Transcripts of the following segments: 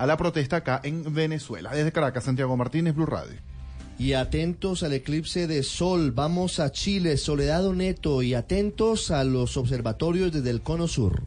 A la protesta acá en Venezuela. Desde Caracas, Santiago Martínez, Blue Radio. Y atentos al eclipse de sol, vamos a Chile, Soledad Neto, y atentos a los observatorios desde el Cono Sur.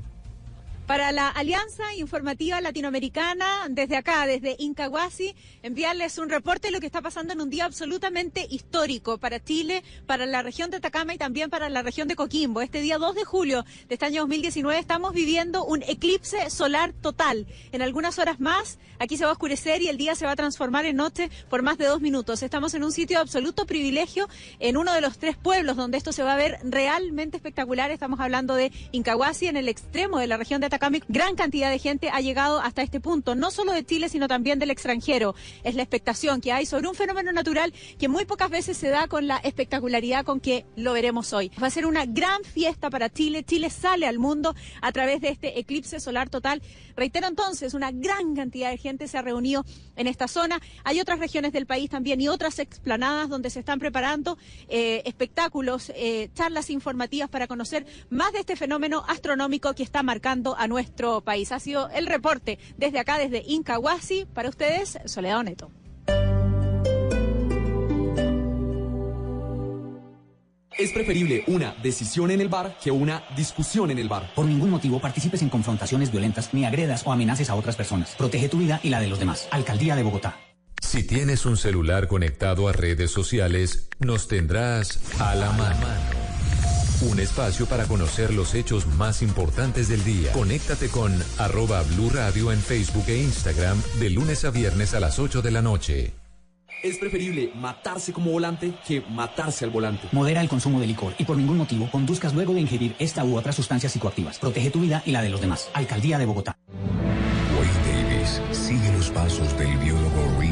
Para la Alianza Informativa Latinoamericana, desde acá, desde Incahuasi, enviarles un reporte de lo que está pasando en un día absolutamente histórico para Chile, para la región de Atacama y también para la región de Coquimbo. Este día 2 de julio de este año 2019 estamos viviendo un eclipse solar total. En algunas horas más, aquí se va a oscurecer y el día se va a transformar en noche por más de dos minutos. Estamos en un sitio de absoluto privilegio, en uno de los tres pueblos donde esto se va a ver realmente espectacular. Estamos hablando de Incahuasi, en el extremo de la región de Atacama. Gran cantidad de gente ha llegado hasta este punto, no solo de Chile, sino también del extranjero. Es la expectación que hay sobre un fenómeno natural que muy pocas veces se da con la espectacularidad con que lo veremos hoy. Va a ser una gran fiesta para Chile. Chile sale al mundo a través de este eclipse solar total. Reitero entonces, una gran cantidad de gente se ha reunido en esta zona. Hay otras regiones del país también y otras explanadas donde se están preparando eh, espectáculos, eh, charlas informativas para conocer más de este fenómeno astronómico que está marcando a nuestro país. Ha sido el reporte desde acá, desde Incahuasi. Para ustedes, Soledad Neto. Es preferible una decisión en el bar que una discusión en el bar. Por ningún motivo participes en confrontaciones violentas ni agredas o amenaces a otras personas. Protege tu vida y la de los demás. Alcaldía de Bogotá. Si tienes un celular conectado a redes sociales, nos tendrás a la mano. Un espacio para conocer los hechos más importantes del día. Conéctate con arroba Blue Radio en Facebook e Instagram de lunes a viernes a las 8 de la noche. Es preferible matarse como volante que matarse al volante. Modera el consumo de licor y por ningún motivo conduzcas luego de ingerir esta u otras sustancias psicoactivas. Protege tu vida y la de los demás. Alcaldía de Bogotá. Wayne Davis sigue los pasos del biólogo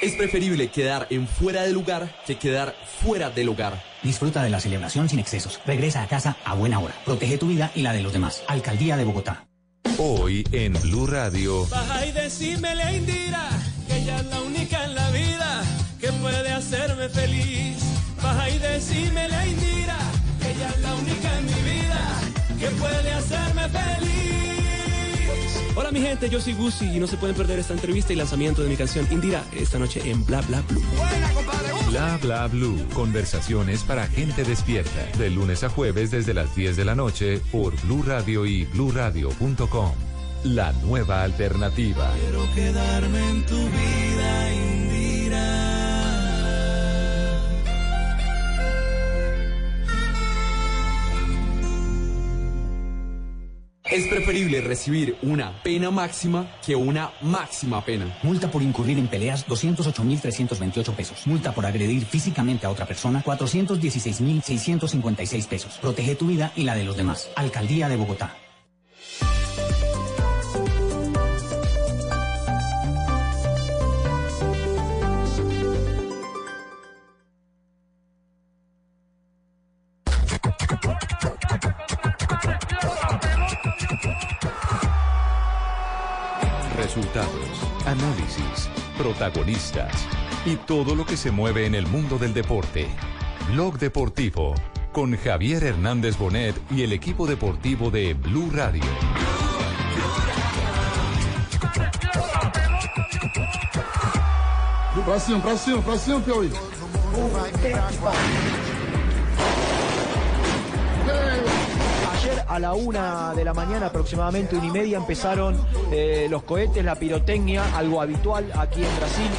Es preferible quedar en fuera de lugar que quedar fuera del hogar. Disfruta de la celebración sin excesos. Regresa a casa a buena hora. Protege tu vida y la de los demás. Alcaldía de Bogotá. Hoy en Blue Radio. Baja y decímele, Indira, que ella es la única en la vida que puede hacerme feliz. Baja y decímele, Indira, que ella es la única en mi vida que puede hacerme feliz. Hola mi gente, yo soy Gucci y no se pueden perder esta entrevista y lanzamiento de mi canción Indira esta noche en Bla Bla Blue. Bla Bla Blue. Conversaciones para gente despierta. De lunes a jueves desde las 10 de la noche por Blue Radio y bluradio.com. La nueva alternativa. Quiero quedarme en tu vida, Indira. Es preferible recibir una pena máxima que una máxima pena. Multa por incurrir en peleas, 208.328 pesos. Multa por agredir físicamente a otra persona, 416.656 pesos. Protege tu vida y la de los demás. Alcaldía de Bogotá. Protagonistas y todo lo que se mueve en el mundo del deporte. Blog Deportivo con Javier Hernández Bonet y el equipo deportivo de Blue Radio. Pra cima, pra cima, pra cima, Piauí. Ayer a la una de la mañana, aproximadamente una y media, empezaron eh, los cohetes, la pirotecnia, algo habitual aquí en Brasil.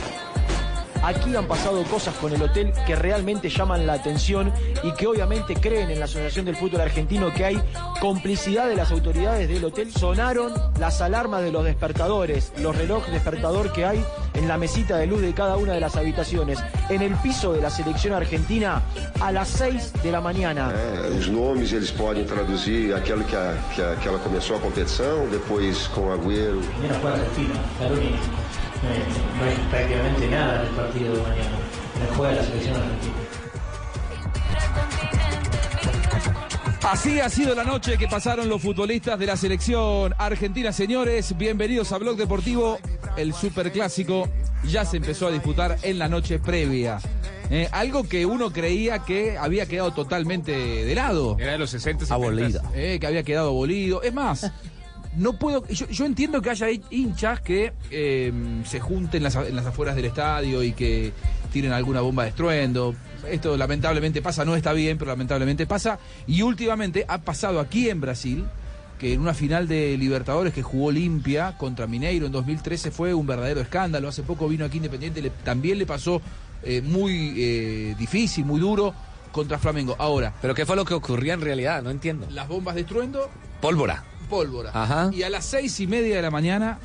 Aquí han pasado cosas con el hotel que realmente llaman la atención y que obviamente creen en la Asociación del Fútbol Argentino que hay complicidad de las autoridades del hotel. Sonaron las alarmas de los despertadores, los relojes despertador que hay en la mesita de luz de cada una de las habitaciones. En el piso de la selección argentina a las 6 de la mañana. É, os nomes eles podem traduzir aquilo que, a, que, a, que ela começou a competição, depois com o Agüero. Mañana no hay prácticamente nada del partido de mañana. No juega la selección argentina. Así ha sido la noche que pasaron los futbolistas de la selección argentina. Señores, bienvenidos a Blog Deportivo. El superclásico ya se empezó a disputar en la noche previa. Eh, algo que uno creía que había quedado totalmente de lado. Era de los 60 Abolida. Eh, que había quedado abolido. Es más, no puedo. Yo, yo entiendo que haya hinchas que eh, se junten en las, en las afueras del estadio y que tiren alguna bomba de estruendo. Esto lamentablemente pasa, no está bien, pero lamentablemente pasa. Y últimamente ha pasado aquí en Brasil que en una final de Libertadores que jugó Olimpia contra Mineiro en 2013 fue un verdadero escándalo. Hace poco vino aquí Independiente, le- también le pasó eh, muy eh, difícil, muy duro contra Flamengo. Ahora, ¿Pero qué fue lo que ocurría en realidad? No entiendo. las bombas de estruendo, Pólvora. Pólvora. Ajá. Y a las seis y media de la mañana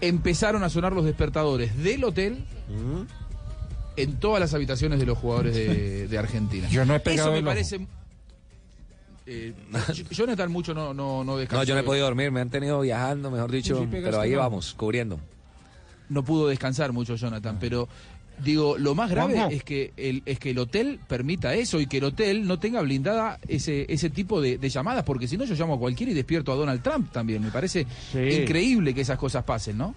empezaron a sonar los despertadores del hotel en todas las habitaciones de los jugadores de, de Argentina. Yo no he pegado Eso me parece... Eh, Jonathan mucho no, no, no descansó. No, yo no he podido dormir, me han tenido viajando, mejor dicho, Sí, pero ahí no. vamos, cubriendo. no pudo descansar mucho Jonathan, pero digo, lo más grave es que el es que el hotel permita eso y que el hotel no tenga blindada ese ese tipo de, de llamadas, porque si no yo llamo a cualquiera y despierto a Donald Trump también. Me parece Sí. increíble que esas cosas pasen, ¿no?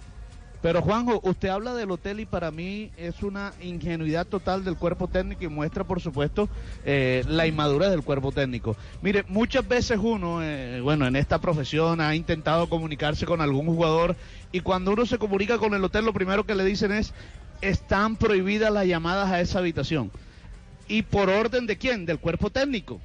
Pero Juanjo, usted habla del hotel y para mí es una ingenuidad total del cuerpo técnico y muestra, por supuesto, eh, la inmadurez del cuerpo técnico. Mire, muchas veces uno, eh, bueno, en esta profesión ha intentado comunicarse con algún jugador y cuando uno se comunica con el hotel, lo primero que le dicen es, están prohibidas las llamadas a esa habitación. ¿Y por orden de quién? Del cuerpo técnico.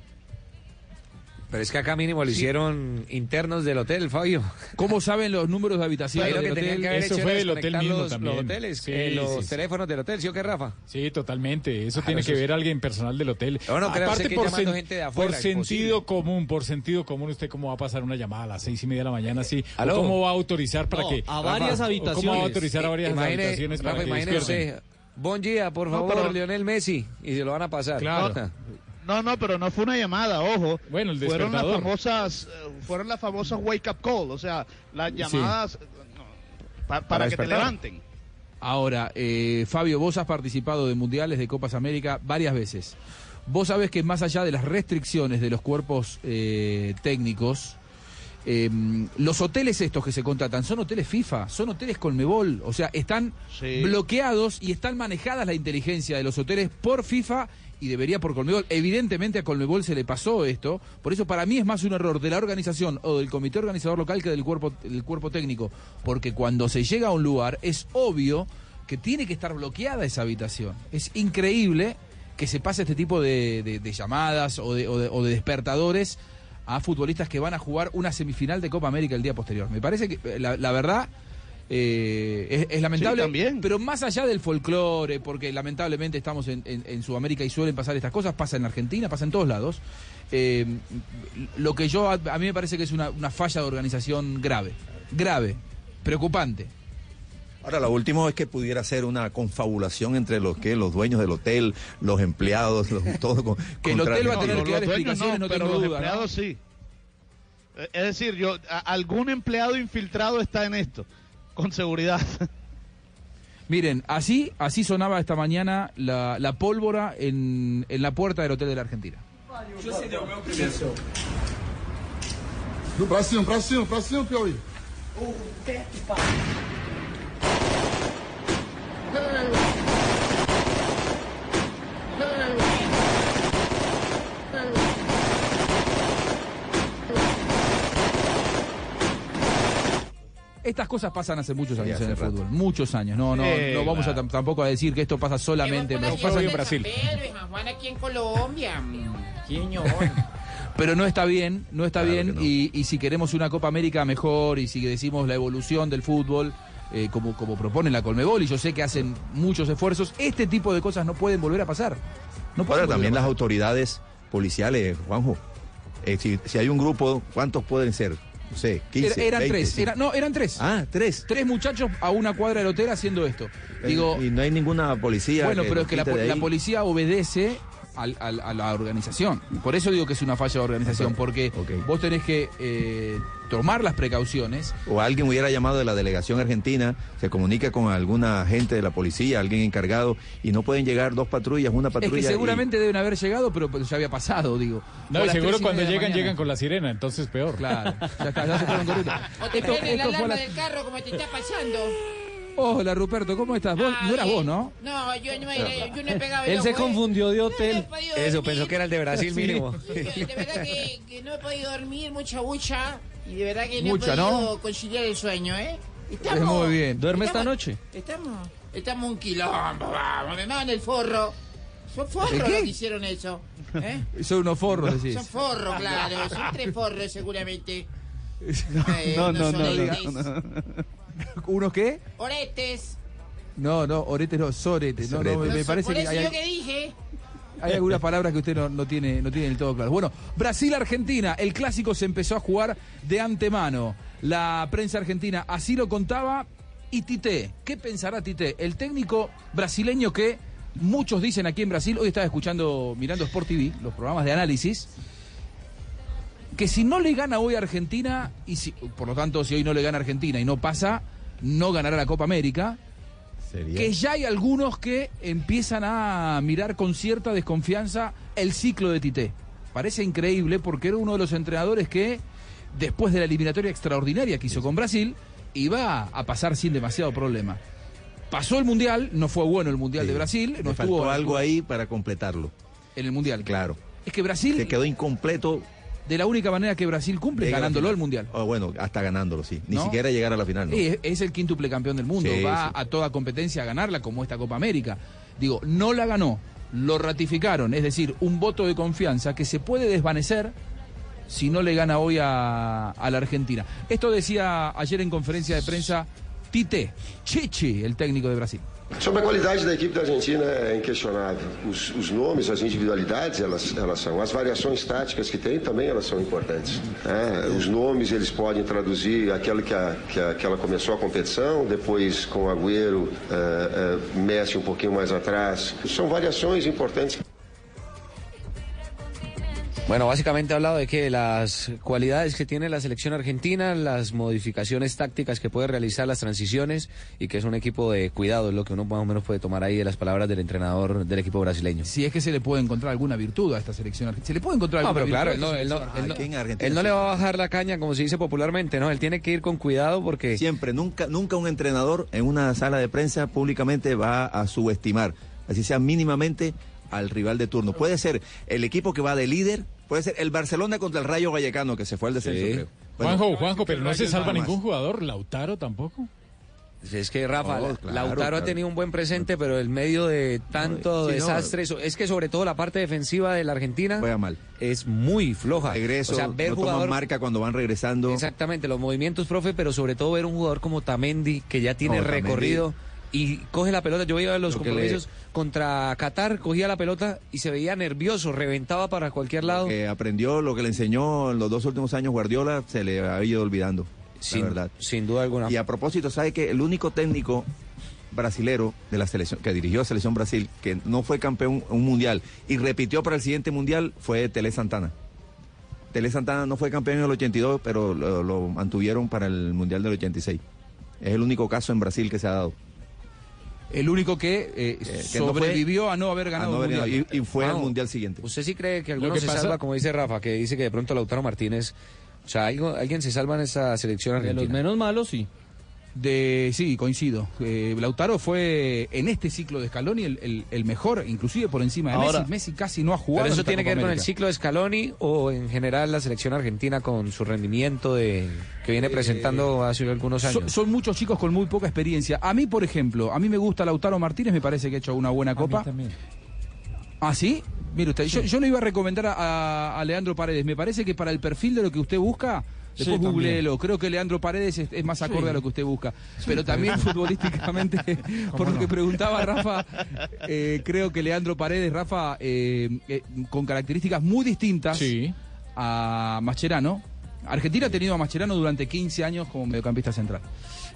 Pero es que acá mínimo lo hicieron internos del hotel, Fabio. ¿Cómo saben los números de Ahí lo que tenían que haber Eso hecho fue del hotel mismo los, también. los hoteles, Sí, eh, los sí, sí. teléfonos del hotel, ¿sí o qué, Rafa? Sí, totalmente. Eso Claro, tiene que eso ver alguien personal del hotel. No creo, sé que llamando gente de afuera, por sentido común, por sentido común, ¿usted cómo va a pasar una llamada a las seis y media de la mañana así? ¿O ¿Aló? ¿Cómo va a autorizar para No, que... a varias Rafa, ¿o habitaciones. ¿Cómo va a autorizar a varias Imagine, habitaciones para Rafa, que Bon día, por No, favor, pero- Lionel Messi, y se lo van a pasar. Claro. No, no, pero no fue una llamada, ojo. Bueno, el fueron las famosas, eh, fueron las famosas wake up call, o sea, las llamadas eh, no, pa- para, que te levanten. Ahora, eh, Fabio, vos has participado de mundiales de Copas América varias veces. Vos sabés que más allá de las restricciones de los cuerpos eh, técnicos, eh, los hoteles estos que se contratan son hoteles FIFA, son hoteles Colmebol, o sea, están Sí. bloqueados y están manejadas la inteligencia de los hoteles por FIFA y debería por Colmebol. Evidentemente a Colmebol se le pasó esto, por eso para mí es más un error de la organización o del comité organizador local que del cuerpo, del cuerpo técnico, porque cuando se llega a un lugar es obvio que tiene que estar bloqueada esa habitación. Es increíble que se pase este tipo de, de- llamadas o de, o o de despertadores a futbolistas que van a jugar una semifinal de Copa América el día posterior. Me parece que eh, la, la verdad eh, es, es lamentable, Sí, también. pero más allá del folclore, porque lamentablemente estamos en, en- en Sudamérica y suelen pasar estas cosas, pasa en Argentina, pasa en todos lados. eh, lo que yo, a, a mí me parece que es una, una falla de organización grave, grave, preocupante. Ahora, lo último es que pudiera ser una confabulación entre los que los dueños del hotel, los empleados, los, todo con, Que el contra- hotel va a tener los que dar explicaciones, no pero tengo los duda, ¿no? empleados sí. Eh, Es decir, yo a- algún empleado infiltrado está en esto, con seguridad. Miren, así, así sonaba esta mañana la, la pólvora en, en la puerta del Hotel de la Argentina. Do cima, Piauí. Estas cosas pasan hace muchos años hace en el rato. fútbol, muchos años. No, no, Sí, no vamos a tampoco a decir que esto pasa solamente en Brasil. pasa en- en Brasil. Juan aquí en Colombia. Pero no está bien, no está Claro bien no. y, y si queremos una Copa América mejor y si decimos la evolución del fútbol, eh, como, como propone la Colmebol, y yo sé que hacen muchos esfuerzos, este tipo de cosas no pueden volver a pasar. No Ahora también las autoridades policiales, Juanjo. Eh, si, si hay un grupo, ¿cuántos pueden ser? No sé, 15, Era- eran 20, tres, sí. era- no, eran tres. Ah, tres. Tres muchachos a una cuadra del hotel haciendo esto. Digo, y no hay ninguna policía. Bueno, pero es que la, la policía obedece al- al- a la organización. Por eso digo que es una falla de organización, porque vos tenés que eh, tomar las precauciones. o alguien hubiera llamado de la delegación argentina, se comunica con alguna agente de la policía, alguien encargado, y no pueden llegar dos patrullas, una Es patrulla. y- seguramente deben haber llegado, pero pero ya había pasado, digo. No, y seguro cuando llegan, llegan con la sirena, entonces peor. Claro, ya está, ya se fueron corriendo. O te Esto- prende la esto alarma la- del carro como te está pasando. Hola, Ruperto, ¿cómo estás? Vos no eras vos, ¿no? No, yo no, he- yo no he pegado Él se confundió de hotel. No Eso, dormir. pensó que era el de Brasil Sí. mínimo. De verdad que, que no he podido dormir, mucha bucha. Y de verdad que no Mucha, he ¿no? podido conciliar el sueño, ¿eh? Es muy bien. ¿Duerme esta estamos- noche? Estamos, estamos un quilombo, vamos, me mandan el forro. Son forros ¿El los qué? que hicieron eso. ¿eh? Son unos forros, decís. Son forros, claro. Son tres forros seguramente. No, Eh, no, no, no, ¿Unos qué? Oretes. No, no, oretes no, soretes. No, no, me, me Por parece que hay, yo que dije. hay algunas palabras que usted no, no tiene, no tiene del todo claro. Bueno, Brasil-Argentina, el clásico se empezó a jugar de antemano. La prensa argentina así lo contaba. Y Tite, ¿qué pensará Tite? El técnico brasileño que muchos dicen aquí en Brasil, hoy estaba escuchando, mirando Sport TV, los programas de análisis, que si no le gana hoy a Argentina, y si, por lo tanto, si hoy no le gana a Argentina y no pasa, no ganará la Copa América. Sería- Que ya hay algunos que empiezan a mirar con cierta desconfianza el ciclo de Tite. Parece increíble porque era uno de los entrenadores que, después de la eliminatoria extraordinaria que hizo con Brasil, iba a pasar sin demasiado problema. Pasó el Mundial, no fue bueno el Mundial de Brasil, no faltó estuvo algo ahí para completarlo. en el Mundial. Claro. Es que Brasil, Se quedó incompleto. De la única manera que Brasil cumple, llega ganándolo el Mundial. Oh, bueno, hasta ganándolo, sí. Ni ¿No? siquiera llegar a la final, ¿no? Es, es el quíntuple campeón del mundo, Sí, va sí. a toda competencia a ganarla como esta Copa América. Digo, no la ganó, lo ratificaron, es decir, un voto de confianza que se puede desvanecer si no le gana hoy a, a la Argentina. Esto decía ayer en conferencia de prensa Tite, Chichi, el técnico de Brasil. Sobre a qualidade da equipe da Argentina é inquestionável. Os, os nomes, as individualidades, elas, elas são. As variações táticas que tem também elas são importantes. né? Os nomes eles podem traduzir aquilo que, a, que, a, que ela começou a competição, depois com o Agüero, eh, eh, Messi um pouquinho mais atrás. São variações importantes. Bueno, básicamente ha hablado de que las cualidades que tiene la selección argentina, las modificaciones tácticas que puede realizar, las transiciones y que es un equipo de cuidado, es lo que uno más o menos puede tomar ahí de las palabras del entrenador del equipo brasileño. Si es que se le puede encontrar alguna virtud a esta selección argentina. Se le puede encontrar No, alguna pero claro, virtud él a no, él no- él no- él no le va a bajar la caña, como se dice popularmente, ¿no? Él tiene que ir con cuidado porque... Siempre, nunca, nunca un entrenador en una sala de prensa públicamente va a subestimar, así sea mínimamente, al rival de turno. Puede ser el equipo que va de líder, puede ser el Barcelona contra el Rayo Vallecano, que se fue al descenso, Sí. creo. Bueno, Juanjo, Juanjo, pero no se salva ningún jugador, Lautaro tampoco. Es que Rafa, Oh, claro, Lautaro claro. ha tenido un buen presente, pero en medio de tanto Sí, desastre, es que sobre todo la parte defensiva de la Argentina Juega mal. es muy floja. Regreso, o sea, ver no jugador toman marca cuando van regresando. Exactamente, los movimientos, profe, pero sobre todo ver un jugador como Tamendi, que ya tiene No, Tamendi. Y coge la pelota. Yo veía los Lo que le- compromisos contra Qatar, cogía la pelota y se veía nervioso, reventaba para cualquier lado. que aprendió lo que le enseñó en los dos últimos años Guardiola, se le ha ido olvidando, Sin- la verdad. Sin duda alguna. Y a propósito, ¿sabe que el único técnico brasilero de la selección, que dirigió a Selección Brasil, que no fue campeón un mundial y repitió para el siguiente mundial, fue Tele Santana. Tele Santana no fue campeón en el 82, pero lo, lo mantuvieron para el mundial del 86. Es el único caso en Brasil que se ha dado. El único que, eh, que no fue- sobrevivió a no haber ganado no haber mundial. Y, y fue al mundial siguiente. ¿Usted sí cree que alguno que se pasa- salva, como dice Rafa, que dice que de pronto Lautaro Martínez, o sea, alguien se salva en esa selección De argentina? los menos malos, sí. De, sí, coincido. Eh, Lautaro fue en este ciclo de Scaloni el, el- el mejor, inclusive por encima de Ahora- Messi. Messi casi no ha jugado. ¿Pero eso tiene que ver con el ciclo de Scaloni o en general la selección argentina con su rendimiento de que viene presentando hace algunos años? Son, son muchos chicos con muy poca experiencia. A mí, por ejemplo, a mí me gusta Lautaro Martínez, me parece que ha hecho una buena copa. ¿Ah, sí? Mire usted, yo, yo le iba a recomendar a, a- a Leandro Paredes. Me parece que para el perfil de lo que usted busca, Después Sí, googleelo. Creo que Leandro Paredes es, es más acorde Sí. a lo que usted busca. Pero también futbolísticamente, por lo no? que preguntaba Rafa, eh, creo que Leandro Paredes, Rafa, eh, eh, con características muy distintas a Mascherano. Argentina ha tenido a Mascherano durante 15 años como mediocampista central.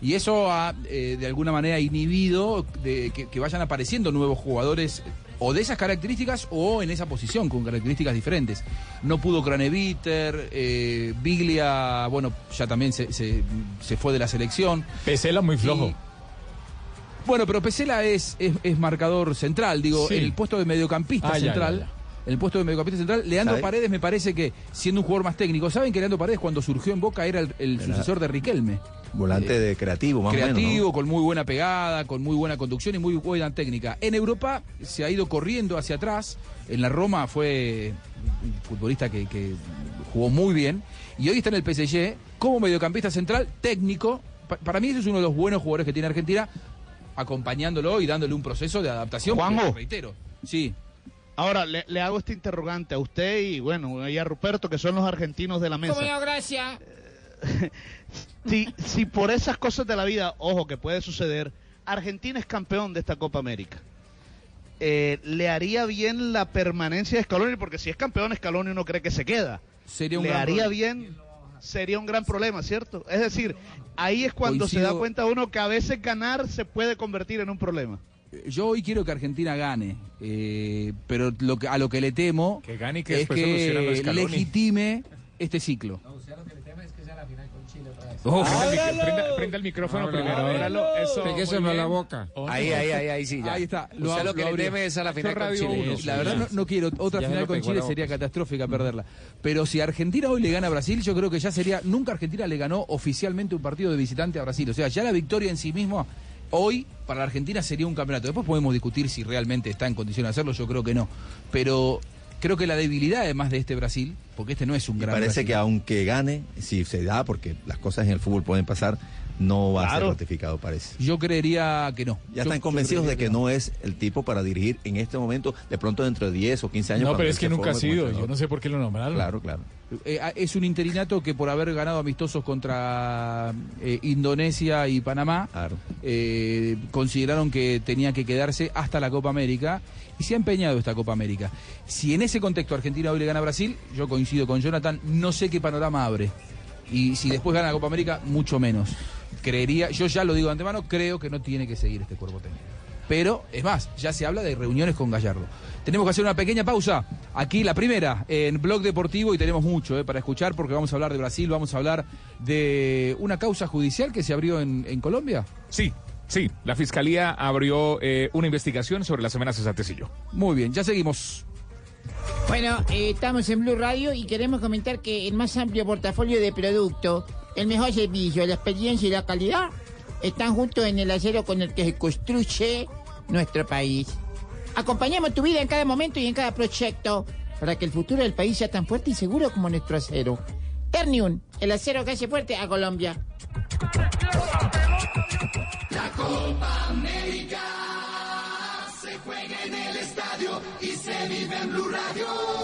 Y eso ha, eh, de alguna manera, inhibido de que, que vayan apareciendo nuevos jugadores o de esas características o en esa posición con características diferentes. No pudo Craneviter, eh, Biglia, bueno, ya también se, se- se fue de la selección. Pesela muy flojo. Y- bueno, pero Pesela es, es, es marcador central, digo, Sí. en el puesto de mediocampista Ah, central. ya, ya. En el puesto de mediocampista central, Leandro ¿Sabe? Paredes me parece que, siendo un jugador más técnico, ¿saben que Leandro Paredes cuando surgió en Boca era el, el Era- sucesor de Riquelme? Volante de creativo, más o menos. creativo, ¿no? con muy buena pegada, con muy buena conducción y muy buena técnica. En Europa se ha ido corriendo hacia atrás. En la Roma fue un futbolista que, que jugó muy bien. Y hoy está en el PSG como mediocampista central, técnico. Pa- para mí ese es uno de los buenos jugadores que tiene Argentina, acompañándolo y dándole un proceso de adaptación. Juanjo. reitero, sí. Ahora, le, le hago este interrogante a usted y, bueno, y a Ruperto, que son los argentinos de la mesa. ¿Cómo no, gracias? Si, si por esas cosas de la vida, ojo, que puede suceder, Argentina es campeón de esta Copa América. eh, ¿Le haría bien la permanencia de Scaloni? Porque si es campeón Scaloni uno cree que se queda. Sería un ¿Le gran haría problema. bien? Sería un gran problema, ¿cierto? Es decir, ahí es cuando se da cuenta uno que a veces ganar se puede convertir en un problema. Yo hoy quiero que Argentina gane, eh, pero lo que, a lo que le temo Que gane y que es después solucionan lo de que Scaloni. legitime este ciclo. Oh, prenda, el mic- prenda- prenda el micrófono Ábralo, primero. ábralo. Eso, Pégueselo a la boca. Oh, Ahí, no. ahí, ahí, ahí sí, ya. Ahí está. Usted lo que le teme es a la final Esto con Radio Chile. Uno. La verdad no, no quiero otra Ya final lo con Chile la sería catastrófica perderla. Pero si Argentina hoy le gana a Brasil, yo creo que ya sería nunca Argentina le ganó oficialmente un partido de visitante a Brasil. O sea, ya la victoria en sí misma hoy para la Argentina sería un campeonato. Después podemos discutir si realmente está en condición de hacerlo, yo creo que no. Pero creo que la debilidad además de este Brasil, porque este no es un gran parece Brasil. que aunque gane, si se da, porque las cosas en el fútbol pueden pasar, no va a ser ratificado, parece. Yo creería que no. Ya Yo- están convencidos de que no es el tipo para dirigir en este momento, de pronto dentro de 10 o 15 años. No, pero es que se nunca ha sido. Yo no sé por qué lo nombraron. Claro, claro. Eh, ah, es un interinato que por haber ganado amistosos contra eh, Indonesia y Panamá, eh, consideraron que tenía que quedarse hasta la Copa América y se ha empeñado esta Copa América. Si en ese contexto Argentina hoy le gana a Brasil, yo coincido con Jonathan, no sé qué panorama abre. Y si después gana la Copa América, mucho menos. Creería, yo ya lo digo de antemano, creo que no tiene que seguir este cuerpo técnico. Pero, es más, ya se habla de reuniones con Gallardo. Tenemos que hacer una pequeña pausa. Aquí la primera, en Blog Deportivo, y tenemos mucho eh, para escuchar porque vamos a hablar de Brasil, vamos a hablar de una causa judicial que se abrió en, en Colombia. Sí, sí. La fiscalía abrió eh, una investigación sobre las amenazas a Tecillo. Muy bien, ya seguimos. Bueno, eh, estamos en Blue Radio y queremos comentar que el más amplio portafolio de productos, el mejor servicio, la experiencia y la calidad están juntos en el acero con el que se construye nuestro país. Acompañamos tu vida en cada momento y en cada proyecto para que el futuro del país sea tan fuerte y seguro como nuestro acero. Ternium, el acero que hace fuerte a Colombia. La Copa América se juega en el estadio y se vive en Blue Radio.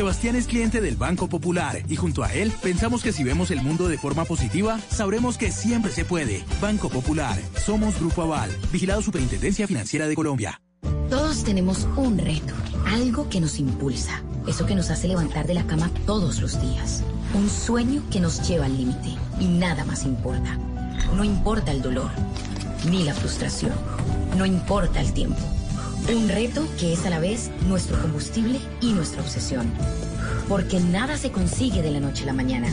Sebastián es cliente del Banco Popular y junto a él pensamos que si vemos el mundo de forma positiva, sabremos que siempre se puede. Banco Popular, somos Grupo Aval, vigilado Superintendencia Financiera de Colombia. Todos tenemos un reto, algo que nos impulsa, eso que nos hace levantar de la cama todos los días, un sueño que nos lleva al límite y nada más importa. No importa el dolor, ni la frustración, no importa el tiempo. Un reto que es a la vez nuestro combustible y nuestra obsesión. Porque nada se consigue de la noche a la mañana.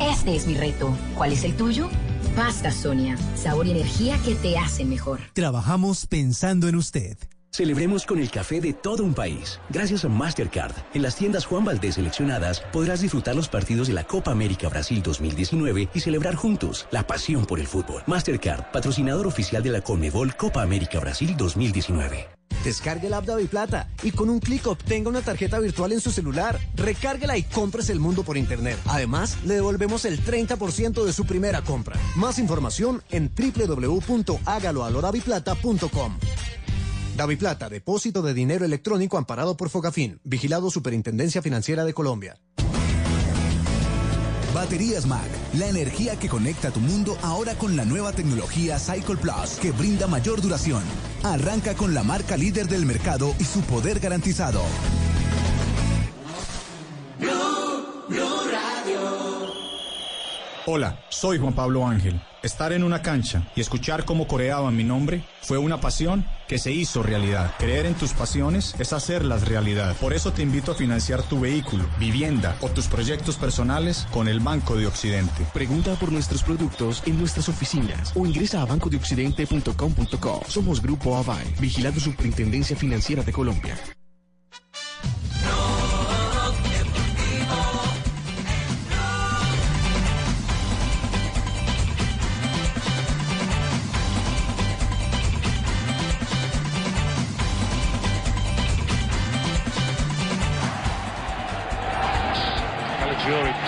Este es mi reto. ¿Cuál es el tuyo? Pasta Sonia, sabor y energía que te hacen mejor. Trabajamos pensando en usted. Celebremos con el café de todo un país. Gracias a Mastercard, en las tiendas Juan Valdés seleccionadas podrás disfrutar los partidos de la Copa América Brasil 2019 y celebrar juntos la pasión por el fútbol. Mastercard, patrocinador oficial de la Conmebol Copa América Brasil 2019. Descargue la app de Plata y con un clic obtenga una tarjeta virtual en su celular. Recárguela y compres el mundo por internet. Además, le devolvemos el 30% de su primera compra. Más información en www.hágaloalodaviplata.com. Daviplata, depósito de dinero electrónico amparado por Fogafín, vigilado Superintendencia Financiera de Colombia. Baterías Mac, la energía que conecta tu mundo ahora con la nueva tecnología Cycle Plus que brinda mayor duración. Arranca con la marca líder del mercado y su poder garantizado. Hola, soy Juan Pablo Ángel. Estar en una cancha y escuchar cómo coreaban mi nombre fue una pasión que se hizo realidad. Creer en tus pasiones es hacerlas realidad. Por eso te invito a financiar tu vehículo, vivienda o tus proyectos personales con el Banco de Occidente. Pregunta por nuestros productos en nuestras oficinas o ingresa a bancodeoccidente.com.co. Somos Grupo Aval, vigilado Superintendencia Financiera de Colombia.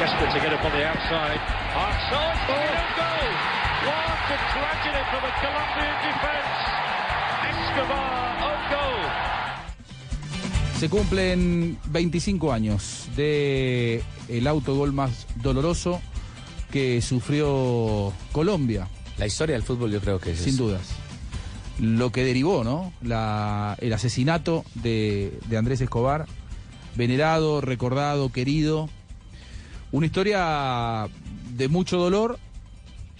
Desperate to get up on the outside. Outside, oh. goal! What a tragedy for the Colombian defense. Escobar, on goal. Se cumplen 25 años de el autogol más doloroso que sufrió Colombia. La historia del fútbol yo creo que es Sin dudas. Lo que derivó, ¿no? La- el asesinato de, de Andrés Escobar, venerado, recordado, querido. Una historia de mucho dolor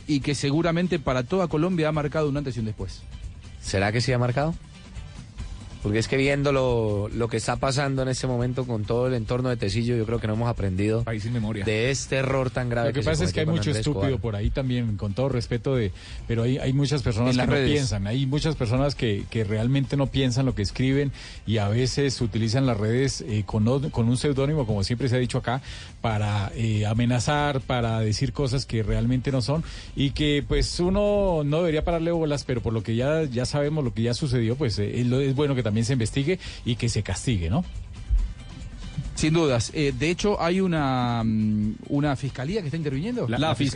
y que seguramente para toda Colombia ha marcado un antes y un después. ¿Será que sí ha marcado? Porque es que viendo lo, lo que está pasando en este momento con todo el entorno de Tecillo, yo creo que no hemos aprendido de este error tan grave Lo que, pasa es que hay mucho Andrés estúpido Escobar. por ahí también, con todo respeto de, pero hay, hay muchas personas que no piensan, hay muchas personas que, que realmente no piensan lo que escriben y a veces utilizan las redes eh, con, con un seudónimo, como siempre se ha dicho acá, para eh, amenazar, para decir cosas que realmente no son y que pues uno no debería pararle bolas, pero por lo que ya, ya sabemos, lo que ya sucedió, pues eh, es bueno que también se investigue y que se castigue, ¿no? Sin dudas. Eh, de hecho, hay una, mm, una fiscalía que está interviniendo. la fi-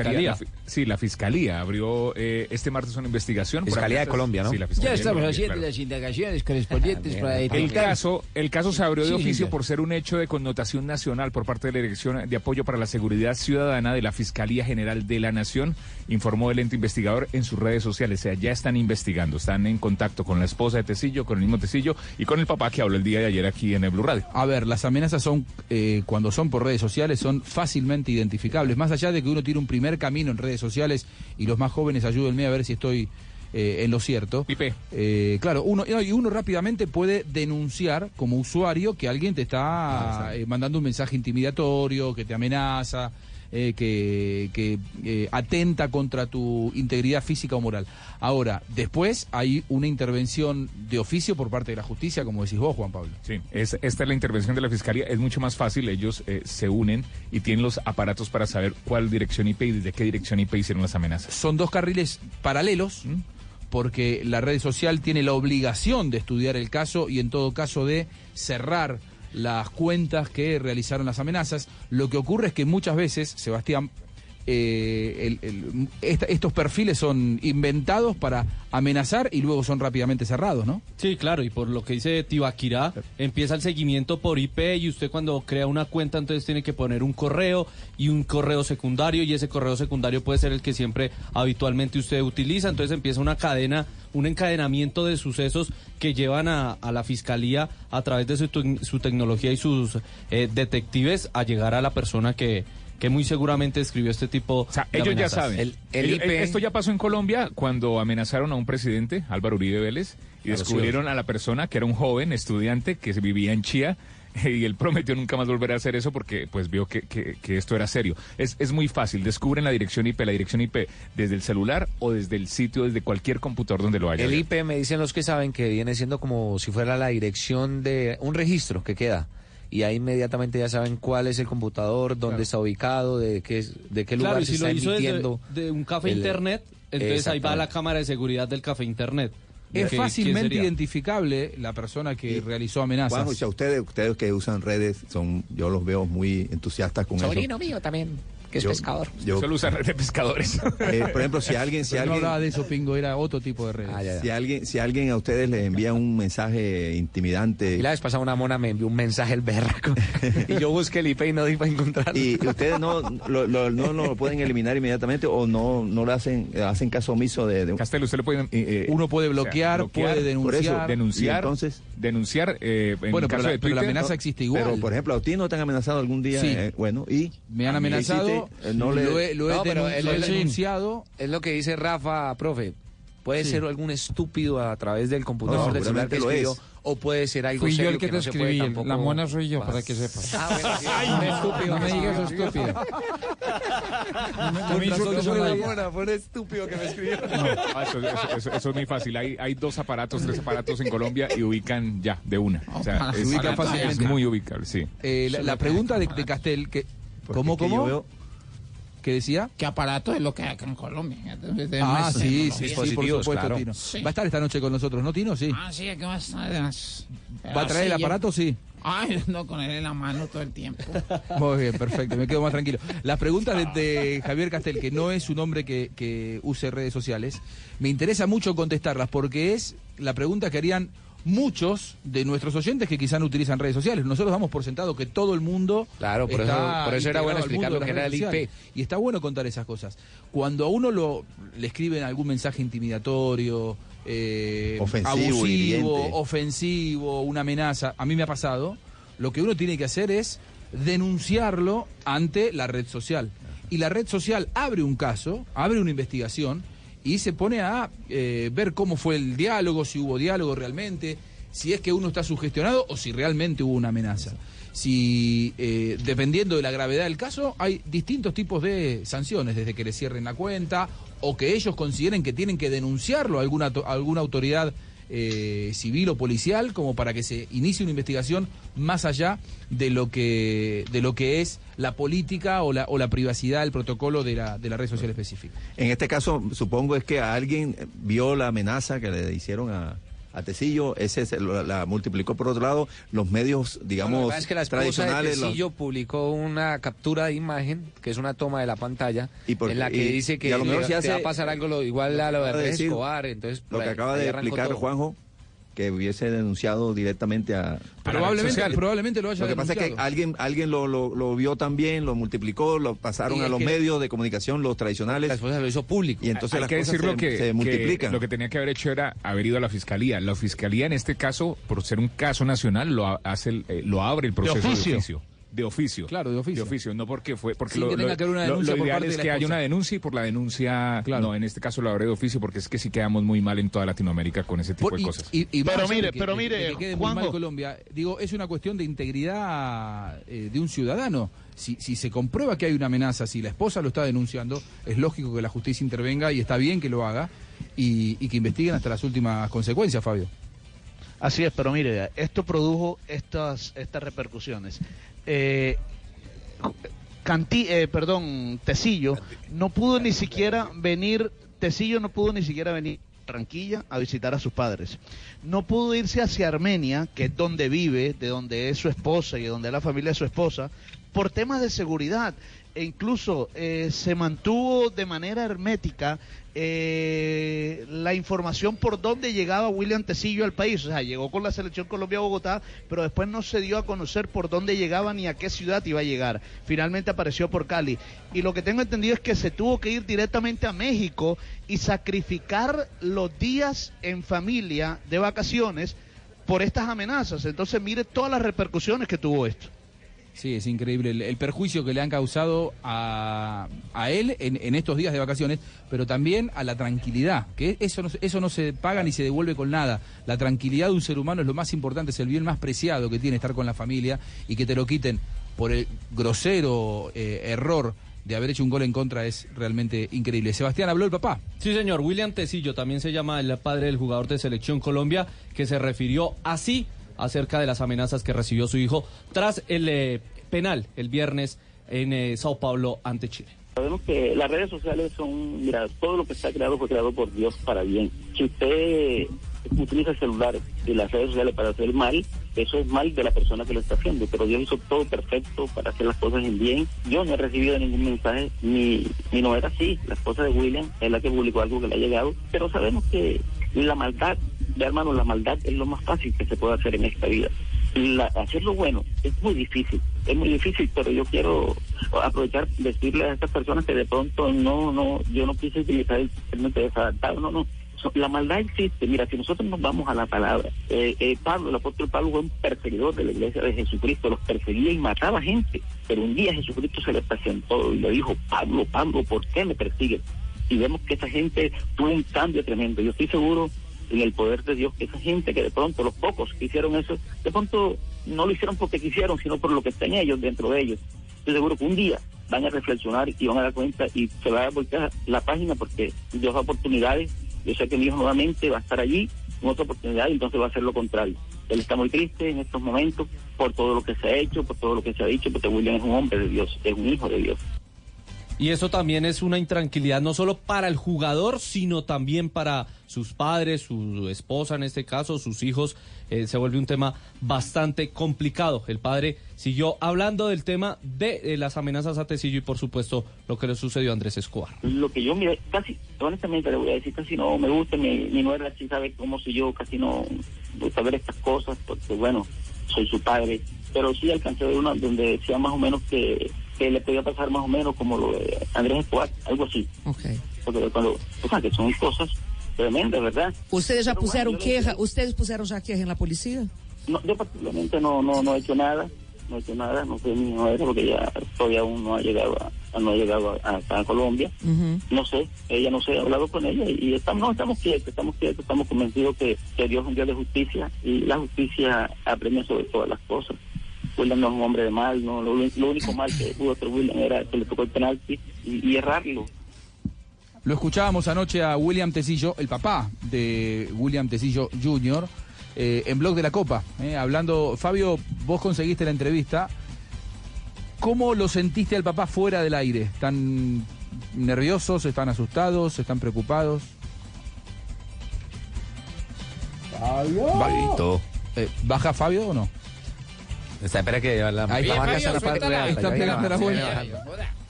sí, la fiscalía abrió eh, este martes una investigación. por Fiscalía de Colombia, ¿no? Sí, la Ya Fiscalía de estamos Colombia, haciendo claro. las indagaciones correspondientes para El detectar. caso, el caso se abrió de Sí, oficio por ser un hecho de connotación nacional por parte de la Dirección de Apoyo para la Seguridad Ciudadana de la Fiscalía General de la Nación, informó el ente investigador en sus redes sociales. O sea, ya están investigando, están en contacto con la esposa de Tecillo, con el mismo Tecillo y con el papá que habló el día de ayer aquí en el Blue Radio. A ver, las amenazas son, eh, cuando son por redes sociales, son fácilmente identificables. Más allá de que uno tire un primer camino en redes sociales y los más jóvenes ayúdenme a ver si estoy eh, en lo cierto. Eh, claro, uno, no, y uno rápidamente puede denunciar como usuario que alguien te está eh, mandando un mensaje intimidatorio, que te amenaza. Eh, que, que, eh, atenta contra tu integridad física o moral. Ahora, después hay una intervención de oficio por parte de la justicia, como decís vos, Juan Pablo. Sí, es- esta es la intervención de la Fiscalía. Es mucho más fácil. Ellos eh, se unen y tienen los aparatos para saber cuál dirección IP y desde qué dirección IP hicieron las amenazas. son dos carriles paralelos porque la red social tiene la obligación de estudiar el caso y en todo caso de cerrar las cuentas que realizaron las amenazas. Lo que ocurre es que muchas veces, Sebastián, eh, el- esta- estos perfiles son inventados para amenazar y luego son rápidamente cerrados, ¿no? Sí, claro, y por lo que dice Tibaquirá, empieza el seguimiento por IP y usted cuando crea una cuenta entonces tiene que poner un correo y un correo secundario y ese correo secundario puede ser el que siempre habitualmente usted utiliza, entonces empieza una cadena, un encadenamiento de sucesos que llevan a, la fiscalía a través de su tecnología y sus eh, detectives a llegar a la persona que, que muy seguramente escribió este tipo de Ellos ya saben. Esto ya pasó en Colombia cuando amenazaron a un presidente, Álvaro Uribe Vélez, y Claro, descubrieron a la persona que era un joven estudiante que se vivía en Chía. y él prometió nunca más volver a hacer eso porque pues vio que, que- que esto era serio. Es, es muy fácil, descubren la dirección IP, la dirección IP desde el celular o desde el sitio, desde cualquier computador donde lo haya. El IP me dicen los que saben que viene siendo como si fuera la dirección de un registro que queda. Y ahí inmediatamente ya saben cuál es el computador, dónde está ubicado, de qué, de qué lugar Claro, y se si lo está hizo desde- emitiendo. de un café el- internet, entonces ahí va la cámara de seguridad del café internet. Es ¿Qué- fácilmente identificable la persona que realizó amenazas. Juanjo, si a ustedes, ustedes que usan redes, son, yo los veo muy entusiastas con eso. Sobrino mío también, que es Yo- pescador. yo- Solo usan red de pescadores. Eh, por ejemplo, si alguien, si Pero no alguien, hablaba de eso, Pingo, era otro tipo de redes. Ah, si alguien, si alguien a ustedes les envía un mensaje intimidante Y la vez pasada una mona me envió un mensaje el berraco. y yo busqué el IP y no di para encontrarlo. y ustedes no lo, lo- no lo pueden eliminar inmediatamente o no no le hacen hacen caso omiso de, de- Castel, usted le puede... eh, Uno puede o sea, bloquear, puede por denunciar. eso, denunciar, entonces- denunciar eh, en Bueno, pero la- de pero la Twitter, amenaza ¿no? existe igual. pero por ejemplo a ti no te han amenazado algún día Sí. eh, bueno y Me han ¿qué amenazado, no le- lo he, lo he No, denunciado. Es lo que dice Rafa, profe. Puede Sí. ser algún estúpido a través del computador No, del celular que escribió, o puede ser algo Fui yo serio el que te no se puede escribí, tampoco- la mona soy yo, para que sepas. Ah, bueno, sí, Ay, un no, estúpido. no me que digas estúpido. No yo yo no fue un estúpido que me escribió. Ah, eso, eso- eso- eso es muy fácil. Hay, hay dos aparatos, tres aparatos en Colombia y ubican ya, de una. O sea, Se es, ubican es fácilmente. muy ubicable, sí. Eh, la, la pregunta de, de Castel, que, ¿cómo, que yo cómo? ¿Qué decía? ¿Qué aparato es lo que hay acá en Colombia? Entonces, Ah, sí, sí, sí, por supuesto, claro. Tino. Sí. Va a estar esta noche con nosotros, ¿no, Tino? Sí. Ah, sí, ¿qué más? Además, ¿Va a traer el yo- aparato? Sí. Ay, no, con él en la mano todo el tiempo. Muy bien, perfecto, me quedo más tranquilo. Las preguntas de, de Javier Castel, que no es un hombre que, que use redes sociales, me interesa mucho contestarlas porque es la pregunta que harían muchos de nuestros oyentes que quizás no utilizan redes sociales. Nosotros damos por sentado que todo el mundo. Claro, por eso- está por eso era bueno explicar lo que era el IP. Y está bueno contar esas cosas. Cuando a uno lo, le escriben algún mensaje intimidatorio, eh, Ofensivo, abusivo, ofensivo, una amenaza, a mí me ha pasado, lo que uno tiene que hacer es denunciarlo ante la red social. Y la red social abre un caso, abre una investigación y se pone a eh, ver cómo fue el diálogo, si hubo diálogo realmente, si es que uno está sugestionado o si realmente hubo una amenaza. Si, eh, dependiendo de la gravedad del caso, hay distintos tipos de sanciones, desde que le cierren la cuenta o que ellos consideren que tienen que denunciarlo a alguna, a alguna autoridad eh, civil o policial como para que se inicie una investigación más allá de lo que de lo que es la política o la, o la privacidad, el protocolo de la, de la red social específica. en este caso supongo es que alguien vio la amenaza que le hicieron a a Tecillo, ese se lo- la, multiplicó por otro lado los medios, digamos, que pasa es que la esposa de tradicionales. los- Tecillo publicó una captura de imagen, que es una toma de la pantalla, por- en la que y- dice que y a lo mejor le- se te hace- va a pasar algo lo- igual a lo de de Escobar, entonces lo que ahí- acaba de explicar todo. Juanjo, que hubiese denunciado directamente a... Probablemente, probablemente lo haya Lo que pasa es que alguien, alguien lo, lo, lo vio también, lo multiplicó, lo pasaron Y a los que- medios de comunicación, los tradicionales. La esposa lo hizo público. Y entonces Hay las que cosas decirlo se, que, se que multiplican. lo que tenía que haber hecho era haber ido a la fiscalía. La fiscalía en este caso, por ser un caso nacional, lo ha- hace, el- eh, lo abre el proceso de oficio. oficio. De oficio. Claro, de oficio. no porque fue porque Sin lo, que tenga lo- que haber una lo- denuncia lo ideal es de que haya una denuncia y por la denuncia no, en este caso lo abre de oficio porque es que sí quedamos muy mal en toda Latinoamérica con ese tipo Por- de y- cosas. y- y más Pero mire, de que- pero de que- mire, de que quede muy mal Juanjo. Colombia, digo, es una cuestión de integridad eh, de un ciudadano. Si, si se comprueba que hay una amenaza, si la esposa lo está denunciando, es lógico que la justicia intervenga y está bien que lo haga y, y que investiguen hasta las últimas consecuencias, Fabio. Así es, pero mire, esto produjo estas, estas repercusiones. Eh, eh, perdón, Tecillo no pudo ni siquiera venir, Tecillo no pudo ni siquiera venir a Barranquilla a visitar a sus padres. No pudo irse hacia Armenia, que es donde vive, de donde es su esposa y de donde es la familia de su esposa, por temas de seguridad. E incluso eh, se mantuvo de manera hermética eh, la información por dónde llegaba William Tecillo al país. O sea, llegó con la selección Colombia a Bogotá, pero después no se dio a conocer por dónde llegaba ni a qué ciudad iba a llegar. Finalmente apareció por Cali. Y lo que tengo entendido es que se tuvo que ir directamente a México y sacrificar los días en familia de vacaciones por estas amenazas. Entonces, mire todas las repercusiones que tuvo esto. Sí, es increíble el, el perjuicio que le han causado a, a él en, en estos días de vacaciones, pero también a la tranquilidad, que eso no, eso no se paga ni se devuelve con nada. La tranquilidad de un ser humano es lo más importante, es el bien más preciado que tiene estar con la familia y que te lo quiten por el grosero eh, error de haber hecho un gol en contra es realmente increíble. Sebastián, habló el papá. Sí, señor. William Tecillo también se llama el padre del jugador de Selección Colombia, que se refirió así acerca de las amenazas que recibió su hijo tras el eh, penal el viernes en eh, Sao Paulo ante Chile. Sabemos que las redes sociales son, mira, todo lo que está creado fue creado por Dios para bien. Si usted utiliza el celular y las redes sociales para hacer mal, eso es mal de la persona que lo está haciendo, pero Dios hizo todo perfecto para hacer las cosas en bien. Yo no he recibido ningún mensaje, ni, ni no era así. La esposa de William es la que publicó algo que le ha llegado, pero sabemos que la maldad, de hermano, la maldad es lo más fácil que se puede hacer en esta vida. La- hacerlo bueno es muy difícil, es muy difícil, pero yo quiero aprovechar decirle a estas personas que de pronto no, no, yo no quise utilizar el término de desadaptado, no, no. La maldad existe. Mira, si nosotros nos vamos a la palabra, eh, eh, Pablo, el apóstol Pablo fue un perseguidor de la iglesia de Jesucristo, los perseguía y mataba gente. Pero un día Jesucristo se le presentó y le dijo, Pablo, Pablo, ¿por qué me persigues? Y vemos que esa gente tuvo un cambio tremendo. Yo estoy seguro en el poder de Dios que esa gente que de pronto, los pocos que hicieron eso, de pronto no lo hicieron porque quisieron, sino por lo que está en ellos, dentro de ellos. Estoy seguro que un día van a reflexionar y van a dar cuenta y se va a voltear la página porque Dios da oportunidades. Yo sé que mi hijo nuevamente va a estar allí en otra oportunidad y entonces va a hacer lo contrario. Él está muy triste en estos momentos por todo lo que se ha hecho, por todo lo que se ha dicho, porque William es un hombre de Dios, es un hijo de Dios. Y eso también es una intranquilidad no solo para el jugador, sino también para sus padres, su esposa en este caso, sus hijos. Eh, se vuelve un tema bastante complicado. El padre siguió hablando del tema de eh, las amenazas a Tecillo y por supuesto lo que le sucedió a Andrés Escobar. lo que yo mira, casi, honestamente le voy a decir, casi no me gusta, mi, mi nuera sí sabe cómo soy yo, casi no gusta ver estas cosas, porque bueno, soy su padre, pero sí alcancé a ver una donde decía más o menos que, que le podía pasar más o menos como lo de Andrés Escobar, algo así. Porque cuando, o sea, que son cosas tremendas, ¿verdad? Ustedes Pero bueno, yo queja, ustedes puseram já queja na polícia? No, yo particularmente no, no, no he hecho nada, no he hecho nada, no sé mi nuera porque ella todavía aún no ha llegado a, no ha llegado a, a- a Colombia. No sé, ella no sé, he hablado con ella y estamos, no, estamos quietos, estamos quietos, estamos convencidos que, que Dios es un Dios de justicia y la justicia apremia sobre todas las cosas. William no es un hombre de mal, no, lo, lo único mal que pudo hacer William era que le tocó el penalti y, y errarlo. Lo escuchábamos anoche a William Tecillo, el papá de William Tecillo Jr., eh, en Blog de la Copa, eh, hablando. Fabio, vos conseguiste la entrevista. ¿Cómo lo sentiste al papá fuera del aire? ¿Están nerviosos? ¿Están asustados? ¿Están preocupados? Fabito. Eh, ¿Baja Fabio o no? Está, espera que la, Ahí la está. Fabio, parte pegando la vuelta.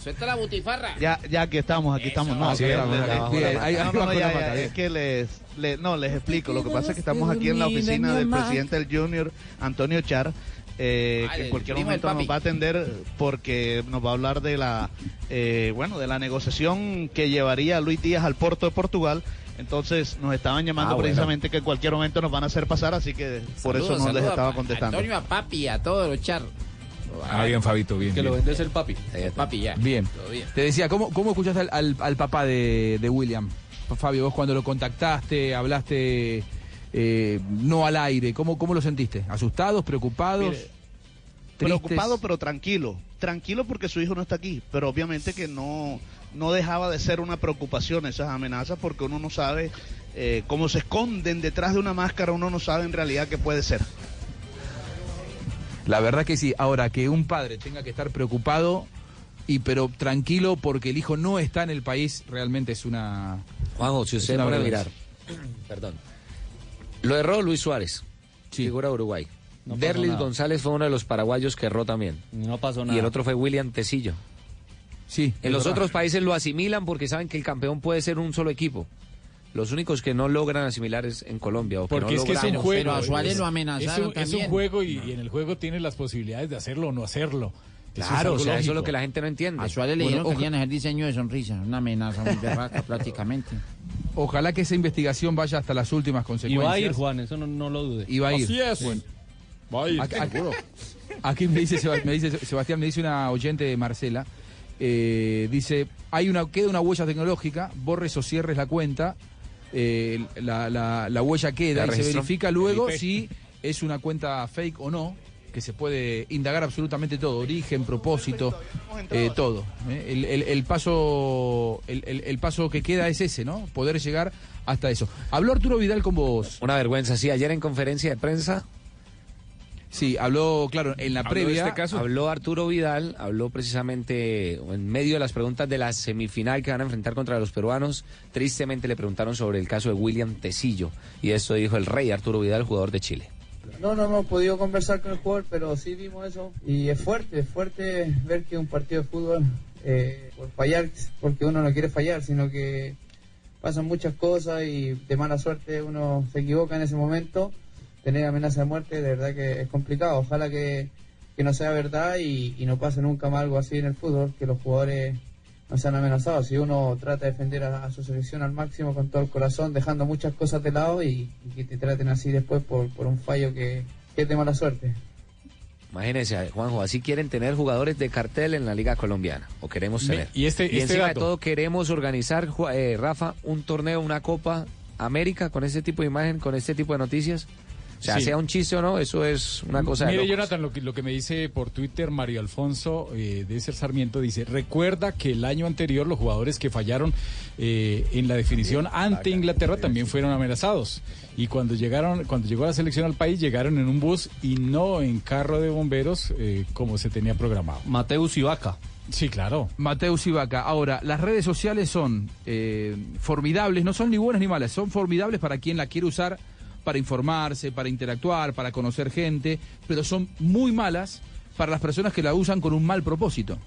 Suelta la butifarra. Ya, ya que estamos, aquí estamos. No, sí, estamos, no, ya, ya, es que les, le- no, les explico. Lo que pasa es que estamos aquí en la oficina del presidente del Junior, Antonio Char, eh, que en el cualquier momento nos va a atender porque nos va a hablar de la, eh, bueno, de la negociación que llevaría a Luis Díaz al Porto de Portugal. Entonces nos estaban llamando Ah, bueno. precisamente que en cualquier momento nos van a hacer pasar, así que por eso no les estaba a- contestando. Antonio, a papi, a todos los char. Ah, bien, Fabito, bien. Que lo bien. vende es el papi. Papi, ya. Bien. Todo bien. Te decía, ¿cómo, cómo escuchaste al, al- al papá de, de William? Fabio, vos cuando lo contactaste, hablaste eh, no al aire, ¿cómo, ¿cómo lo sentiste? ¿Asustados, preocupados? Mire? Preocupado pero tranquilo. Tranquilo porque su hijo no está aquí, pero obviamente que no, no dejaba de ser una preocupación esas amenazas porque uno no sabe eh, cómo se esconden detrás de una máscara, uno no sabe en realidad qué puede ser. La verdad que sí. Ahora, que un padre tenga que estar preocupado y pero tranquilo porque el hijo no está en el país, realmente es una... Juanjo, si usted a mirar, perdón. Lo erró Luis Suárez, figura de Uruguay. No Derlis. González fue uno de los paraguayos que erró también. No pasó Y nada. el otro fue William Tecillo. Sí. En los otros países lo asimilan porque saben que el campeón puede ser un solo equipo. Los únicos que no logran asimilar es en Colombia. O que Porque no es que es un juego. Pero a Suárez es- lo amenazaron es un, es un también. juego y, y en el juego tienes las posibilidades de hacerlo o no hacerlo. Eso es Claro, o algo sea, eso es lo que la gente no entiende. A Suárez le Bueno, dijeron que querían hacer diseño de sonrisa. Una amenaza muy berraca prácticamente. Ojalá que esa investigación vaya hasta las últimas Y consecuencias. va a ir, Juan, eso no, no lo dude. Y va a ir. Así es. Bueno. Va a ir. Aquí me dice, me dice Sebastián, me dice una oyente de Marcela, eh, dice, hay una, queda una huella tecnológica, borres o cierres la cuenta, eh, la, la- la huella queda La y se verifica luego si es una cuenta fake o no, que se puede indagar absolutamente todo, origen, propósito, eh, todo. ¿eh? El, el- el paso, el, el- el paso que queda es ese, ¿no? Poder llegar hasta eso. Habló Arturo Vidal con vos. Una vergüenza, sí, ayer en conferencia de prensa. Sí, habló, claro, en la previa. Habló Arturo Vidal, habló precisamente en medio de las preguntas de la semifinal que van a enfrentar contra los peruanos. Tristemente le preguntaron sobre el caso de William Tecillo. Y esto dijo el rey Arturo Vidal, jugador de Chile. No, no hemos podido conversar con el jugador, pero sí vimos eso. Y es fuerte, es fuerte ver que un partido de fútbol, eh, por fallar, porque uno no quiere fallar, sino que pasan muchas cosas y de mala suerte uno se equivoca en ese momento. Tener amenaza de muerte, de verdad que es complicado. Ojalá que, que no sea verdad y, y no pase nunca más algo así en el fútbol, que los jugadores no sean amenazados. Si uno trata de defender a, a su selección al máximo con todo el corazón, dejando muchas cosas de lado y, y que te traten así después por, por un fallo que, que es de mala suerte. Imagínense, Juanjo, así quieren tener jugadores de cartel en la Liga Colombiana, o queremos tener. y este- este encima dato. de todo queremos organizar, eh, Rafa, un torneo, una Copa América con este tipo de imagen, con este tipo de noticias. O sea, Sí. sea un chiste o no, eso es una cosa de Mire, locos. Jonathan, lo que, lo que me dice por Twitter Mario Alfonso eh, de Ser Sarmiento dice, recuerda que el año anterior los jugadores que fallaron eh, en la definición ante Inglaterra también fueron amenazados. Y cuando llegaron, cuando llegó la selección al país, llegaron en un bus y no en carro de bomberos eh, como se tenía programado. Mateus Ibaka. Sí, claro. Mateus y Vaca. Ahora, las redes sociales son eh, formidables, no son ni buenas ni malas, son formidables para quien la quiere usar para informarse, para interactuar, para conocer gente, pero son muy malas para las personas que la usan con un mal propósito.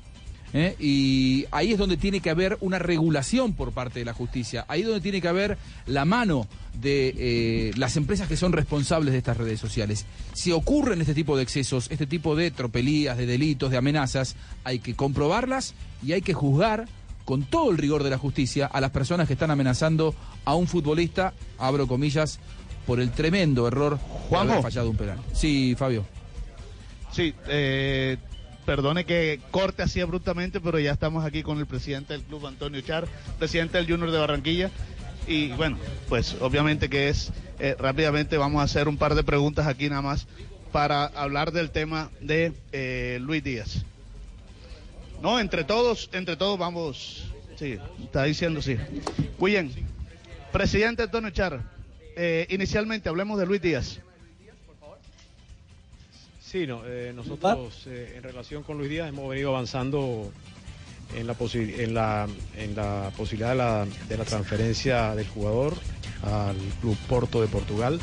¿eh? Y ahí es donde tiene que haber una regulación por parte de la justicia, ahí es donde tiene que haber la mano de eh, las empresas que son responsables de estas redes sociales. Si ocurren este tipo de excesos, este tipo de tropelías, de delitos, de amenazas, hay que comprobarlas y hay que juzgar con todo el rigor de la justicia a las personas que están amenazando a un futbolista, abro comillas, por el tremendo error de Juanjo. haber fallado un penal. Sí, Fabio. Sí, eh, perdone que corte así abruptamente, pero ya estamos aquí con el presidente del club, Antonio Char, presidente del Junior de Barranquilla. Y bueno, pues obviamente que es, eh, rápidamente vamos a hacer un par de preguntas aquí nada más para hablar del tema de eh, Luis Díaz. No, entre todos, entre todos vamos, sí, está diciendo sí. Muy bien, presidente Antonio Char, eh, inicialmente hablemos de Luis Díaz. Sí, no, eh, nosotros eh, en relación con Luis Díaz hemos venido avanzando en la, posibilidad de la, de la transferencia del jugador al Club Porto de Portugal.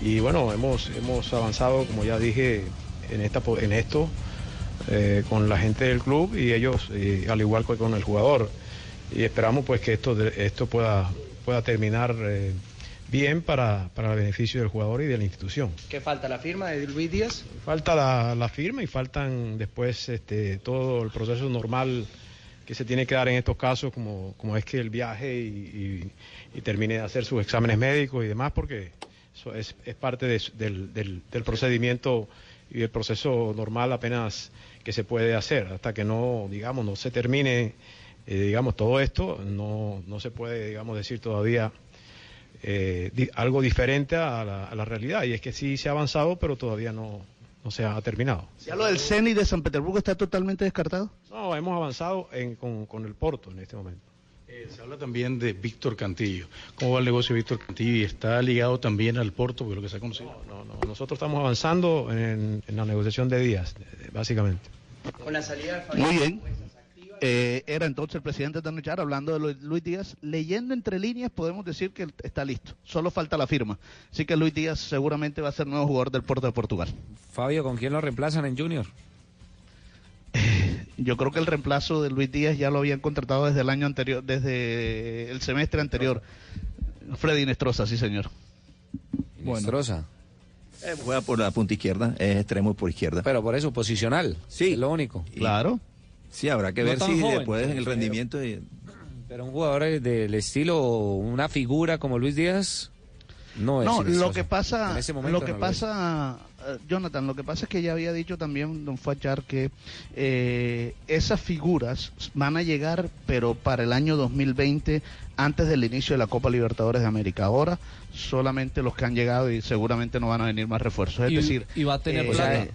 Y bueno, hemos, hemos avanzado, como ya dije, en, esta, en esto con la gente del club y ellos, al igual que con el jugador. Y esperamos pues que esto, esto pueda, terminar bien para, para el beneficio del jugador y de la institución. ¿Qué falta? ¿La firma de Luis Díaz? Falta la, la firma y faltan después este, todo el proceso normal que se tiene que dar en estos casos, como, como es que el viaje y, y- y termine de hacer sus exámenes médicos y demás, porque eso es, es parte de del, del- del procedimiento y del proceso normal apenas que se puede hacer. Hasta que no, digamos, no se termine, eh, digamos, todo esto, no, no se puede, digamos, decir todavía eh, di- algo diferente a la, a la realidad. Y es que sí se ha avanzado, pero todavía no, no se ha terminado. ¿Ya lo del CENI de San Petersburgo está totalmente descartado? No, hemos avanzado en- con, con el Porto en este momento. Eh, se habla también de Víctor Cantillo. ¿Cómo va el negocio de Víctor Cantillo? ¿Y está ligado también al Porto, porque lo que se ha conocido? No, no, nosotros estamos avanzando en, en la negociación de días, básicamente. Con la salida de Fabián. Muy bien. Eh, era entonces el presidente Antonio Char hablando de Lu- Luis Díaz. Leyendo entre líneas podemos decir que está listo. Solo falta la firma. Así que Luis Díaz seguramente va a ser nuevo jugador del Porto de Portugal. Fabio, ¿con quién lo reemplazan en Junior? Yo creo que el reemplazo de Luis Díaz ya lo habían contratado desde el año anterior, desde el semestre anterior. Freddy Nestroza, sí señor. Nestroza. Eh, juega por la punta izquierda, es extremo por izquierda. Pero por eso, posicional. Sí. Es lo único. Claro. Sí, habrá que No ver si joven, el rendimiento... de- Pero un jugador del estilo, una figura como Luis Díaz, no es. No, lo que pasa, En ese momento lo que no pasa, eh, Jonathan, lo que pasa es que ya había dicho también don Fachar que eh, esas figuras van a llegar, pero para el año 2020, antes del inicio de la Copa Libertadores de América. Ahora solamente los que han llegado y seguramente no van a venir más refuerzos. Es Y- decir, y va a tener eh, plata.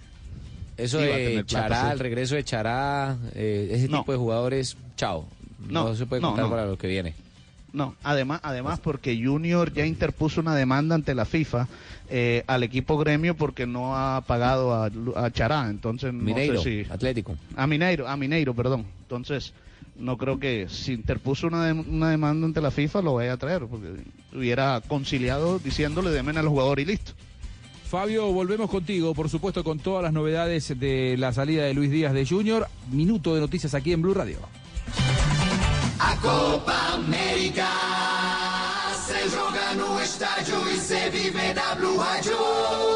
Eso de Chará, sí. el regreso de Chará, eh, ese No. tipo de jugadores, chao. No, No, se puede contar no. para lo que viene. No, además, además porque Junior ya interpuso una demanda ante la FIFA eh, al equipo gremio porque no ha pagado a, Chará, entonces no Mineiro, sé si Atlético. a Mineiro, a Mineiro, perdón. Entonces no creo que si interpuso una, dem- una demanda ante la FIFA lo vaya a traer porque hubiera conciliado diciéndole demen al jugador y listo. Fabio, volvemos contigo, por supuesto, con todas las novedades de la salida de Luis Díaz de Junior. Minuto de noticias aquí en Blue Radio. A Copa América se joga no estádio e se vive na Blue.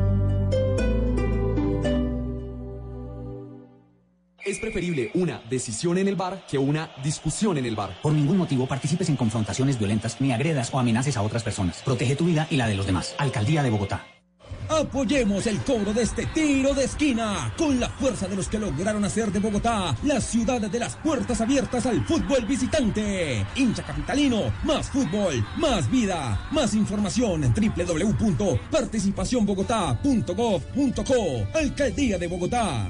Es preferible una decisión en el bar que una discusión en el bar. Por ningún motivo participes en confrontaciones violentas ni agredas o amenaces a otras personas. Protege tu vida y la de los demás. Alcaldía de Bogotá. Apoyemos el cobro de este tiro de esquina con la fuerza de los que lograron hacer de Bogotá la ciudad de las puertas abiertas al fútbol visitante. Hincha capitalino, más fútbol, más vida, más información en www.participacionbogotá.gov.co. Alcaldía de Bogotá.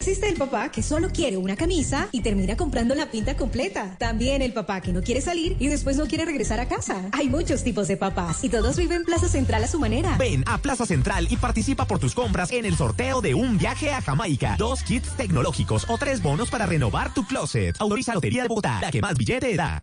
Existe el papá que solo quiere una camisa y termina comprando la pinta completa. También el papá que no quiere salir y después no quiere regresar a casa. Hay muchos tipos de papás y todos viven Plaza Central a su manera. Ven a Plaza Central y participa por tus compras en el sorteo de un viaje a Jamaica, dos kits tecnológicos o tres bonos para renovar tu closet. Autoriza Lotería de Bogotá, la que más billete da.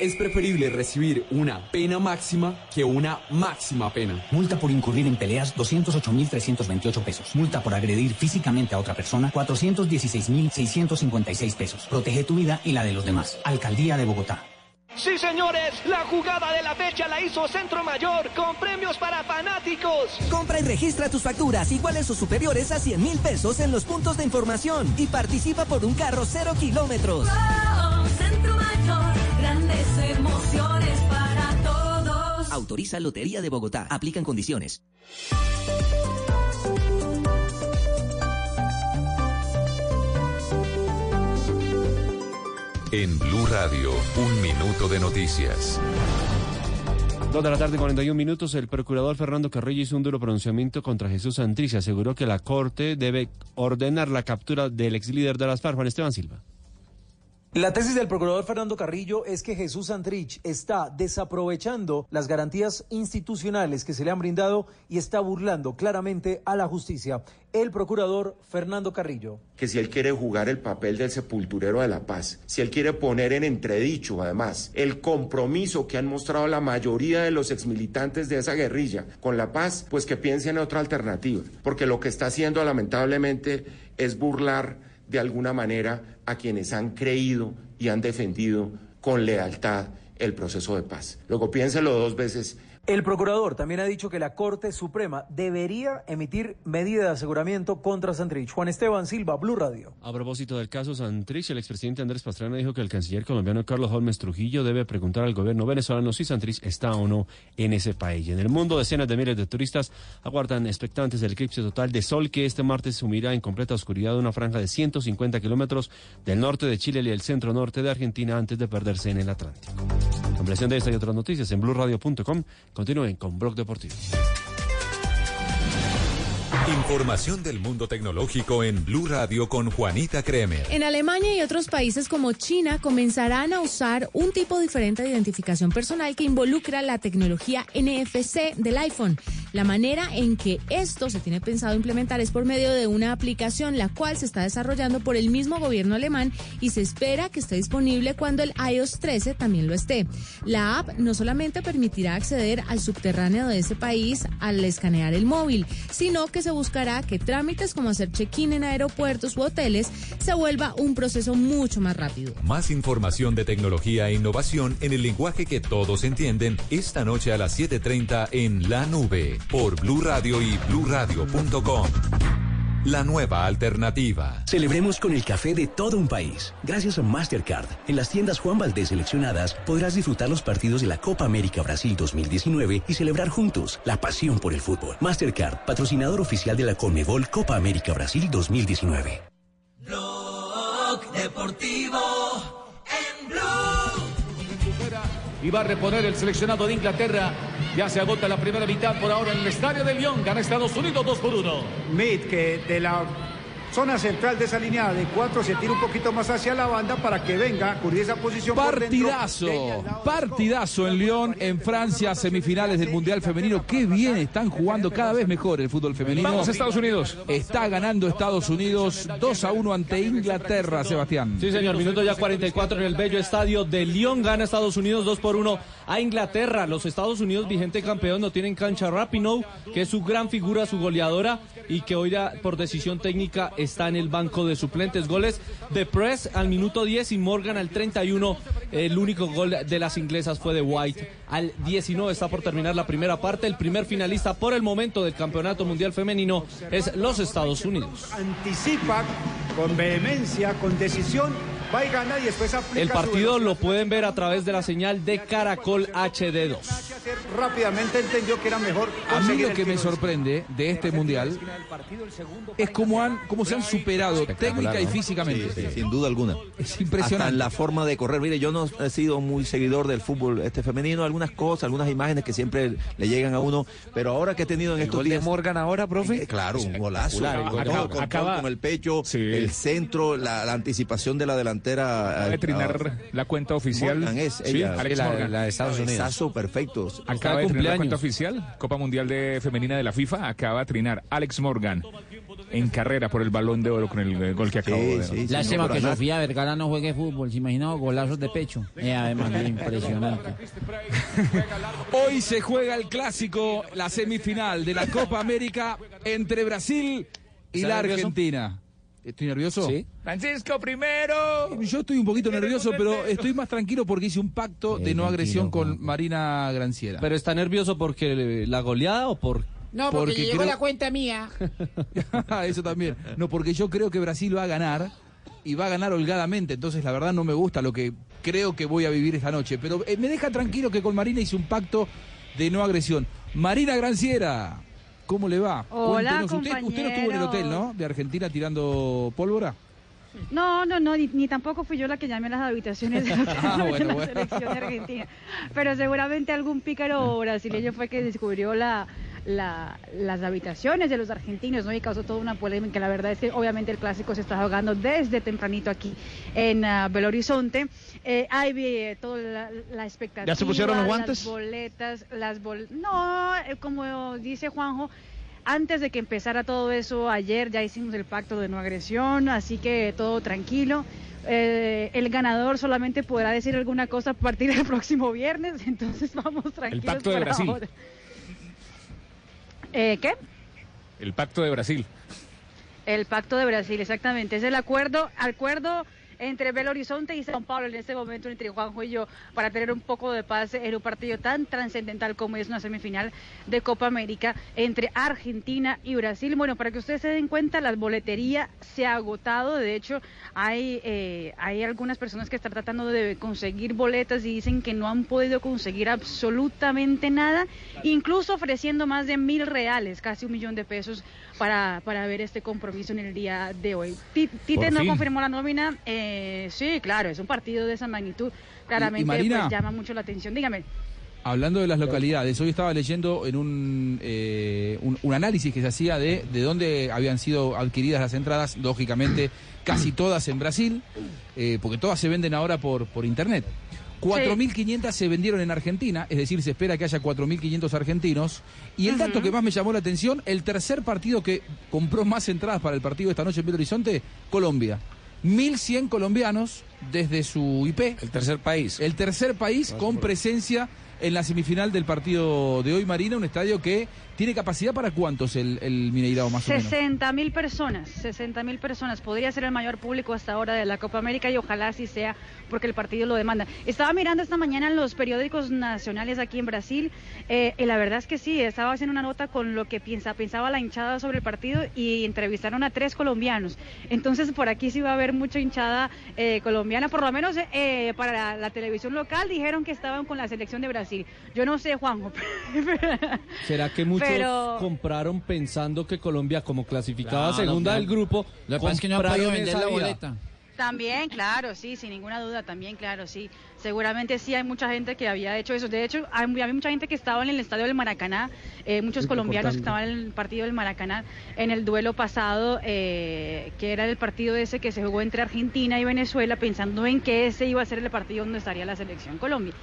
Es preferible recibir una pena máxima que una máxima pena. Multa por incurrir en peleas 208.328 pesos. Multa por agredir físicamente a otra persona 416.656 pesos. Protege tu vida y la de los demás. Alcaldía de Bogotá. Sí, señores, la jugada de la fecha la hizo Centro Mayor con premios para fanáticos. Compra y registra tus facturas iguales o superiores a 100 mil pesos en los puntos de información y participa por un carro cero kilómetros. Centro Autoriza Lotería de Bogotá. Aplican condiciones. En Blue Radio, un minuto de noticias. Dos de la tarde, 41 minutos. El procurador Fernando Carrillo hizo un duro pronunciamiento contra Jesús Santrich. Aseguró que la Corte debe ordenar la captura del ex líder de las FARC, Juan Esteban Silva. La tesis del procurador Fernando Carrillo es que Jesús Santrich está desaprovechando las garantías institucionales que se le han brindado y está burlando claramente a la justicia. El procurador Fernando Carrillo. que si él quiere jugar el papel del sepulturero de la paz, si él quiere poner en entredicho, además, el compromiso que han mostrado la mayoría de los exmilitantes de esa guerrilla con la paz, pues que piensen en otra alternativa, porque lo que está haciendo lamentablemente es burlar de alguna manera a quienes han creído y han defendido con lealtad el proceso de paz. Luego piénselo dos veces El procurador también ha dicho que la Corte Suprema debería emitir medida de aseguramiento contra Santrich. Juan Esteban Silva, Blue Radio. A propósito del caso Santrich, el expresidente Andrés Pastrana dijo que el canciller colombiano Carlos Holmes Trujillo debe preguntar al gobierno venezolano si Santrich está o no en ese país. En el mundo, decenas de miles de turistas aguardan expectantes del eclipse total de sol que este martes sumirá en completa oscuridad una franja de 150 kilómetros del norte de Chile y el centro norte de Argentina antes de perderse en el Atlántico. Ampliación de esta y otras noticias en blueradio.com. Continúen con Blog Deportivo. Información del mundo tecnológico en Blue Radio con Juanita Kremer. En Alemania y otros países como China comenzarán a usar un tipo diferente de identificación personal que involucra la tecnología NFC del iPhone. La manera en que esto se tiene pensado implementar es por medio de una aplicación la cual se está desarrollando por el mismo gobierno alemán y se espera que esté disponible cuando el iOS 13 también lo esté. La app no solamente permitirá acceder al subterráneo de ese país al escanear el móvil, sino que se buscará que trámites como hacer check-in en aeropuertos u hoteles se vuelva un proceso mucho más rápido. Más información de tecnología e innovación en el lenguaje que todos entienden esta noche a las 7:30 en La Nube por Blue Radio y bluradio.com. La nueva alternativa. Celebremos con el café de todo un país. Gracias a Mastercard, en las tiendas Juan Valdés seleccionadas podrás disfrutar los partidos de la Copa América Brasil 2019 y celebrar juntos la pasión por el fútbol. Mastercard, patrocinador oficial de la Conmebol Copa América Brasil 2019. Blog Deportivo y va a reponer el seleccionado de Inglaterra. Ya se agota la primera mitad por ahora en el estadio de Lyon. Gana Estados Unidos 2 por 1. Mid, que de la zona central de esa línea de cuatro se tira un poquito más hacia la banda para que venga, cubrir esa posición. por dentro. Partidazo, partidazo en Lyon, en Francia, semifinales del Mundial Femenino. Qué bien están jugando cada vez mejor el fútbol femenino. Vamos a Estados Unidos. Está ganando Estados Unidos 2 a 1 ante Inglaterra, Sebastián. Sí, señor, minuto ya 44 en el bello estadio de Lyon. Gana Estados Unidos 2 por 1 a Inglaterra. Los Estados Unidos, vigente campeón, no tienen cancha Rapinoe, que es su gran figura, su goleadora, y que hoy ya, por decisión técnica está en el banco de suplentes. Goles de Press al minuto 10 y Morgan al 31. El único gol de las inglesas fue de White al 19. Está por terminar la primera parte. El primer finalista por el momento del Campeonato Mundial Femenino es los Estados Unidos. Anticipa con vehemencia, con decisión, va y gana y después aplica El partido lo pueden ver a través de la señal de Caracol HD2. Rápidamente entendió que era mejor A mí lo que me sorprende de este mundial es cómo, han, cómo se han superado técnica y físicamente. Sí, sí, sin duda alguna. Es impresionante. Hasta en la forma de correr. Mire, yo no he sido muy seguidor del fútbol este femenino, algunas cosas, algunas imágenes que siempre le llegan a uno, pero ahora que he tenido en estos gol de días Morgan ahora, profe? Eh, claro, un golazo. Espectacular, Con Acaba- con el pecho, el centro, la, la anticipación de la delantera. Acaba de trinar la cuenta oficial. Morgan es Sí, ella. Alex La- Morgan. la de Estados Unidos. Cabezazo perfecto. Acaba de trinar la cuenta oficial, Copa Mundial de Femenina de la FIFA, acaba de trinar Alex Morgan en carrera por el balón de oro con el eh, gol que acabó de Lástima que Sofía Vergara no juegue fútbol. ¿Se imaginó golazos de pecho? Eh, además, impresionante. Hoy se juega el clásico, la semifinal de la Copa América entre Brasil y ¿Está la nervioso? Argentina. ¿Estoy nervioso? Sí. Francisco primero. Yo estoy un poquito nervioso, pero estoy más tranquilo porque hice un pacto de no agresión con Marina Granciera. Pero está nervioso porque la goleada o por No, porque, Porque llegó creo- la cuenta mía. Eso también. No, porque yo creo que Brasil va a ganar y va a ganar holgadamente. Entonces, la verdad, no me gusta lo que creo que voy a vivir esta noche. Pero eh, me deja tranquilo que con Marina hice un pacto de no agresión. Marina Granciera, ¿cómo le va? Hola, usted, usted no estuvo en el hotel, ¿no? De Argentina tirando pólvora. No, no, no, ni, ni tampoco fui yo la que llamé a las habitaciones de, Ah, de la bueno. selección de Argentina. Pero seguramente algún pícaro brasileño fue que descubrió la, la- las habitaciones de los argentinos, ¿no? Y causó toda una polémica. La verdad es que obviamente el clásico se está jugando desde tempranito aquí en ah, Belo Horizonte. Eh, hay eh, toda la, la expectativa. ¿Ya se pusieron los guantes? Las boletas, las bol No, eh, como dice Juanjo, antes de que empezara todo eso, ayer ya hicimos el pacto de no agresión, así que todo tranquilo. Eh, el ganador solamente podrá decir alguna cosa a partir del próximo viernes, entonces vamos tranquilos. pacto de Brasil. ahora. Eh, ¿Qué? El pacto de Brasil. El pacto de Brasil, exactamente. Es el acuerdo, acuerdo entre Belo Horizonte y São Paulo en este momento entre Juanjo y yo para tener un poco de paz en un partido tan trascendental como es una semifinal de Copa América entre Argentina y Brasil. Bueno, para que ustedes se den cuenta, la boletería se ha agotado. De hecho, hay, eh, hay algunas personas que están tratando de conseguir boletas y dicen que no han podido conseguir absolutamente nada, incluso ofreciendo más de mil reales, casi un millón de pesos para, para ver este compromiso en el día de hoy. Ti- Tite Por no fin. confirmó la nómina. eh, sí, claro, es un partido de esa magnitud. Claramente Marina? pues, llama mucho la atención. Dígame. Hablando de las localidades, hoy estaba leyendo en un, eh, un, un análisis que se hacía de, de dónde habían sido adquiridas las entradas, lógicamente casi todas en Brasil, eh, porque todas se venden ahora por, por internet. 4.500 se vendieron en Argentina, es decir, se espera que haya 4.500 argentinos. Y el dato que más me llamó la atención, el tercer partido que compró más entradas para el partido de esta noche en Belo Horizonte, Colombia. 1.100 colombianos desde su IP. El tercer país. El tercer país con presencia en la semifinal del partido de hoy, Marina, un estadio que tiene capacidad para cuántos el, el Mineirao más o menos. 60 mil personas, 60 mil personas. Podría ser el mayor público hasta ahora de la Copa América y ojalá así sea porque el partido lo demanda. Estaba mirando esta mañana en los periódicos nacionales aquí en Brasil eh, y la verdad es que sí, estaba haciendo una nota con lo que piensa, pensaba la hinchada sobre el partido y entrevistaron a tres colombianos. Entonces por aquí sí va a haber mucha hinchada eh, colombiana, por lo menos eh, para la, la televisión local dijeron que estaban con la selección de Brasil. Yo no sé, Juanjo. ¿Será que muchos Pero- compraron pensando que Colombia, como clasificada Claro, segunda claro. del grupo, Lo que pasa es que no vender la boleta. También, claro, sí, sin ninguna duda, también, claro, sí. Seguramente sí hay mucha gente que había hecho eso. De hecho, hay, había mucha gente que estaba en el estadio del Maracaná, eh, muchos Muy colombianos que estaban en el partido del Maracaná en el duelo pasado, eh, que era el partido ese que se jugó entre Argentina y Venezuela, pensando en que ese iba a ser el partido donde estaría la selección Colombia.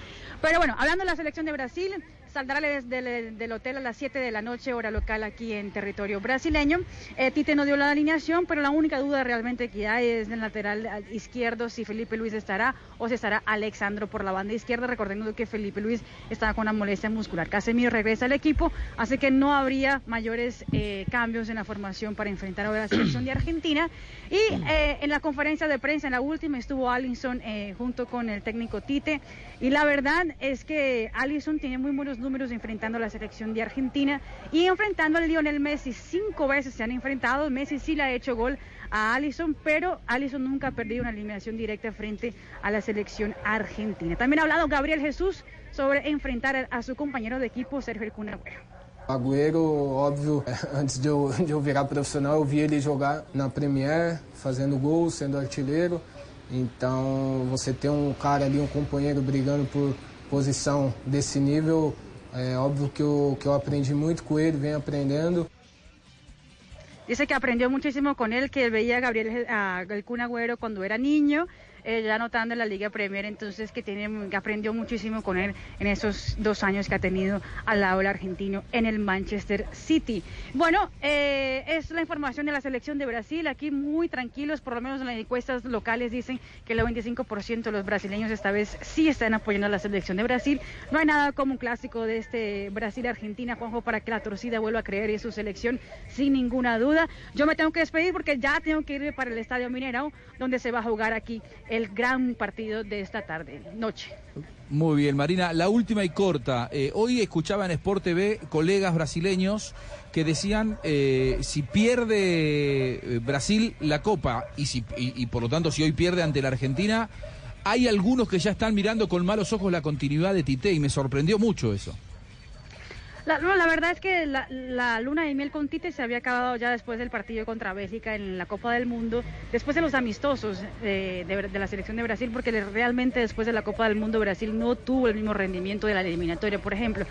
Pero bueno, hablando de la selección de Brasil, saldrá del hotel a las 7 de la noche, hora local aquí en territorio brasileño. Eh, Tite no dio la alineación, pero la única duda realmente que hay es del lateral izquierdo si Felipe Luis estará o si estará Alexandro por la banda izquierda, recordando que Felipe Luis estaba con una molestia muscular. Casemiro regresa al equipo, así que no habría mayores eh, cambios en la formación para enfrentar ahora la selección de Argentina. Y eh, en la conferencia de prensa, en la última, estuvo Allison eh, junto con el técnico Tite. Y la verdad es que Allison tiene muy buenos números enfrentando a la selección de Argentina y enfrentando a Lionel Messi. Cinco veces se han enfrentado. Messi sí le ha hecho gol a Allison, pero Allison nunca ha perdido una eliminación directa frente a la selección argentina. También ha hablado Gabriel Jesús sobre enfrentar a, su compañero de equipo, Sergio El Agüero. Agüero, óbvio, antes de eu, de eu virar profissional, eu vi ele jogar na Premier, fazendo gol, sendo artilheiro. Então, você ter um cara ali, um companheiro brigando por posição desse nível, é óbvio que eu, que eu aprendi muito com ele, venho aprendendo. Dice que aprendió muchísimo con él, que veía a Gabriel a el Kun Agüero cuando era niño, eh, ya anotando en la Liga Premier, entonces que, tiene, que aprendió muchísimo con él en esos dos años que ha tenido al lado del argentino en el Manchester City. Bueno, eh, es la información de la selección de Brasil, aquí muy tranquilos, por lo menos en las encuestas locales dicen que el 25% de los brasileños esta vez sí están apoyando a la selección de Brasil. No hay nada como un clásico de este Brasil-Argentina, Juanjo, para que la torcida vuelva a creer en su selección sin ninguna duda. Yo me tengo que despedir porque ya tengo que irme para el Estadio Mineirão, donde se va a jugar aquí el gran partido de esta tarde, noche. Muy bien, Marina. La última y corta. Eh, hoy escuchaba en Sport TV colegas brasileños que decían eh, si pierde eh, Brasil la Copa y, si, y, y por lo tanto si hoy pierde ante la Argentina, hay algunos que ya están mirando con malos ojos la continuidad de Tite y me sorprendió mucho eso. La, no, la verdad es que la, luna de miel con Tite se había acabado ya después del partido contra Bélgica en la Copa del Mundo, después de los amistosos eh, de, la selección de Brasil, porque realmente después de la Copa del Mundo Brasil no tuvo el mismo rendimiento de la eliminatoria, por ejemplo.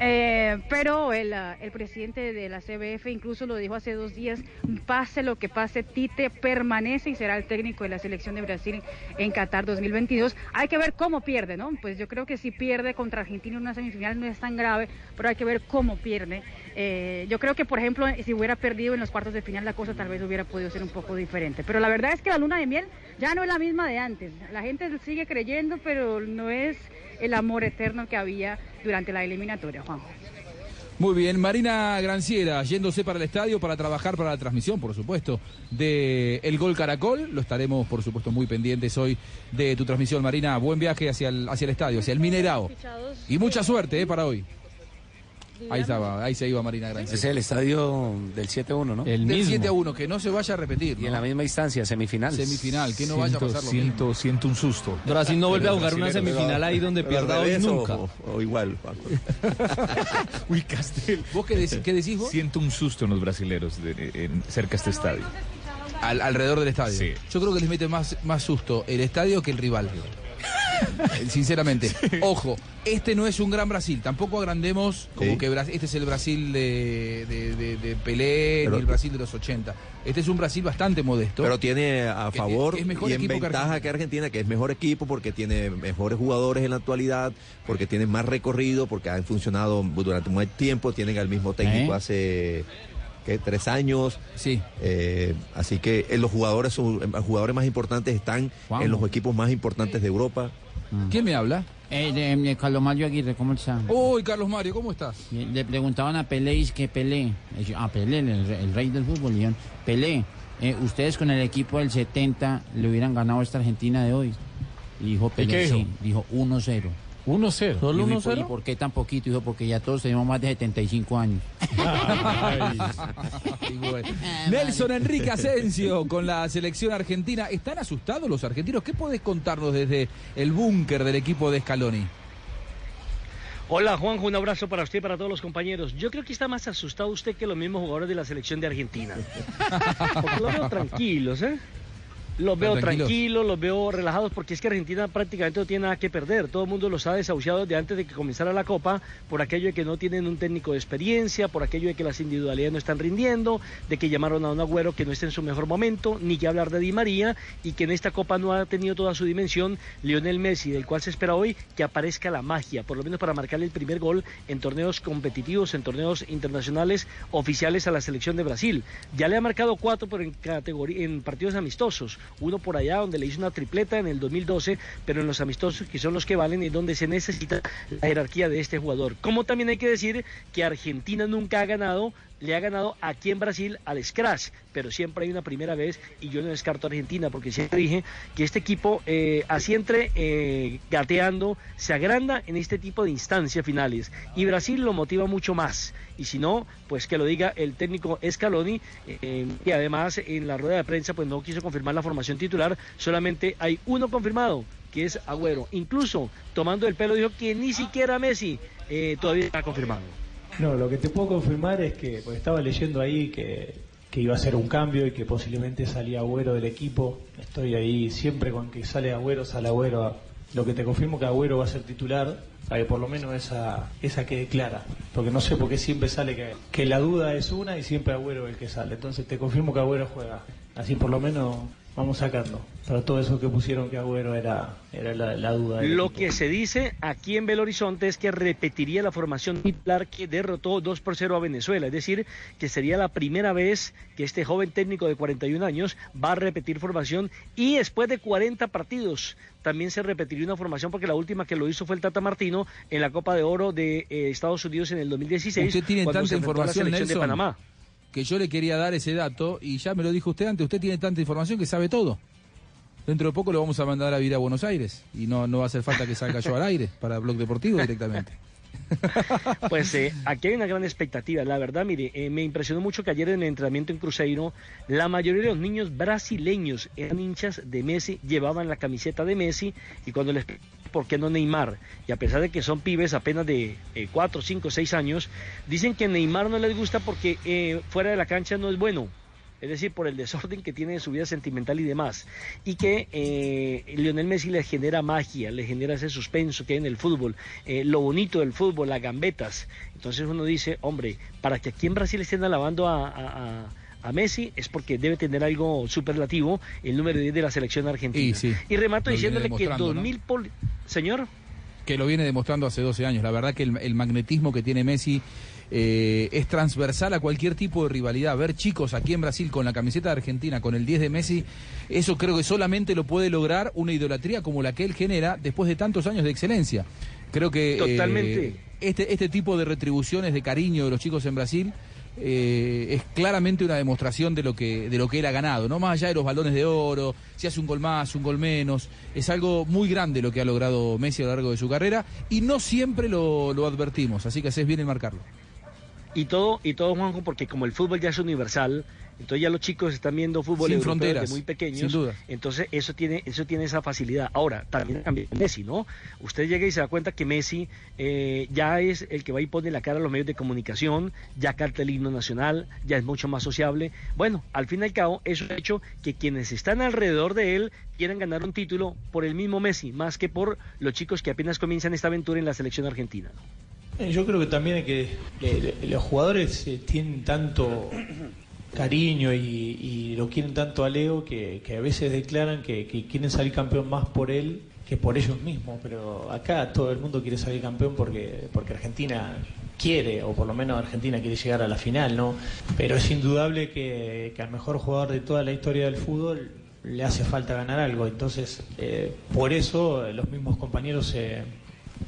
Eh, pero el, ah, el presidente de la CBF incluso lo dijo hace dos días, pase lo que pase, Tite permanece y será el técnico de la selección de Brasil en Qatar 2022. Hay que ver cómo pierde, ¿no? Pues yo creo que si pierde contra Argentina en una semifinal no es tan grave, pero hay que ver cómo pierde. Eh, yo creo que, por ejemplo, si hubiera perdido en los cuartos de final, la cosa tal vez hubiera podido ser un poco diferente. Pero la verdad es que la luna de miel ya no es la misma de antes. La gente sigue creyendo, pero no es el amor eterno que había durante la eliminatoria, Juanjo. Muy bien, Marina Granciera, yéndose para el estadio para trabajar para la transmisión, por supuesto, de El Gol Caracol. Lo estaremos, por supuesto, muy pendientes hoy de tu transmisión, Marina. Buen viaje hacia el, hacia el estadio, hacia el Minerao. Y mucha suerte eh, para hoy. Ahí estaba, ahí se iba Marina Granciera. Es el estadio del 7-1, ¿no? El Del 7 a 1, que no se vaya a repetir. Y en la misma instancia, semifinal. Semifinal, que no vaya a pasar lo mismo. Siento, siento un susto. Brasil no vuelve a jugar una semifinal ahí donde pero pierda hoy nunca. O, o igual. Uy, Castel. ¿Vos qué, dec- qué decís vos? Siento un susto en los brasileros de- en- cerca de este estadio. Al- alrededor del estadio. Sí. Yo creo que les mete más, más susto el estadio que el rival. Sinceramente. Ojo, este no es un gran Brasil. Tampoco agrandemos como Sí. que este es el Brasil de, de, de- de Pelé Pero- ni el Brasil de los 80. Este es un Brasil bastante modesto. Pero tiene a Que- favor es mejor y en equipo que ventaja Argentina. que Argentina, que es mejor equipo porque tiene mejores jugadores en la actualidad, porque tienen más recorrido, porque han funcionado durante mucho tiempo, tienen al mismo técnico ¿Eh? hace ¿qué? tres años. Sí. Eh, así que eh, los jugadores, son- los jugadores más importantes están en los equipos más importantes de Europa. ¿Quién me habla? Eh, de, de Carlos Mario Aguirre, ¿cómo está? Uy, Carlos Mario, ¿cómo estás? Le preguntaban a Pelé y es que Pelé, eh, a Pelé, el, el rey del fútbol, y dijeron, Pelé, eh, ustedes con el equipo del 70 le hubieran ganado a esta Argentina de hoy. Y dijo Pelé, qué dijo? sí, dijo 1-0. 1-0. ¿Solo Dijo, ¿y por- 1-0? ¿Y por qué tan poquito? Dijo, porque ya todos tenemos más de 75 años. Y bueno. Nelson Enrique Asensio con la selección argentina. ¿Están asustados los argentinos? ¿Qué podés contarnos desde el búnker del equipo de Scaloni? Hola Juanjo, un abrazo para usted y para todos los compañeros. Yo creo que está más asustado usted que los mismos jugadores de la selección de Argentina. Porque los veo tranquilos, ¿eh? Los veo tranquilos? tranquilos, los veo relajados, porque es que Argentina prácticamente no tiene nada que perder. Todo el mundo los ha desahuciado desde antes de que comenzara la Copa, por aquello de que no tienen un técnico de experiencia, por aquello de que las individualidades no están rindiendo, de que llamaron a un agüero que no está en su mejor momento, ni que hablar de Di María, y que en esta Copa no ha tenido toda su dimensión Lionel Messi, del cual se espera hoy que aparezca la magia, por lo menos para marcarle el primer gol en torneos competitivos, en torneos internacionales oficiales a la selección de Brasil. Ya le ha marcado cuatro por en, categoría, en partidos amistosos, uno por allá donde le hizo una tripleta en el 2012, pero en los amistosos que son los que valen y donde se necesita la jerarquía de este jugador. Como también hay que decir que Argentina nunca ha ganado le ha ganado aquí en Brasil al Scratch, pero siempre hay una primera vez y yo no descarto a Argentina porque siempre dije que este equipo eh, así entre eh, gateando se agranda en este tipo de instancias finales. Y Brasil lo motiva mucho más. Y si no, pues que lo diga el técnico Scaloni eh, y además en la rueda de prensa pues no quiso confirmar la formación titular, solamente hay uno confirmado que es Agüero, incluso tomando el pelo dijo que ni siquiera Messi eh, todavía está confirmado. No, lo que te puedo confirmar es que, porque estaba leyendo ahí que, que iba a ser un cambio y que posiblemente salía Agüero del equipo. Estoy ahí siempre con que sale Agüero, sale Agüero. Lo que te confirmo que Agüero va a ser titular, para que por lo menos esa, esa quede clara. Porque no sé por qué siempre sale que, que la duda es una y siempre Agüero es el que sale. Entonces te confirmo que Agüero juega. Así por lo menos vamos sacando. Para todo eso que pusieron que Agüero era, era la, la duda. Lo que se dice aquí en Belo Horizonte es que repetiría la formación titular que derrotó 2 por 0 a Venezuela, es decir, que sería la primera vez que este joven técnico de 41 años va a repetir formación y después de 40 partidos también se repetiría una formación porque la última que lo hizo fue el Tata Martino en la Copa de Oro de eh, Estados Unidos en el 2016 Usted tiene cuando tanta se enfrentó a la información, selección Nelson, de Panamá. Que yo le quería dar ese dato y ya me lo dijo usted antes. Usted tiene tanta información que sabe todo. Dentro de poco lo vamos a mandar a vivir a Buenos Aires y no, no va a hacer falta que salga yo al aire para Blog Deportivo directamente. Pues eh, aquí hay una gran expectativa. La verdad, mire, eh, me impresionó mucho que ayer en el entrenamiento en Cruzeiro, la mayoría de los niños brasileños eran hinchas de Messi, llevaban la camiseta de Messi y cuando les ¿por qué no Neymar? Y a pesar de que son pibes apenas de 4, 5, 6 años, dicen que Neymar no les gusta porque eh, fuera de la cancha no es bueno. Es decir, por el desorden que tiene en su vida sentimental y demás. Y que eh, Lionel Messi le genera magia, le genera ese suspenso que hay en el fútbol, eh, lo bonito del fútbol, las gambetas. Entonces uno dice, hombre, para que aquí en Brasil estén alabando a, a- a- a Messi es porque debe tener algo superlativo el número 10 de la selección argentina. Y sí, y remato diciéndole que demostrando, ¿no? 2000... pol- Señor. que lo viene demostrando hace 12 años. La verdad que el, el magnetismo que tiene Messi eh, es transversal a cualquier tipo de rivalidad. Ver chicos aquí en Brasil con la camiseta de Argentina, con el 10 de Messi, eso creo que solamente lo puede lograr una idolatría como la que él genera después de tantos años de excelencia. Creo que eh, Totalmente. este, este tipo de retribuciones de cariño de los chicos en Brasil eh, es claramente una demostración de lo que de lo que él ha ganado, no más allá de los balones de oro, si hace un gol más, un gol menos, es algo muy grande lo que ha logrado Messi a lo largo de su carrera y no siempre lo, lo advertimos, así que haces bien en marcarlo. Y todo, y todo, Juanjo, porque como el fútbol ya es universal, entonces ya los chicos están viendo fútbol Sin europeo fronteras, desde muy pequeños. sin duda. Entonces eso tiene, eso tiene esa facilidad. Ahora, también cambia Messi, ¿no? Usted llega y se da cuenta que Messi eh, ya es el que va y pone la cara a los medios de comunicación, ya canta el himno nacional, ya es mucho más sociable. Bueno, al fin y al cabo, eso ha hecho que quienes están alrededor de él quieran ganar un título por el mismo Messi, más que por los chicos que apenas comienzan esta aventura en la selección argentina. Eh, Yo creo que también es que eh, los jugadores eh, tienen tanto cariño y, lo quieren tanto a Leo que, a veces declaran que, quieren salir campeón más por él que por ellos mismos. Pero acá todo el mundo quiere salir campeón porque, porque Argentina quiere, o por lo menos Argentina quiere llegar a la final, ¿no? Pero es indudable que, al mejor jugador de toda la historia del fútbol le hace falta ganar algo. Entonces, eh, por eso eh, los mismos compañeros se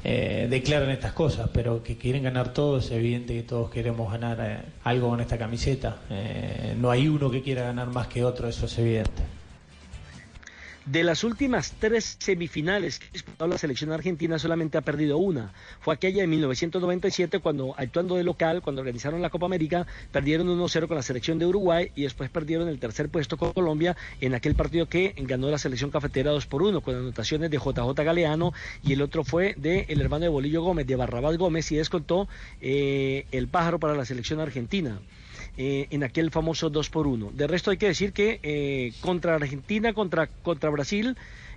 eh, declaran estas cosas, pero que quieren ganar todos, es evidente que todos queremos ganar eh, algo con esta camiseta. Eh, no hay uno que quiera ganar más que otro, eso es evidente. De las últimas tres semifinales que ha disputado la selección argentina, solamente ha perdido una. Fue aquella de 1997, cuando actuando de local, cuando organizaron la Copa América, perdieron 1-0 con la selección de Uruguay y después perdieron el tercer puesto con Colombia en aquel partido que ganó la selección cafetera 2 por 1, con anotaciones de JJ Galeano y el otro fue de el hermano de Bolillo Gómez, de Barrabás Gómez, y descontó eh, el pájaro para la selección argentina eh, en aquel famoso 2 por 1. De resto hay que decir que eh, contra Argentina, contra, contra Brasil,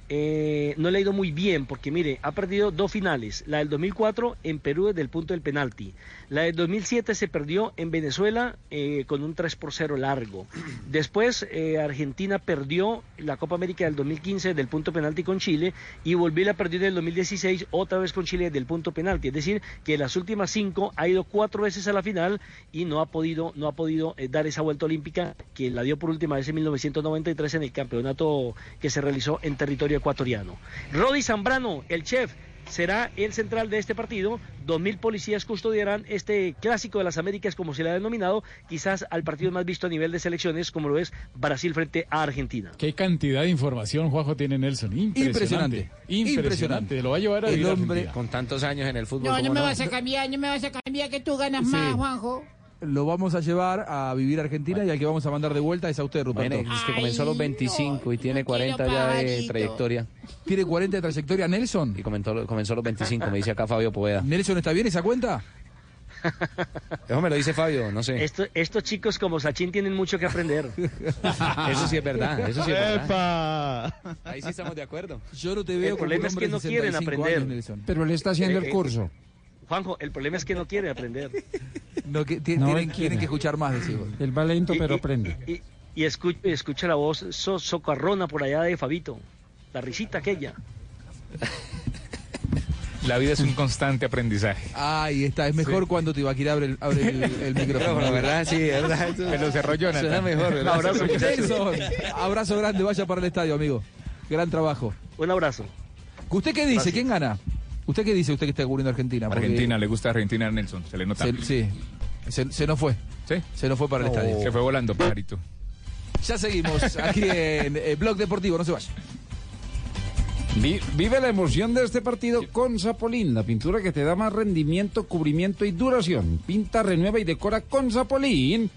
eh, no le ha ido muy bien porque mire, ha perdido dos finales, la del 2004 en Perú desde el punto del penalti, la del 2007 se perdió en Venezuela eh, con un 3 por 0 largo, después eh, Argentina perdió la Copa América del 2015 del punto penalti con Chile y volvió a perder en el 2016 otra vez con Chile del punto penalti, es decir, que las últimas cinco ha ido cuatro veces a la final y no ha podido, no ha podido eh, dar esa vuelta olímpica que la dio por última vez en 1993 en el campeonato que se realizó en territorio ecuatoriano. Rodi Zambrano, el chef, será el central de este partido. Dos mil policías custodiarán este clásico de las Américas, como se le ha denominado, quizás al partido más visto a nivel de selecciones, como lo es Brasil frente a Argentina. Qué cantidad de información, Juanjo, tiene Nelson. Impresionante. Impresionante. Impresionante. Lo va a llevar a El hombre Argentina. con tantos años en el fútbol. No, no ¿cómo me no? vas a cambiar, no me vas a cambiar, que tú ganas Sí. más, Juanjo. Lo vamos a llevar a vivir a Argentina y al que vamos a mandar de vuelta es a usted, Ruperto. Bueno, es que comenzó a los 25 y tiene 40 ya de trayectoria. ¿Tiene 40 de trayectoria Nelson? Y comenzó, comenzó a los 25, me dice acá Fabio Poveda. ¿Nelson está bien esa cuenta? Eso me lo dice Fabio, no sé. Esto- estos chicos como Sachin tienen mucho que aprender. Eso sí es verdad, eso sí es verdad. ¡Epa! Ahí sí estamos de acuerdo. Yo no te El veo un problema es que no quieren 65 aprender. años, Nelson. Pero él está haciendo Eh, el eh, curso. Juanjo, el problema es que no quiere aprender. No, que, No, tienen, que escuchar más, decimos. Él va lento, Y- pero y- aprende. Y, y escucha, escucha la voz so- socarrona por allá de Fabito. La risita aquella. La vida es un constante aprendizaje. Ahí está, es mejor cuando Tibaquira abre el, abre el, el micrófono. La verdad, sí, es verdad. Pero cerró Jonathan. Suena mejor, abrazo, muchachos. Nelson, abrazo grande, vaya para el estadio, amigo. Gran trabajo. Un abrazo. ¿Usted qué dice? Gracias. ¿Quién gana? ¿Usted qué dice? Usted que está cubriendo Argentina. Porque Argentina, le gusta Argentina a Nelson, se le nota. se- sí, se, se nos fue. Sí, Se nos fue para el estadio. se fue volando, pajarito. Ya seguimos aquí en eh, Blog Deportivo, no se vaya. Vi- Vive la emoción de este partido con Zapolín, la pintura que te da más rendimiento, cubrimiento y duración. Pinta, renueva y decora con Zapolín.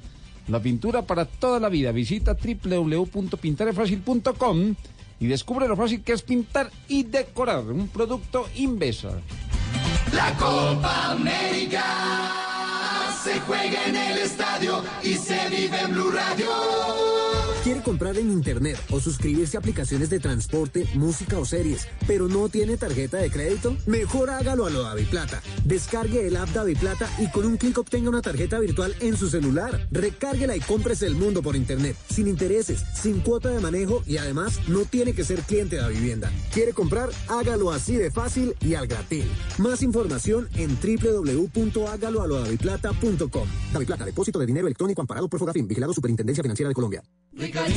La pintura para toda la vida. Visita www.pintarefacil.com y descubre lo fácil que es pintar y decorar un producto Invesa. La Copa América se juega en el estadio y se vive en Blue Radio. ¿Quiere comprar en internet o suscribirse a aplicaciones de transporte, música o series, pero no tiene tarjeta de crédito? Mejor hágalo a lo Plata. Descargue el app Plata y con un clic obtenga una tarjeta virtual en su celular. Recárguela y cómprese el mundo por internet, sin intereses, sin cuota de manejo y además no tiene que ser cliente de la vivienda. ¿Quiere comprar? Hágalo así de fácil y al gratín. Más información en www.hágaloalodaviplata.com. Daviplata, depósito de dinero electrónico amparado por Fogafín, vigilado Superintendencia Financiera de Colombia.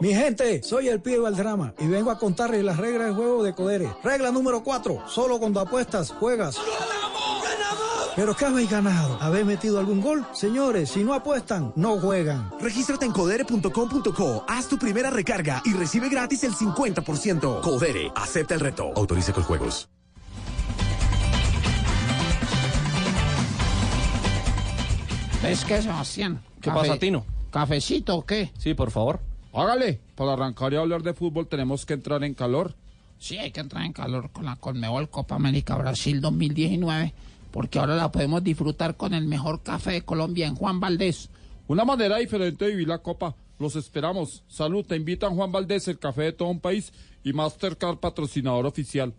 Mi gente, soy el pibe del drama y vengo a contarles las reglas del juego de Codere. Regla número 4, solo cuando apuestas, juegas. ¿Pero qué habéis ganado? ¿Habéis metido algún gol? Señores, si no apuestan, no juegan. Regístrate en codere.com.co, haz tu primera recarga y recibe gratis el 50%. Codere, acepta el reto. Autorice con juegos. ¿Ves qué, Sebastián? ¿Qué Cafe- pasa, Tino? ¿Cafecito o qué? Sí, por favor. Hágale, para arrancar y hablar de fútbol tenemos que entrar en calor. Sí, hay que entrar en calor con la Conmebol Copa América Brasil 2019, porque ahora la podemos disfrutar con el mejor café de Colombia en Juan Valdés. Una manera diferente de vivir la copa. Los esperamos. Salud, te invitan Juan Valdés, el café de todo un país y Mastercard patrocinador oficial.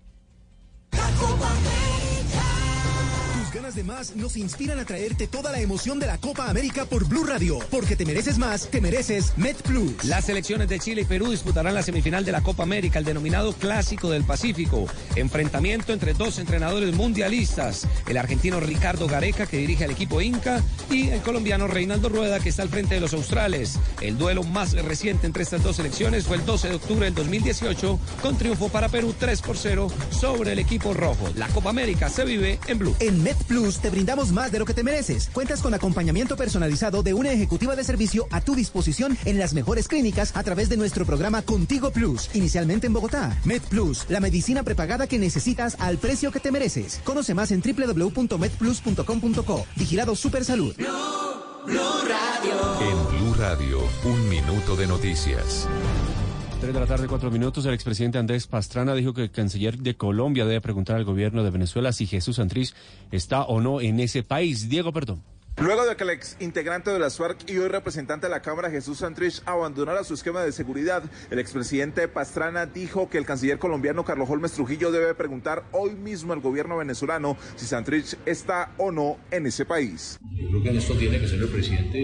Ganas de más nos inspiran a traerte toda la emoción de la Copa América por Blue Radio. Porque te mereces más, te mereces Met Plus. Las selecciones de Chile y Perú disputarán la semifinal de la Copa América, el denominado Clásico del Pacífico. Enfrentamiento entre dos entrenadores mundialistas, el argentino Ricardo Gareca, que dirige al equipo Inca, y el colombiano Reinaldo Rueda, que está al frente de los australes. El duelo más reciente entre estas dos selecciones fue el 12 de octubre del 2018, con triunfo para Perú 3 por 0 sobre el equipo rojo. La Copa América se vive en Blue. En Met Plus te brindamos más de lo que te mereces. Cuentas con acompañamiento personalizado de una ejecutiva de servicio a tu disposición en las mejores clínicas a través de nuestro programa Contigo Plus, inicialmente en Bogotá. Med Plus, la medicina prepagada que necesitas al precio que te mereces. Conoce más en www.medplus.com.co. Vigilado Super Salud. En Blue Radio, un minuto de noticias. 3 de la tarde, 4 minutos. El expresidente Andrés Pastrana dijo que el canciller de Colombia debe preguntar al gobierno de Venezuela si Jesús Santrich está o no en ese país. Diego, perdón. Luego de que el ex integrante de las FARC y hoy representante de la Cámara, Jesús Santrich, abandonara su esquema de seguridad, el expresidente Pastrana dijo que el canciller colombiano Carlos Holmes Trujillo debe preguntar hoy mismo al gobierno venezolano si Santrich está o no en ese país. Yo creo que en esto tiene que ser el presidente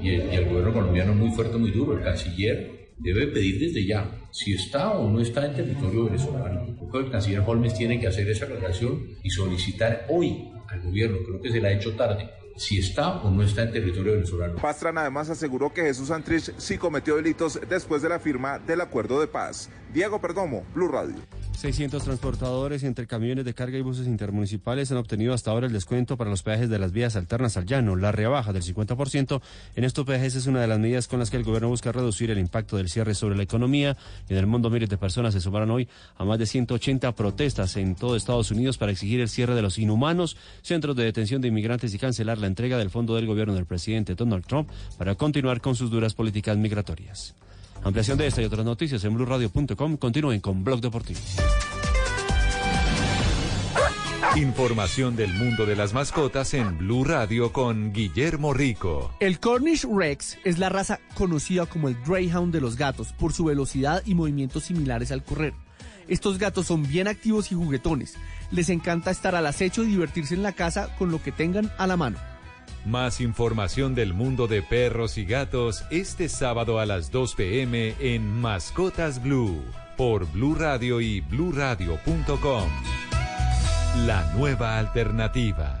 y el, y el gobierno colombiano muy fuerte, muy duro. El canciller debe pedir desde ya si está o no está en territorio venezolano. Creo que el canciller Holmes tiene que hacer esa aclaración y solicitar hoy al gobierno, creo que se la ha hecho tarde, si está o no está en territorio venezolano. Pastrana además aseguró que Jesús Santrich sí cometió delitos después de la firma del acuerdo de paz. Diego Perdomo, Blue Radio. 600 transportadores entre camiones de carga y buses intermunicipales han obtenido hasta ahora el descuento para los peajes de las vías alternas al llano. La rebaja del 50% en estos peajes es una de las medidas con las que el gobierno busca reducir el impacto del cierre sobre la economía. En el mundo miles de personas se sumaron hoy a más de 180 protestas en todo Estados Unidos para exigir el cierre de los inhumanos centros de detención de inmigrantes y cancelar la entrega del fondo del gobierno del presidente Donald Trump para continuar con sus duras políticas migratorias. Ampliación de esta y otras noticias en blurradio.com. Continúen con Blog Deportivo. Información del mundo de las mascotas en Blue Radio con Guillermo Rico. El Cornish Rex es la raza conocida como el Greyhound de los gatos por su velocidad y movimientos similares al correr. Estos gatos son bien activos y juguetones. Les encanta estar al acecho y divertirse en la casa con lo que tengan a la mano. Más información del mundo de perros y gatos este sábado a las 2 pm en Mascotas Blue por Blue Radio y bluradio.com. La nueva alternativa.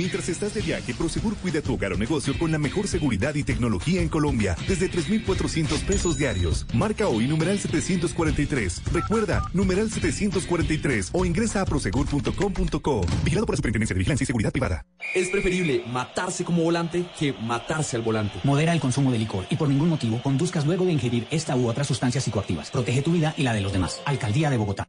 Mientras estás de viaje, Prosegur cuida tu hogar o negocio con la mejor seguridad y tecnología en Colombia, desde 3,400 pesos diarios. Marca hoy numeral 743. Recuerda, numeral 743 o ingresa a prosegur.com.co. Vigilado por la Superintendencia de Vigilancia y Seguridad Privada. Es preferible matarse como volante que matarse al volante. Modera el consumo de licor y por ningún motivo conduzcas luego de ingerir esta u otras sustancias psicoactivas. Protege tu vida y la de los demás. Alcaldía de Bogotá.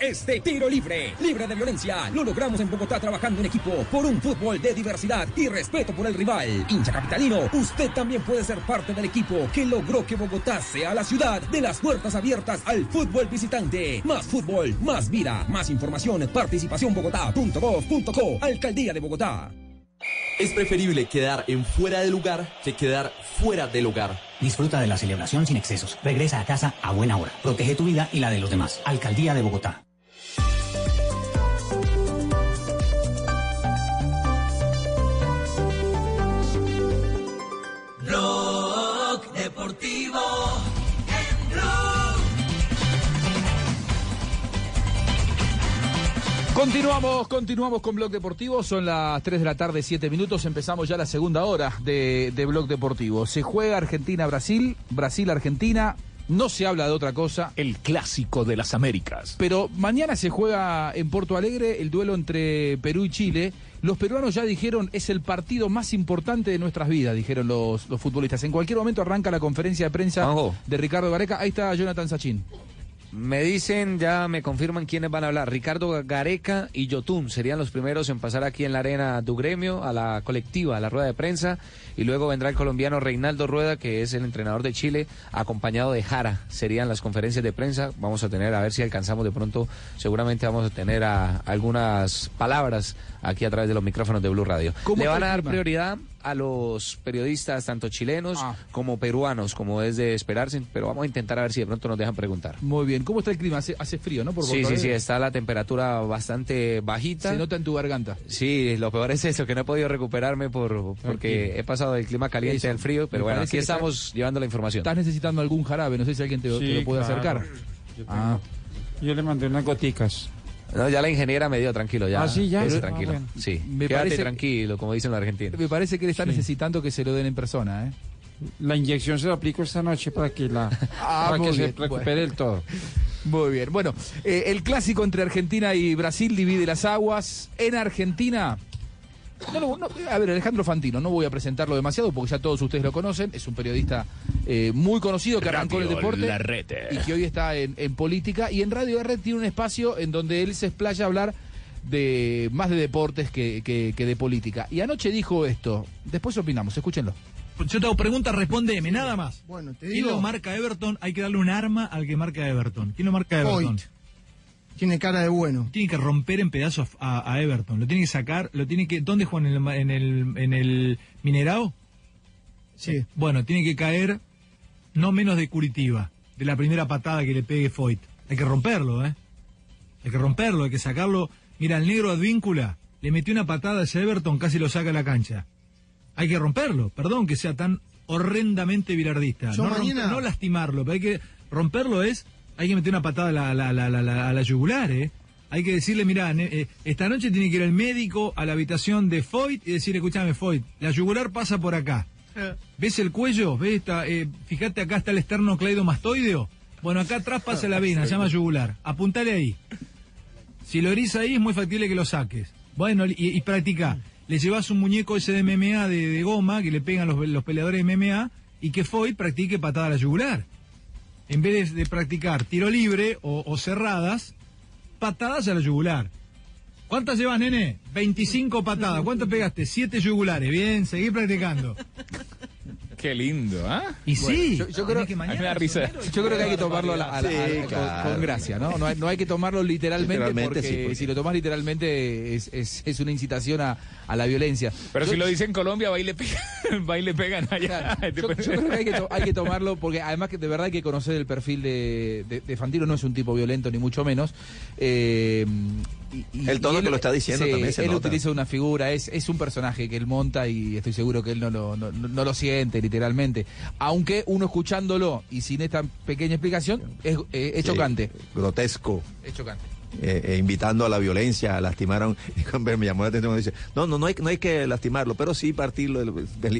Este tiro libre, libre de violencia, lo logramos en Bogotá trabajando en equipo por un fútbol de diversidad y respeto por el rival. Hincha capitalino, usted también puede ser parte del equipo que logró que Bogotá sea la ciudad de las puertas abiertas al fútbol visitante. Más fútbol, más vida, más información, participacionbogotá.gov.co, Alcaldía de Bogotá. Es preferible quedar en fuera de lugar que quedar fuera del hogar. Disfruta de la celebración sin excesos. Regresa a casa a buena hora. Protege tu vida y la de los demás. Alcaldía de Bogotá. Continuamos, continuamos con Blog Deportivo. Son las 3 de la tarde, 7 minutos. Empezamos ya la segunda hora de, de Blog Deportivo. Se juega Argentina-Brasil, Brasil-Argentina. No se habla de otra cosa. El clásico de las Américas. Pero mañana se juega en Porto Alegre el duelo entre Perú y Chile. Los peruanos ya dijeron es el partido más importante de nuestras vidas, dijeron los, los futbolistas. En cualquier momento arranca la conferencia de prensa de Ricardo Gareca. Ahí está Jonathan Sachin. Me dicen, ya me confirman quiénes van a hablar. Ricardo Gareca y Yotun serían los primeros en pasar aquí en la arena du gremio, a la colectiva, a la rueda de prensa. Y luego vendrá el colombiano Reinaldo Rueda, que es el entrenador de Chile, acompañado de Jara. Serían las conferencias de prensa. Vamos a tener, a ver si alcanzamos de pronto, seguramente vamos a tener a, algunas palabras aquí a través de los micrófonos de Blue Radio. ¿Cómo Le van a dar prioridad a los periodistas, tanto chilenos Ah. como peruanos, como es de esperarse. Pero vamos a intentar a ver si de pronto nos dejan preguntar. Muy bien. ¿Cómo está el clima? Hace, hace frío, ¿no? Por Sí, sí, sí, está la temperatura bastante bajita. Se nota en tu garganta. Sí, lo peor es eso, que no he podido recuperarme por porque Tranquilo. he pasado del clima caliente Eso. al frío, pero Me bueno, aquí estamos llevando la información. Estás necesitando algún jarabe, no sé si alguien te, lo puede claro. acercar. Yo Ah. Yo le mandé unas goticas. No, ya la ingeniera me dio tranquilo, ya. Ah, sí, ya. Quédese Ah, tranquilo. bueno. Sí, Me quédate parece- tranquilo, como dicen los argentinos. Me parece que él está necesitando que se lo den en persona, ¿eh? La inyección se la aplico esta noche para que la Ah, para que se recupere bueno. del todo. Muy bien. Bueno, eh, el clásico entre Argentina y Brasil divide las aguas. En Argentina. No, no, no, a ver, Alejandro Fantino, no voy a presentarlo demasiado porque ya todos ustedes lo conocen. Es un periodista eh, muy conocido que arrancó en el Radio deporte Larrete. y que hoy está en, en política. Y en Radio La Red tiene un espacio en donde él se explaya a hablar de más de deportes que, que- que de política. Y anoche dijo esto. Después opinamos, escúchenlo. Yo te hago preguntas, respóndeme, nada más. Bueno, te ¿Quién digo- lo marca Everton? Hay que darle un arma al que marca Everton. ¿Quién lo marca Everton? Tiene cara de bueno. Tiene que romper en pedazos a, a Everton. Lo tiene que sacar, lo tiene que. ¿Dónde juegan? ¿En el, en el, en el Minerao? Sí. Bueno, tiene que caer no menos de Curitiba, de la primera patada que le pegue Foyt. Hay que romperlo, ¿eh? Hay que romperlo, hay que sacarlo. Mira, el negro Advíncula le metió una patada a ese Everton, casi lo saca a la cancha. Hay que romperlo, perdón que sea tan horrendamente bilardista. Yo No, mañana- no lastimarlo, pero hay que romperlo es, hay que meter una patada a la, la, la, la, la- a la yugular, ¿eh? Hay que decirle, mira, esta noche tiene que ir el médico a la habitación de Foyt y decirle, escúchame, Foyt, la yugular pasa por acá. ¿Ves el cuello? ¿Ves esta, eh, fíjate, acá está el esternocleidomastoideo. Bueno, acá atrás pasa la vena, se llama yugular. Apuntale ahí. Si lo herís ahí, es muy factible que lo saques. Bueno, y, y practica. Le llevas un muñeco ese de MMA de, de goma que le pegan los, los peleadores de MMA y que Foy practique patada a la yugular. En vez de, practicar tiro libre o, o cerradas, patadas a la yugular. ¿Cuántas llevas, nene? 25 patadas. ¿Cuántas pegaste? Siete yugulares. Bien, seguí practicando. Qué lindo, ¿ah? Y sí, yo, yo creo que mañana risa. Yo creo que hay que tomarlo a la- a la- Sí, a la- con- claro. con, gracia, ¿no? No hay, no hay que tomarlo literalmente, Literalmente, porque, sí, porque- si lo tomas literalmente es, es, es una incitación a, a la violencia. Pero Yo- si lo dice en Colombia, va y le pegan, va y le pegan allá. Yo, yo creo que hay que, to- hay que tomarlo porque además que de verdad hay que conocer el perfil de, de, de Fantino, no es un tipo violento ni mucho menos. Eh, y- y- El tono y que lo está diciendo también se Él nota. utiliza una figura, es, es un personaje que él monta y estoy seguro que él no lo, no, no- no lo siente literalmente. Aunque uno escuchándolo y sin esta pequeña explicación es, eh, es Sí, chocante. grotesco. Es chocante. eh, eh, invitando a la violencia, a lastimar a un... Me llamó la atención dice, no, no, no hay, no hay que lastimarlo, pero sí partirlo,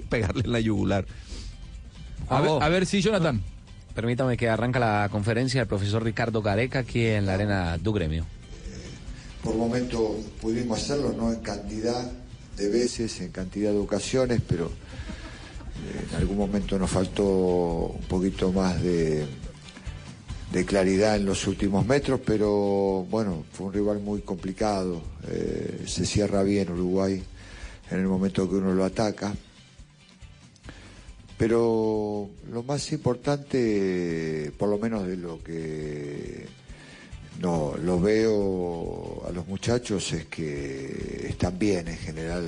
pegarle en la yugular. A ver, a ver si Jonathan. Permítame que arranca la conferencia el profesor Ricardo Gareca aquí en la arena du gremio. por momento pudimos hacerlo, no en cantidad de veces, en cantidad de ocasiones, pero en algún momento nos faltó un poquito más de, claridad en los últimos metros, pero bueno, fue un rival muy complicado, eh, se cierra bien Uruguay en el momento que uno lo ataca. Pero lo más importante, por lo menos de lo que no lo veo a los muchachos, es que están bien en general.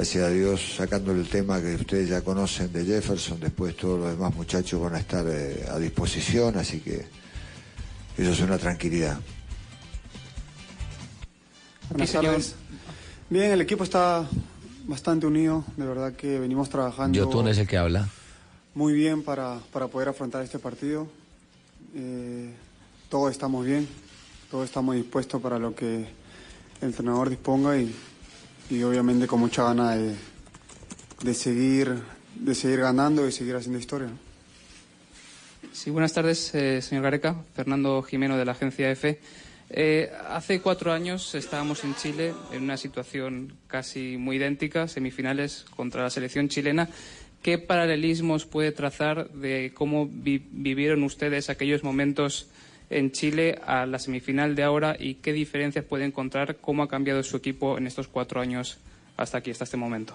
Gracias a Dios, sacando el tema que ustedes ya conocen de Jefferson, después todos los demás muchachos van a estar eh, a disposición, así que eso es una tranquilidad. Buenas tardes. Bien, el equipo está bastante unido, de verdad que venimos trabajando Yotun es el que habla. muy bien para, para poder afrontar este partido. Eh, todos estamos bien, todos estamos dispuestos para lo que el entrenador disponga y, y obviamente con mucha gana de, de seguir, de seguir ganando y seguir haciendo historia. Sí, buenas tardes, eh, señor Gareca. Fernando Jimeno de la agencia EFE. Eh, hace cuatro años estábamos en Chile en una situación casi muy idéntica, semifinales contra la selección chilena. ¿Qué paralelismos puede trazar de cómo vi- vivieron ustedes aquellos momentos en Chile a la semifinal de ahora y qué diferencias puede encontrar? ¿Cómo ha cambiado su equipo en estos cuatro años hasta aquí, hasta este momento?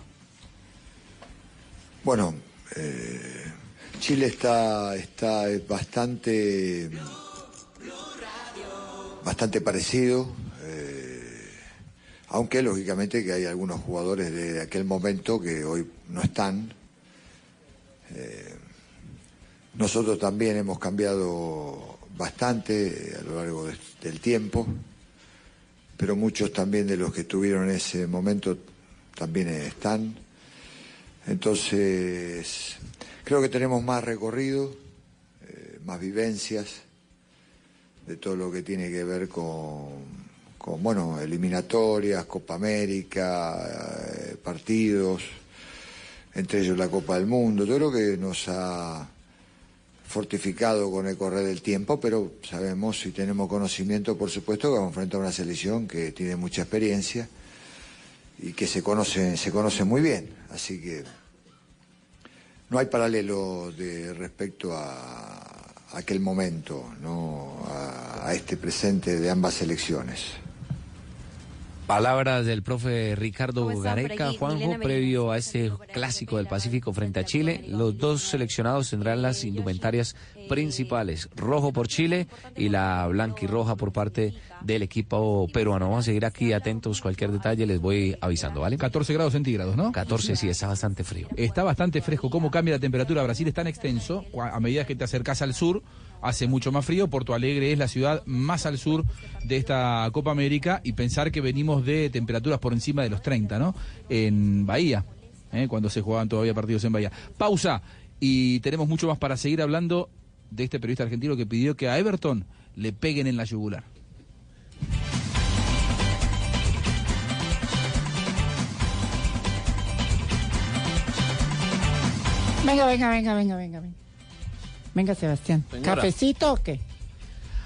Bueno, eh, Chile está, está bastante, bastante parecido, eh, aunque lógicamente que hay algunos jugadores de aquel momento que hoy no están. Eh, nosotros también hemos cambiado bastante eh, a lo largo de- del tiempo, pero muchos también de los que estuvieron en ese momento también están. Entonces, creo que tenemos más recorrido, eh, más vivencias de todo lo que tiene que ver con, con bueno, eliminatorias, Copa América, eh, partidos, entre ellos la Copa del Mundo. Yo creo que nos ha fortificado con el correr del tiempo, pero sabemos y tenemos conocimiento, por supuesto, que vamos a enfrentar a una selección que tiene mucha experiencia y que se conoce, se conoce muy bien. Así que no hay paralelo de respecto a, a aquel momento, ¿no? a, a este presente de ambas selecciones. Palabras del profe Ricardo ¿Cómo están por Gareca? Juanjo, previo a este clásico del Pacífico frente a Chile. Los dos seleccionados tendrán las indumentarias principales, rojo por Chile y la blanca y roja por parte del equipo peruano. Vamos a seguir aquí atentos, cualquier detalle les voy avisando, ¿vale? 14 grados centígrados, ¿no? 14, sí, está bastante frío. Está bastante fresco. ¿Cómo cambia la temperatura? Brasil es tan extenso, a medida que te acercas al sur, hace mucho más frío. Porto Alegre es la ciudad más al sur de esta Copa América y pensar que venimos de temperaturas por encima de los 30, ¿no? En Bahía, ¿eh? cuando se jugaban todavía partidos en Bahía. Pausa y tenemos mucho más para seguir hablando de este periodista argentino que pidió que a Everton le peguen en la yugular. Venga, venga, venga, venga, venga. Venga, venga Sebastián. Señora. ¿Cafecito o qué?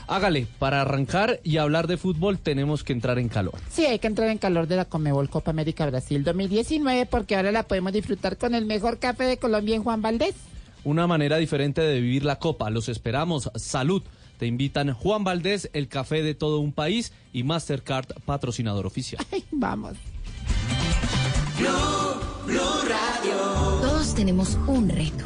Hágale, para arrancar y hablar de fútbol tenemos que entrar en calor. Sí, hay que entrar en calor de la Comebol Copa América Brasil 2019 porque ahora la podemos disfrutar con el mejor café de Colombia en Juan Valdés. Una manera diferente de vivir la copa. Los esperamos. Salud. Te invitan Juan Valdés, el café de todo un país y Mastercard, patrocinador oficial. Vamos. Todos tenemos un reto,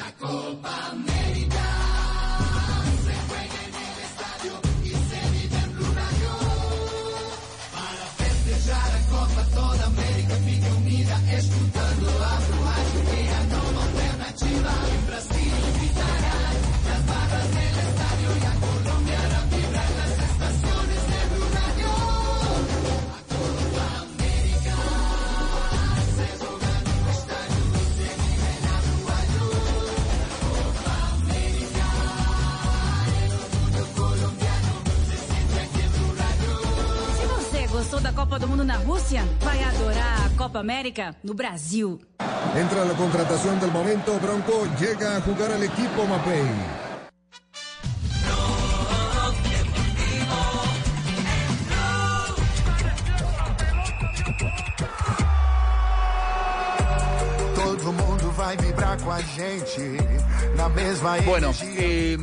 La Copa América mundo na Rússia vai adorar a Copa América no Brasil. Entra la contratación del momento, Bronco llega a jugar al equipo Mapei. Todo mundo vai vibrar com a gente na mesma Bueno, energia. eh,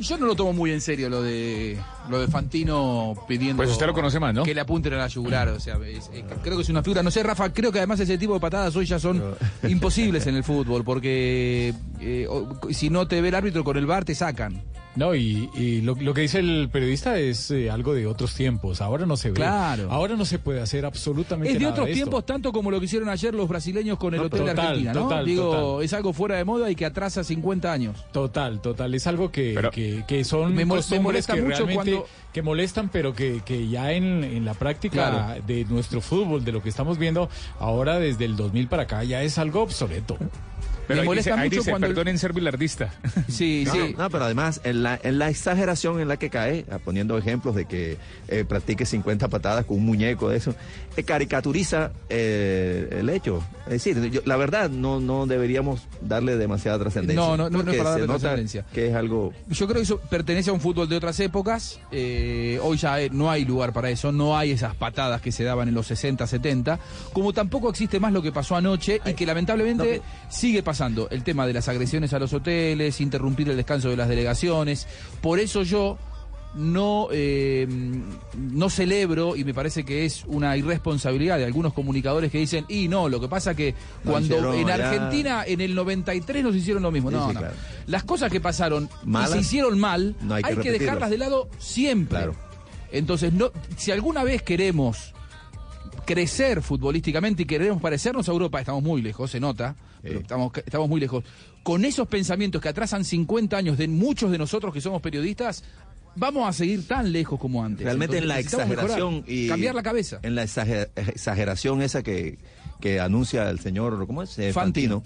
yo no lo tomo muy en serio lo de lo de Fantino pidiendo Pues usted lo conoce más, ¿no? que le apunten a la yugular, o sea, es- es- creo que es una figura, no sé, Rafa, creo que además ese tipo de patadas hoy ya son imposibles en el fútbol porque eh, si no te ve el árbitro con el bar te sacan. No, y, y lo, lo que dice el periodista es eh, algo de otros tiempos. Ahora no se ve. Claro. Ahora no se puede hacer absolutamente Es de nada otros esto. tiempos tanto como lo que hicieron ayer los brasileños con el No, Hotel de total, Argentina, ¿no? total, Digo, total. es algo fuera de moda y que atrasa 50 años. Total, total. Es algo que, que, que son Me mol- me costumbres molesta que mucho cuando- que molestan, pero que, que ya en, en la práctica Claro. de nuestro fútbol, de lo que estamos viendo ahora desde el 2000 para acá, ya es algo obsoleto. Pero Me molesta dice, mucho dice, cuando el- perdonen ser bilardista. Sí, no, sí. No, pero además, en la, en la exageración en la que cae, ah, poniendo ejemplos de que eh, practique 50 patadas con un muñeco de eso, eh, caricaturiza eh, el hecho. Es decir, yo- la verdad, no, no deberíamos darle demasiada trascendencia. No, no, no, no es para darle trascendencia. Que es algo. Yo creo que eso pertenece a un fútbol de otras épocas. eh, hoy ya no hay lugar para eso, no hay esas patadas que se daban en los 60, 70. Como tampoco existe más lo que pasó anoche y que lamentablemente sigue pasando. El tema de las agresiones a los hoteles, interrumpir el descanso de las delegaciones. Por eso yo no, eh, no celebro y me parece que es una irresponsabilidad de algunos comunicadores que dicen, y no, lo que pasa que cuando hicieron en allá". Argentina en el 93 nos hicieron lo mismo. No, sí, no. claro. Las cosas que pasaron Malas, y se hicieron mal, hay hay, que dejarlas de lado siempre. Claro. Entonces, no, si alguna vez queremos crecer futbolísticamente y queremos parecernos a Europa, estamos muy lejos, se nota, pero estamos, estamos muy lejos. Con esos pensamientos que atrasan 50 años de muchos de nosotros que somos periodistas, vamos a seguir tan lejos como antes. Realmente en la exageración mejorar, y cambiar la cabeza. En la exager- exageración esa que, que anuncia el señor, ¿cómo es? Eh, Fantino.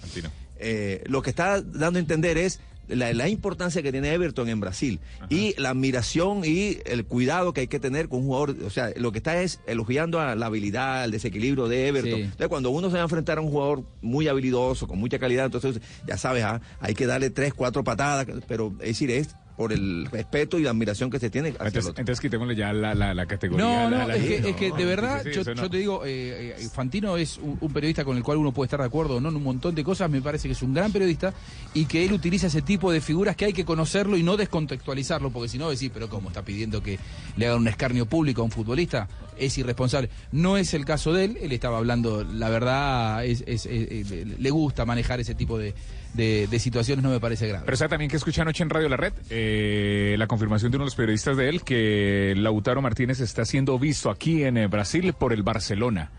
eh, lo que está dando a entender es la, la importancia que tiene Everton en Brasil y la admiración y el cuidado que hay que tener con un jugador. O sea, lo que está es elogiando a la habilidad, el desequilibrio de Everton. Sí. Entonces, cuando uno se va a enfrentar a un jugador muy habilidoso, con mucha calidad, entonces ya sabes, ah, hay que darle tres, cuatro patadas, pero es decir, es por el respeto y la admiración que se tiene hacia el Entonces, otro. entonces quitémosle ya la, la, la categoría. No, la- no, la- es que, no, es que de verdad, sí, sí, yo, eso no. yo te digo, eh, eh, Fantino es un, un periodista con el cual uno puede estar de acuerdo o no en un montón de cosas, me parece que es un gran periodista y que él utiliza ese tipo de figuras que hay que conocerlo y no descontextualizarlo, porque si no decís, pero ¿cómo está pidiendo que le hagan un escarnio público a un futbolista? Es irresponsable. No es el caso de él, él estaba hablando, la verdad, es, es- eh, eh, le gusta manejar ese tipo de, de- de situaciones, no me parece grave. Pero sabe también que escuché anoche en Radio La Red eh, la confirmación de uno de los periodistas de él que Lautaro Martínez está siendo visto aquí en eh, Brasil por el Barcelona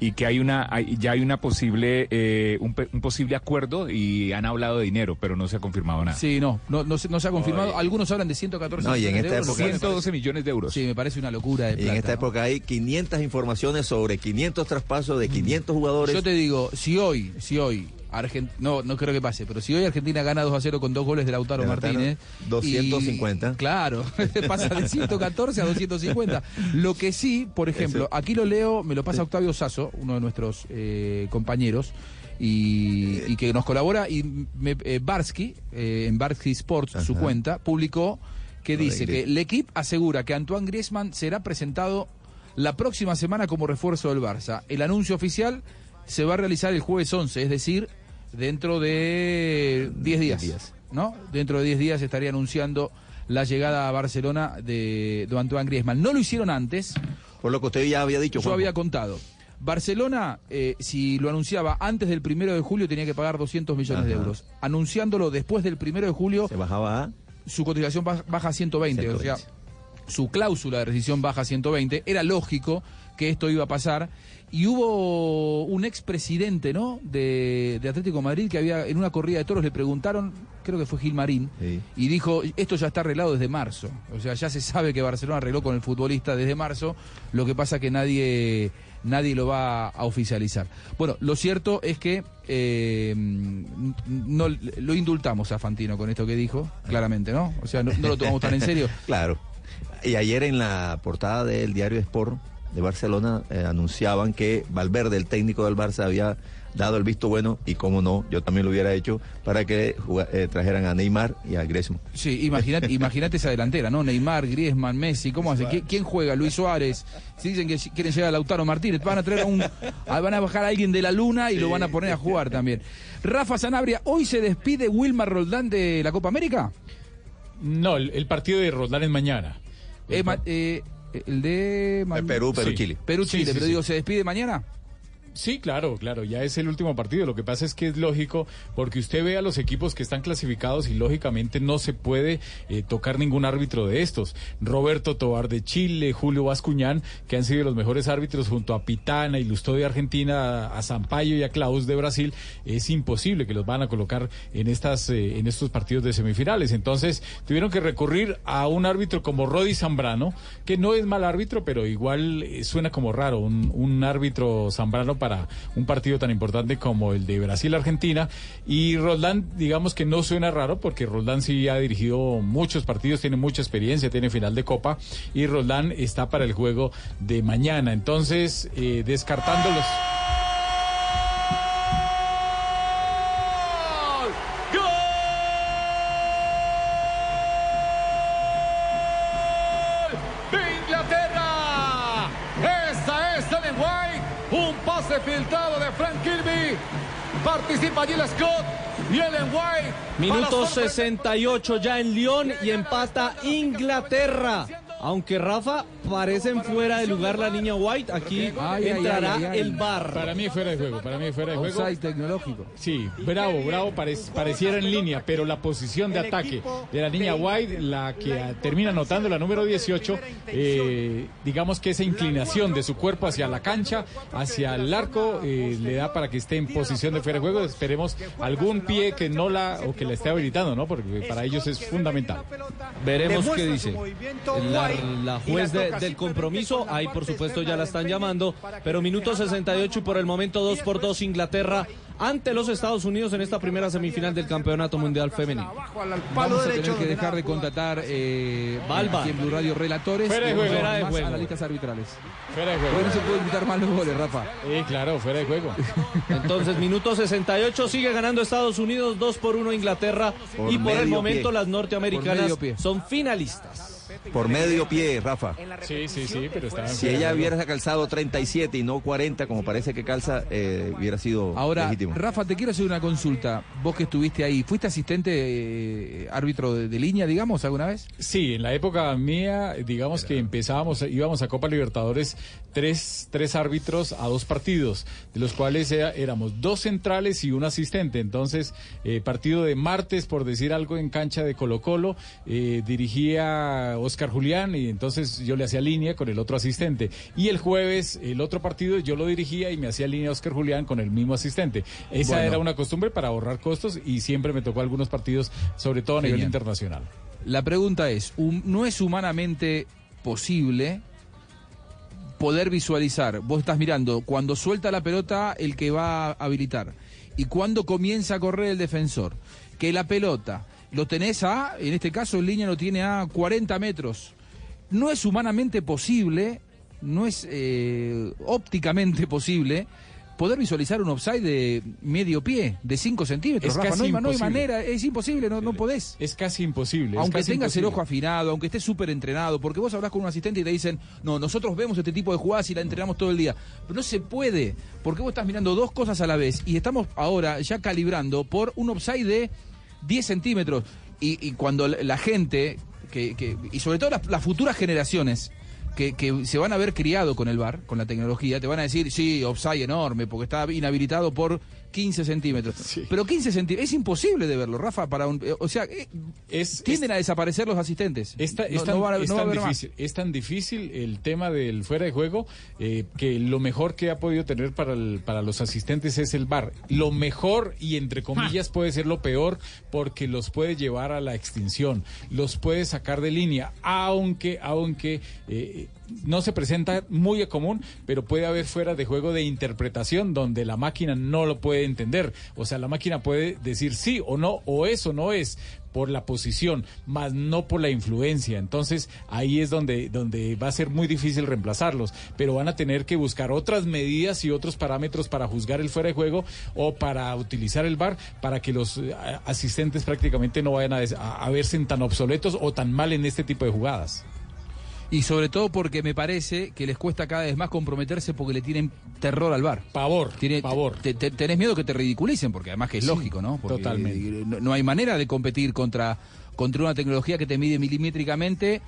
y que hay una hay- ya hay una posible eh, un, un posible acuerdo y han hablado de dinero, pero no se ha confirmado nada. Sí, no, no, no, se, no se ha confirmado. Algunos hablan de 114 No, y en millones de esta euros, época- lo cual me 112 millones de euros. Sí, me parece una locura de Y en esta ¿no? época hay 500 informaciones sobre 500 traspasos de 500 jugadores. Yo te digo, si hoy, si hoy, Argent- no, no creo que pase, pero si hoy Argentina gana 2 a 0 con dos goles de Lautaro De Lautaro, Martínez. 250. y- claro, pasa de 114 a 250. Lo que sí, por ejemplo, aquí lo leo, me lo pasa Octavio Sasso, uno de nuestros eh, compañeros. Y, y que nos colabora y me, eh, Barsky, eh, en Barsky Sports, su cuenta, publicó que dice que el equipo asegura que Antoine Griezmann será presentado la próxima semana como refuerzo del Barça. El anuncio oficial se va a realizar el jueves 11, es decir, dentro de 10 días, ¿no? Dentro de 10 días estaría anunciando la llegada a Barcelona de, de Antoine Griezmann. No lo hicieron antes. Por lo que usted ya había dicho, Yo había contado. Barcelona, eh, si lo anunciaba antes del primero de julio, tenía que pagar 200 millones de euros. Anunciándolo después del primero de julio, Se bajaba a su cotización baja, a 120, o sea, su cláusula de rescisión baja a 120. Era lógico que esto iba a pasar. Y hubo un expresidente, ¿no? De, de Atlético de Madrid que había en una corrida de toros le preguntaron, creo que fue Gil Marín, y dijo, esto ya está arreglado desde marzo. O sea, ya se sabe que Barcelona arregló con el futbolista desde marzo, lo que pasa que nadie nadie lo va a oficializar. Bueno, lo cierto es que eh, no lo indultamos a Fantino con esto que dijo, claramente, ¿no? O sea, no, no lo tomamos tan en serio. Claro. Y ayer en la portada del diario Sport de Barcelona eh, anunciaban que Valverde, el técnico del Barça, había dado el visto bueno y como no, yo también lo hubiera hecho para que eh, trajeran a Neymar y a Griezmann. Sí, imagínate, imagínate esa delantera, ¿no? Neymar, Griezmann, Messi, ¿cómo hace? ¿Qui- ¿Quién juega? Luis Suárez. Si dicen que quieren llegar a Lautaro Martínez, van a traer a un, a- van a bajar a alguien de la luna y lo van a poner a jugar también. Rafa Sanabria, hoy se despide Wilmar Roldán de la Copa América. No, el, el partido de Roldán es mañana. Eh, ma- eh, el de ma- Perú, Perú, Sí. Chile. Perú, Sí, Chile, sí, pero sí. digo, ¿se despide mañana? Sí, claro, claro, ya es el último partido. Lo que pasa es que es lógico, porque usted ve a los equipos que están clasificados y lógicamente no se puede eh, tocar ningún árbitro de estos. Roberto Tobar de Chile, Julio Bascuñán, que han sido los mejores árbitros junto a Pitana y Lustó de Argentina, a Sampaio y a Klaus de Brasil, es imposible que los van a colocar en estas eh, en estos partidos de semifinales. Entonces tuvieron que recurrir a un árbitro como Rodi Zambrano, que no es mal árbitro, pero igual eh, suena como raro un, un árbitro Zambrano para un partido tan importante como el de Brasil-Argentina. Y Roldán, digamos que no suena raro porque Roldán sí ha dirigido muchos partidos, tiene mucha experiencia, tiene final de Copa y Roldán está para el juego de mañana. Entonces, eh, descartando Participa Jill Scott y Ellen White. Minuto Para sorpresa- 68 ya en Lyon y empata Inglaterra. Aunque Rafa parecen fuera de lugar la niña White, aquí Ay, entrará ay, ay, ay. el bar. Para mí fuera de juego, para mí fuera de juego. Offside tecnológico. Sí, bravo, bravo, parec- pareciera en línea, pero la posición de ataque de la niña White, la que termina anotando la número 18, eh, digamos que esa inclinación de su cuerpo hacia la cancha, hacia el arco, eh, le da para que esté en posición de fuera de juego. Esperemos algún pie que no la, o que la esté habilitando, ¿no? Porque para ellos es fundamental. Veremos qué dice. La, la juez la de- del compromiso, ahí por supuesto ya la están llamando, pero minuto 68 y por el momento 2 por 2 Inglaterra ante los Estados Unidos en esta primera semifinal del Campeonato Mundial Femenino. Vamos a tener que dejar de contratar eh, Balba. aquí en Blue Radio relatores Fuera de y juego. Fuera de juego. analistas arbitrales. Fuera de juego. Hoy no se puede gritar más los goles, Rafa. Eh, claro, fuera de juego. Entonces, minuto 68, sigue ganando Estados Unidos, 2 por 1 Inglaterra Por y por el momento pie. las norteamericanas son finalistas. Por medio pie, Rafa. Sí, sí, sí, pero está Si ella hubiera calzado 37 y no 40, como parece que calza, eh, hubiera sido Ahora, legítimo. Rafa, te quiero hacer una consulta. Vos que estuviste ahí, ¿fuiste asistente eh, árbitro de, de línea, digamos, alguna vez? Sí, en la época mía, digamos que empezábamos, íbamos a Copa Libertadores tres, tres árbitros a dos partidos, de los cuales era- éramos dos centrales y un asistente. Entonces, eh, partido de martes, por decir algo, en cancha de Colo Colo, eh, dirigía Oscar Julián y entonces yo le hacía línea con el otro asistente. Y el jueves, el otro partido, yo lo dirigía y me hacía línea Oscar Julián con el mismo asistente. Esa Bueno. era una costumbre para ahorrar costos y siempre me tocó algunos partidos, sobre todo a nivel internacional. La pregunta es, ¿no es humanamente posible poder visualizar? Vos estás mirando cuando suelta la pelota el que va a habilitar y cuando comienza a correr el defensor, que la pelota lo tenés a, en este caso en línea lo tiene a 40 metros. No es humanamente posible, no es eh, ópticamente posible poder visualizar un offside de medio pie, de 5 centímetros. Es Rafa, casi no, hay, no manera, es imposible, no, no podés. Es casi imposible. Aunque casi tengas el ojo afinado, aunque estés súper entrenado, porque vos hablas con un asistente y te dicen, no, nosotros vemos este tipo de jugadas y la entrenamos todo el día. Pero no se puede, porque vos estás mirando dos cosas a la vez y estamos ahora ya calibrando por un offside de 10 centímetros. Y, cuando la- gente, que, que- y sobre todo las, las futuras generaciones, que, que se van a ver criado con el bar, con la tecnología, te van a decir, sí, offside enorme, porque está inhabilitado por 15 centímetros. Pero 15 centímetros, es imposible de verlo, Rafa, para un... O sea, eh, tienden a desaparecer los asistentes. Esta- No- es, tan, no va a- es no va a tan haber más. difícil, es tan difícil el tema del fuera de juego eh, que lo mejor que ha podido tener para, el- para los asistentes es el bar. Lo mejor y entre comillas puede ser lo peor porque los puede llevar a la extinción, los puede sacar de línea, aunque, aunque eh, eh, no se presenta muy común, pero puede haber fuera de juego de interpretación donde la máquina no lo puede entender. O sea, la máquina puede decir sí o no, o eso no es por la posición, más no por la influencia. Entonces ahí es donde, donde va a ser muy difícil reemplazarlos, pero van a tener que buscar otras medidas y otros parámetros para juzgar el fuera de juego o para utilizar el VAR para que los eh, asistentes prácticamente no vayan a, verse tan obsoletos o tan mal en este tipo de jugadas. Y sobre todo porque me parece que les cuesta cada vez más comprometerse porque le tienen terror al bar. Pavor, Tiene, pavor. te- te- tenés miedo que te ridiculicen, porque además que es Sí, lógico, ¿no? Porque totalmente. No, no hay manera de competir contra, contra una tecnología que te mide milimétricamente.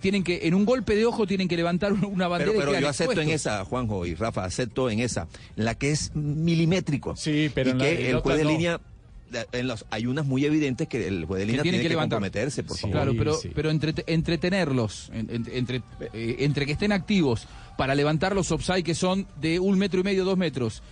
Tienen que, en un golpe de ojo, tienen que levantar una bandera Pero, pero yo acepto en esa, Juanjo y Rafa, acepto en esa, en la que es milimétrico. Sí, pero y en la- en el juez de no. línea, eh, en los, hay unas muy evidentes que el juez de línea tiene que comprometerse, por favor. Claro, pero, pero entrete- entretenerlos, en- en- entre, eh, entre que estén activos para levantar los offside que son de un metro y medio, dos metros,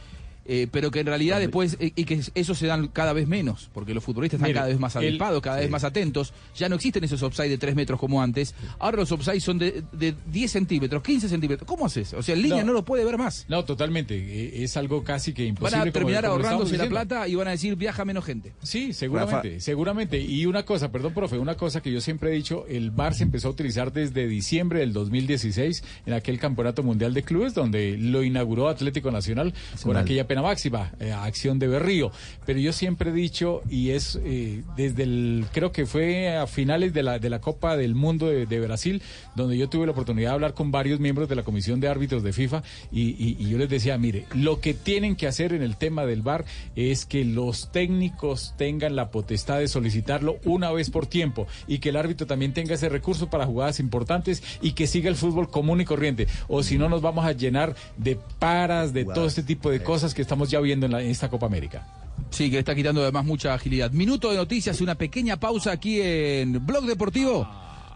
eh, pero que en realidad después, eh, y que eso se dan cada vez menos, porque los futbolistas están cada vez más avispados, cada vez más atentos, ya no existen esos offside de tres metros como antes, ahora los offside son de, de 10 centímetros, 15 centímetros, ¿cómo haces? O sea, en línea no, No. lo puede ver más. No, totalmente. eh, Es algo casi que Van imposible. a como- terminar como lo ahorrándose la plata y van a decir viaja menos gente. Sí, seguramente, seguramente. Y una cosa, perdón, profe, una cosa que yo siempre he dicho, el VAR se empezó a utilizar desde diciembre del 2016 en aquel Campeonato Mundial de Clubes donde lo inauguró Atlético Nacional con mal. aquella pena máxima, eh, acción de Berrío. Pero yo siempre he dicho, y es eh, desde el, creo que fue a finales de la, de la Copa del Mundo de, de Brasil, donde yo tuve la oportunidad de hablar con varios miembros de la Comisión de Árbitros de FIFA y, y- y yo les decía, mire, lo que tienen que hacer en el tema del VAR es que los técnicos tengan la potestad de solicitarlo una vez por tiempo y que el árbitro también tenga ese recurso para jugadas importantes y que siga el fútbol común y corriente. O si no, nos vamos a llenar de paras, de todo este tipo de cosas que estamos ya viendo en, la- en esta Copa América. Sí, que le está quitando además mucha agilidad. Minuto de noticias, una pequeña pausa aquí en Blog Deportivo.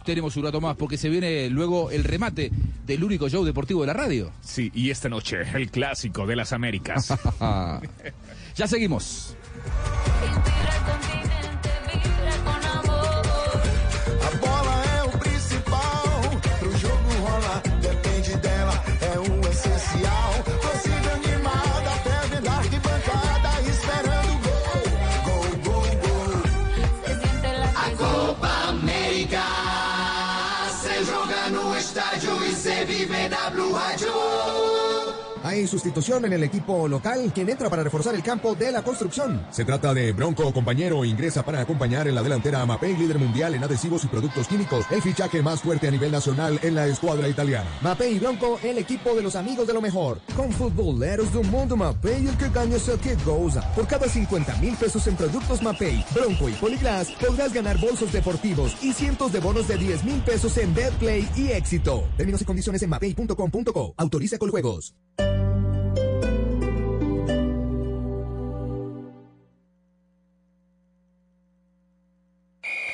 Tenemos un rato más porque se viene luego el remate del único show deportivo de la radio. Sí, y esta noche, el clásico de las Américas. ya seguimos. Na Blue Radio. Hay sustitución en el equipo local, quien entra para reforzar el campo de la construcción. Se trata de Bronco, compañero, ingresa para acompañar en la delantera a Mapei, líder mundial en adhesivos y productos químicos, el fichaje más fuerte a nivel nacional en la escuadra italiana. Mapei y Bronco, el equipo de los amigos de lo mejor. Con futboleros do mundo Mapei, el que gana es el que goza. Por cada 50 mil pesos en productos Mapei, Bronco y Poliglass, podrás ganar bolsos deportivos y cientos de bonos de 10 mil pesos en Betplay y éxito. Términos y condiciones en mapei.com.co. Autoriza con juegos.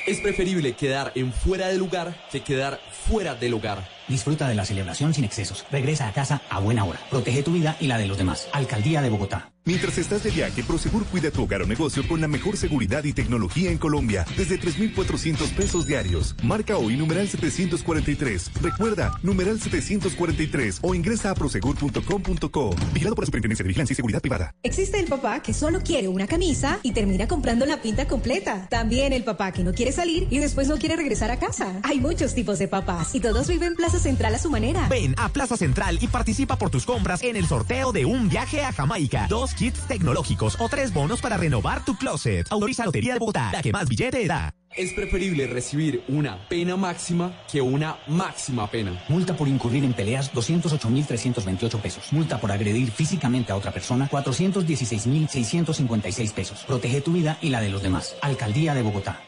Es preferible quedar en fuera de lugar que quedar fuera del hogar. Disfruta de la celebración sin excesos. Regresa a casa a buena hora. Protege tu vida y la de los demás. Alcaldía de Bogotá. Mientras estás de viaje, Prosegur cuida tu hogar o negocio con la mejor seguridad y tecnología en Colombia, desde 3,400 pesos diarios. Marca hoy numeral 743. Recuerda, numeral 743 o ingresa a prosegur.com.co. Vigilado por la Superintendencia de Vigilancia y Seguridad Privada. Existe el papá que solo quiere una camisa y termina comprando la pinta completa. También el papá que no quiere salir y después no quiere regresar a casa. Hay muchos tipos de papás y todos viven Plaza Central a su manera. Ven a Plaza Central y participa por tus compras en el sorteo de un viaje a Jamaica, dos kits tecnológicos o tres bonos para renovar tu closet. Autoriza Lotería de Bogotá, la que más billete da. Es preferible recibir una pena máxima que una máxima pena. Multa por incurrir en peleas 208.328 pesos. Multa por agredir físicamente a otra persona 416.656 pesos. Protege tu vida y la de los demás. Alcaldía de Bogotá.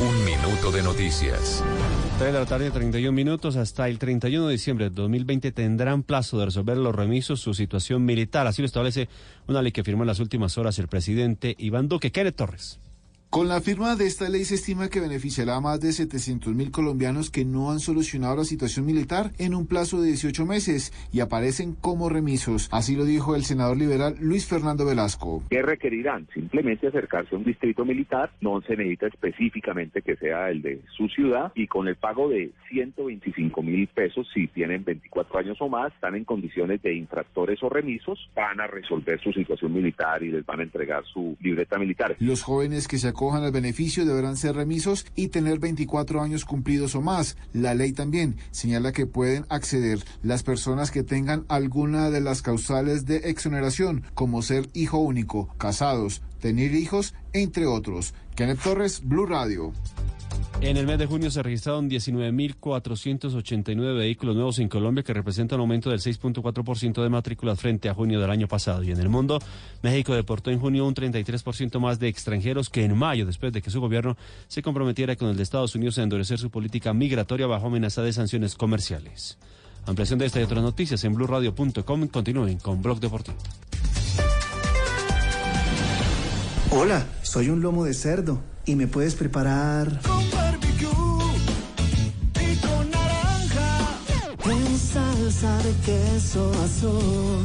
Un minuto de noticias. 3 de la tarde, 31 minutos. Hasta el 31 de diciembre de 2020 tendrán plazo de resolver los remisos su situación militar. Así lo establece una ley que firmó en las últimas horas el presidente Iván Duque. Kenneth Torres. Con la firma de esta ley se estima que beneficiará a más de 700 mil colombianos que no han solucionado la situación militar en un plazo de 18 meses y aparecen como remisos. Así lo dijo el senador liberal Luis Fernando Velasco. ¿Qué requerirán? Simplemente acercarse a un distrito militar, no se necesita específicamente que sea el de su ciudad y con el pago de 125 mil pesos, si tienen 24 años o más, están en condiciones de infractores o remisos, van a resolver su situación militar y les van a entregar su libreta militar. Los jóvenes que se acojan al beneficio deberán ser remisos y tener 24 años cumplidos o más. La ley también señala que pueden acceder las personas que tengan alguna de las causales de exoneración, como ser hijo único, casados, tener hijos, entre otros. Kenneth Torres, Blue Radio. En el mes de junio se registraron 19.489 vehículos nuevos en Colombia, que representa un aumento del 6.4% de matrículas frente a junio del año pasado. Y en el mundo, México deportó en junio un 33% más de extranjeros que en mayo, después de que su gobierno se comprometiera con el de Estados Unidos a endurecer su política migratoria bajo amenaza de sanciones comerciales. Ampliación de esta y otras noticias en blueradio.com. Continúen con Blog Deportivo. Hola, soy un lomo de cerdo y me puedes preparar Con barbecue y con naranja. en salsa de queso azul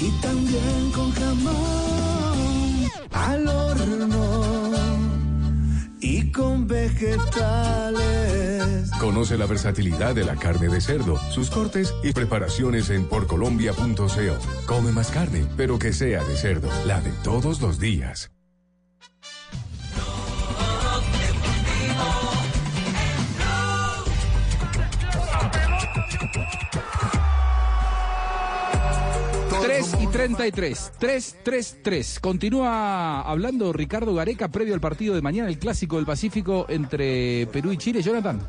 y también con jamón al horno y con vegetales. Conoce la versatilidad de la carne de cerdo, sus cortes y preparaciones en porcolombia.co. Come más carne, pero que sea de cerdo, la de todos los días. 33, 3, 3, 3. Continúa hablando Ricardo Gareca previo al partido de mañana, el clásico del Pacífico entre Perú y Chile. Jonathan.